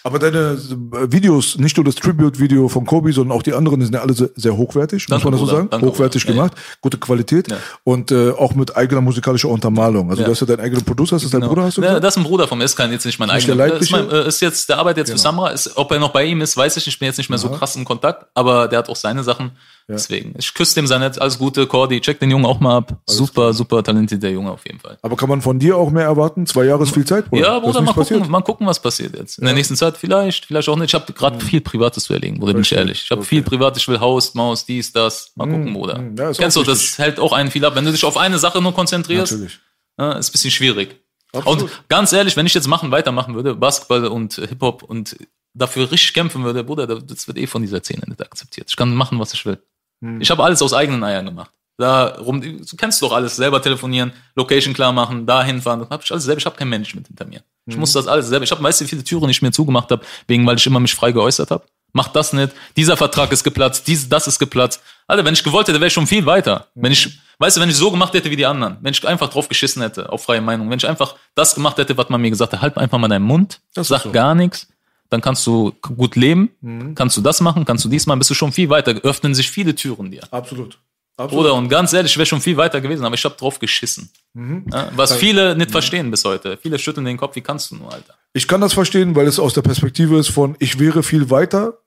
Aber deine äh, Videos, nicht nur das Tribute-Video von Kobe, sondern auch die anderen, die sind ja alle sehr, sehr hochwertig, Danke, muss man das so sagen? Danke, hochwertig Bruder. Ja, gemacht, gute Qualität Ja. und äh, auch mit eigener musikalischer Untermalung. Also Ja. du hast ja deinen eigenen Producer, ist das dein Genau. Bruder, hast du Ja, gesagt? das ist ein Bruder von mir, ist kein, jetzt nicht mein Nicht eigener. der ist, mein, äh, ist jetzt, der arbeitet jetzt für Genau. Samra. Ist, ob er noch bei ihm ist, weiß ich nicht. Ich bin jetzt nicht mehr so krass in Kontakt, aber der hat auch seine Sachen. Deswegen, ich küsse dem sein Netz, alles Gute, Cordy, check den Jungen auch mal ab. super, super talentierter Junge auf jeden Fall. Aber kann man von dir auch mehr erwarten? Zwei Jahre ist viel Zeit, Bruder. Ja, Bruder, mal gucken, mal gucken, was passiert jetzt. In der nächsten Zeit vielleicht, vielleicht auch nicht. Ich habe gerade viel Privates zu erlegen, Bruder, bin ich ehrlich. Ich habe Okay. viel Privat, ich will Haus, Maus, dies, das. Mal gucken, Bruder. mm, ja, Kennst du, das hält auch einen viel ab. Wenn du dich auf eine Sache nur konzentrierst, Natürlich. ja, ist ein bisschen schwierig. Absolut. Und ganz ehrlich, wenn ich jetzt machen, weitermachen würde, Basketball und Hip-Hop und dafür richtig kämpfen würde, Bruder, das wird eh von dieser Szene nicht akzeptiert. Ich kann machen, was ich will. Hm. Ich habe alles aus eigenen Eiern gemacht. Da rum, du kennst doch alles, selber telefonieren, Location klar machen, da hinfahren, das hab ich alles selber, ich habe kein Management hinter mir. Ich muss das alles selber. Ich habe weißt du, wie viele Türen ich mir zugemacht habe, wegen weil ich immer mich frei geäußert habe. Mach das nicht, dieser Vertrag ist geplatzt, dies, das ist geplatzt. Alter, wenn ich gewollt hätte, wäre ich schon viel weiter. Wenn ich, weißt du, wenn ich so gemacht hätte wie die anderen, wenn ich einfach drauf geschissen hätte, auf freie Meinung, wenn ich einfach das gemacht hätte, was man mir gesagt hat, halt einfach mal deinen Mund, Das sag so. gar nichts, dann kannst du gut leben, kannst du das machen, kannst du dies machen, bist du schon viel weiter, öffnen sich viele Türen dir. Absolut. Absolut. Oder und ganz ehrlich, ich wäre schon viel weiter gewesen, aber ich habe drauf geschissen. Ja, was viele nicht verstehen bis heute. Viele schütteln den Kopf, wie kannst du nur, Alter? Ich kann das verstehen, weil es aus der Perspektive ist von, ich wäre viel weiter.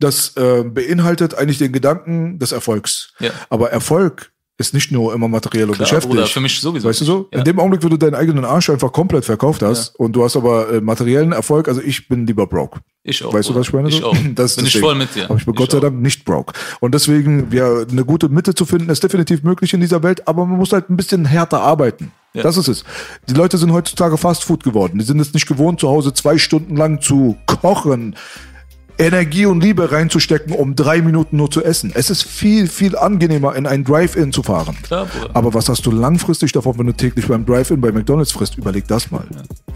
Das äh, beinhaltet eigentlich den Gedanken des Erfolgs. Ja. Aber Erfolg ist nicht nur immer materiell und Klar, geschäftlich. Bruder, für mich sowieso Weißt du so? Ja. In dem Augenblick, wo du deinen eigenen Arsch einfach komplett verkauft hast und du hast aber äh, materiellen Erfolg, also ich bin lieber broke. Ich auch. Weißt du, Bruder. was ich meine? Ich so? auch. [laughs] Das Bin ich das Ding. voll mit dir. Aber ich bin Ich Gott sei auch. Dank nicht broke. Und deswegen, ja, eine gute Mitte zu finden, ist definitiv möglich in dieser Welt, aber man muss halt ein bisschen härter arbeiten. Ja. Das ist es. Die Leute sind heutzutage Fastfood geworden. Die sind es nicht gewohnt, zu Hause zwei Stunden lang zu kochen, Energie und Liebe reinzustecken, um drei Minuten nur zu essen. Es ist viel, viel angenehmer, in ein Drive-In zu fahren. Klar, Bruder. Aber was hast du langfristig davon, wenn du täglich beim Drive-In bei McDonalds frisst? Überleg das mal.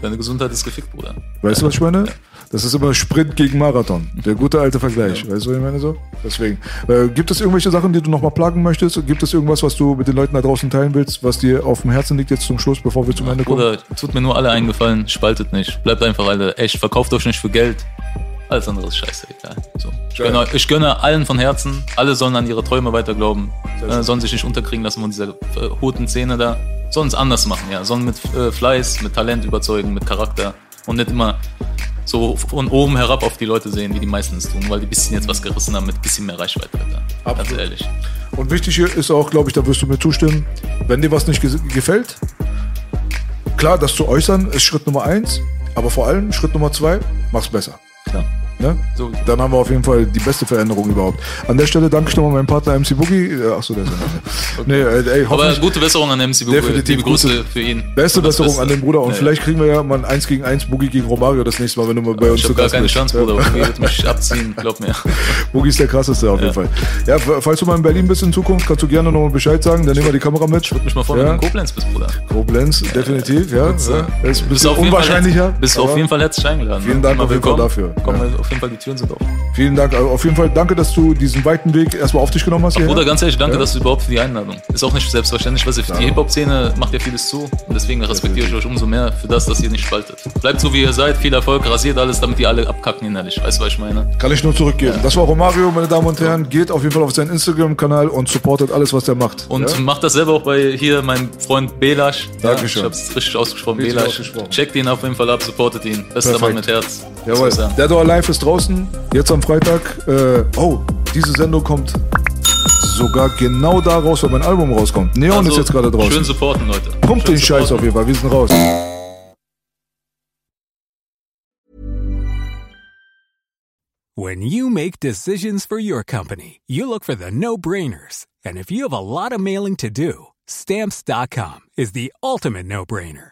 Deine Gesundheit ist gefickt, Bruder. Weißt du, was ich meine? Das ist immer Sprint gegen Marathon. Der gute alte Vergleich. Weißt du, was ich meine so? Deswegen. Äh, gibt es irgendwelche Sachen, die du nochmal plagen möchtest? Gibt es irgendwas, was du mit den Leuten da draußen teilen willst, was dir auf dem Herzen liegt jetzt zum Schluss, bevor wir zum Ende kommen? Bruder, tut mir nur alle eingefallen, spaltet nicht. Bleibt einfach alle echt, verkauft euch nicht für Geld. Alles andere ist scheiße, egal. So. Ich, gönne, ich gönne allen von Herzen, alle sollen an ihre Träume weiter glauben, äh, sollen sich nicht unterkriegen lassen von dieser verhuten Szene da, sollen es anders machen, ja, sollen mit äh, Fleiß, mit Talent überzeugen, mit Charakter und nicht immer so von oben herab auf die Leute sehen, wie die meisten es tun, weil die bisschen jetzt was gerissen haben mit ein bisschen mehr Reichweite. Alter. Ganz ehrlich. Und wichtig hier ist auch, glaube ich, da wirst du mir zustimmen, wenn dir was nicht ges- gefällt, klar, das zu äußern ist Schritt Nummer eins, Aber vor allem, Schritt Nummer zwei, mach's besser. Klar. Ne? So. Dann haben wir auf jeden Fall die beste Veränderung überhaupt. An der Stelle danke ich nochmal meinem Partner MC Boogie. Äh, Achso, der ist ja Nee, äh, ey, Aber gute Besserung an MC Bubu. Definitiv Liebe Grüße gute- für ihn. beste Besserung Beste. an den Bruder. Und Ja, vielleicht kriegen wir ja mal ein 1 gegen 1 Boogie gegen Romario das nächste Mal, wenn du mal bei uns Ich zu habe gar Gast keine bist. Chance, Bruder. Boogie wird mich [laughs] abziehen, glaub mir. [laughs] Boogie ist der krasseste auf jeden Fall. Ja, falls du mal in Berlin bist in Zukunft, kannst du gerne nochmal Bescheid sagen. Dann nehmen wir die Kamera mit. Ich würde mich mal freuen, ja. wenn du in Koblenz bist, Bruder. Koblenz, definitiv, ja. ja. Ist ein Bist du bisschen unwahrscheinlicher. Bist du auf jeden Fall herzlich eingeladen. Vielen Dank auf jeden Fall dafür. Komm. Auf jeden Fall, die Türen sind offen. Vielen Dank. Also auf jeden Fall danke, dass du diesen weiten Weg erstmal auf dich genommen hast. Bruder, ganz ehrlich, danke, Ja. dass du überhaupt für die Einladung. Ist auch nicht selbstverständlich, was ich, die Hip-Hop-Szene macht ja vieles zu und deswegen respektiere ich euch umso mehr für das, dass ihr nicht spaltet. Bleibt so, wie ihr seid, viel Erfolg, rasiert alles, damit ihr alle abkacken innerlich. Weißt du, was ich meine? Kann ich nur zurückgeben. Das war Romario, meine Damen und Herren. Geht auf jeden Fall auf seinen Instagram-Kanal und supportet alles, was der macht. Und ja? macht das selber auch bei hier, mein Freund Belasch. Dankeschön. ich hab's richtig ausgesprochen, Belasch. ausgesprochen. Checkt ihn auf jeden Fall ab, supportet ihn. Bester Perfekt. Mann mit Herz. Jawohl. Dead or Alive ist draußen. Jetzt am Freitag. Äh, oh, diese Sendung kommt sogar genau da raus, wo mein Album rauskommt. Neon ist Also, jetzt gerade draußen. Schön supporten, Leute. Pumpt Schön den Scheiß auf supporten. jeden Fall. Wir sind raus. When you make decisions for your company, you look for the no brainers. And if you have a lot of mailing to do, stamps.com is the ultimate no brainer.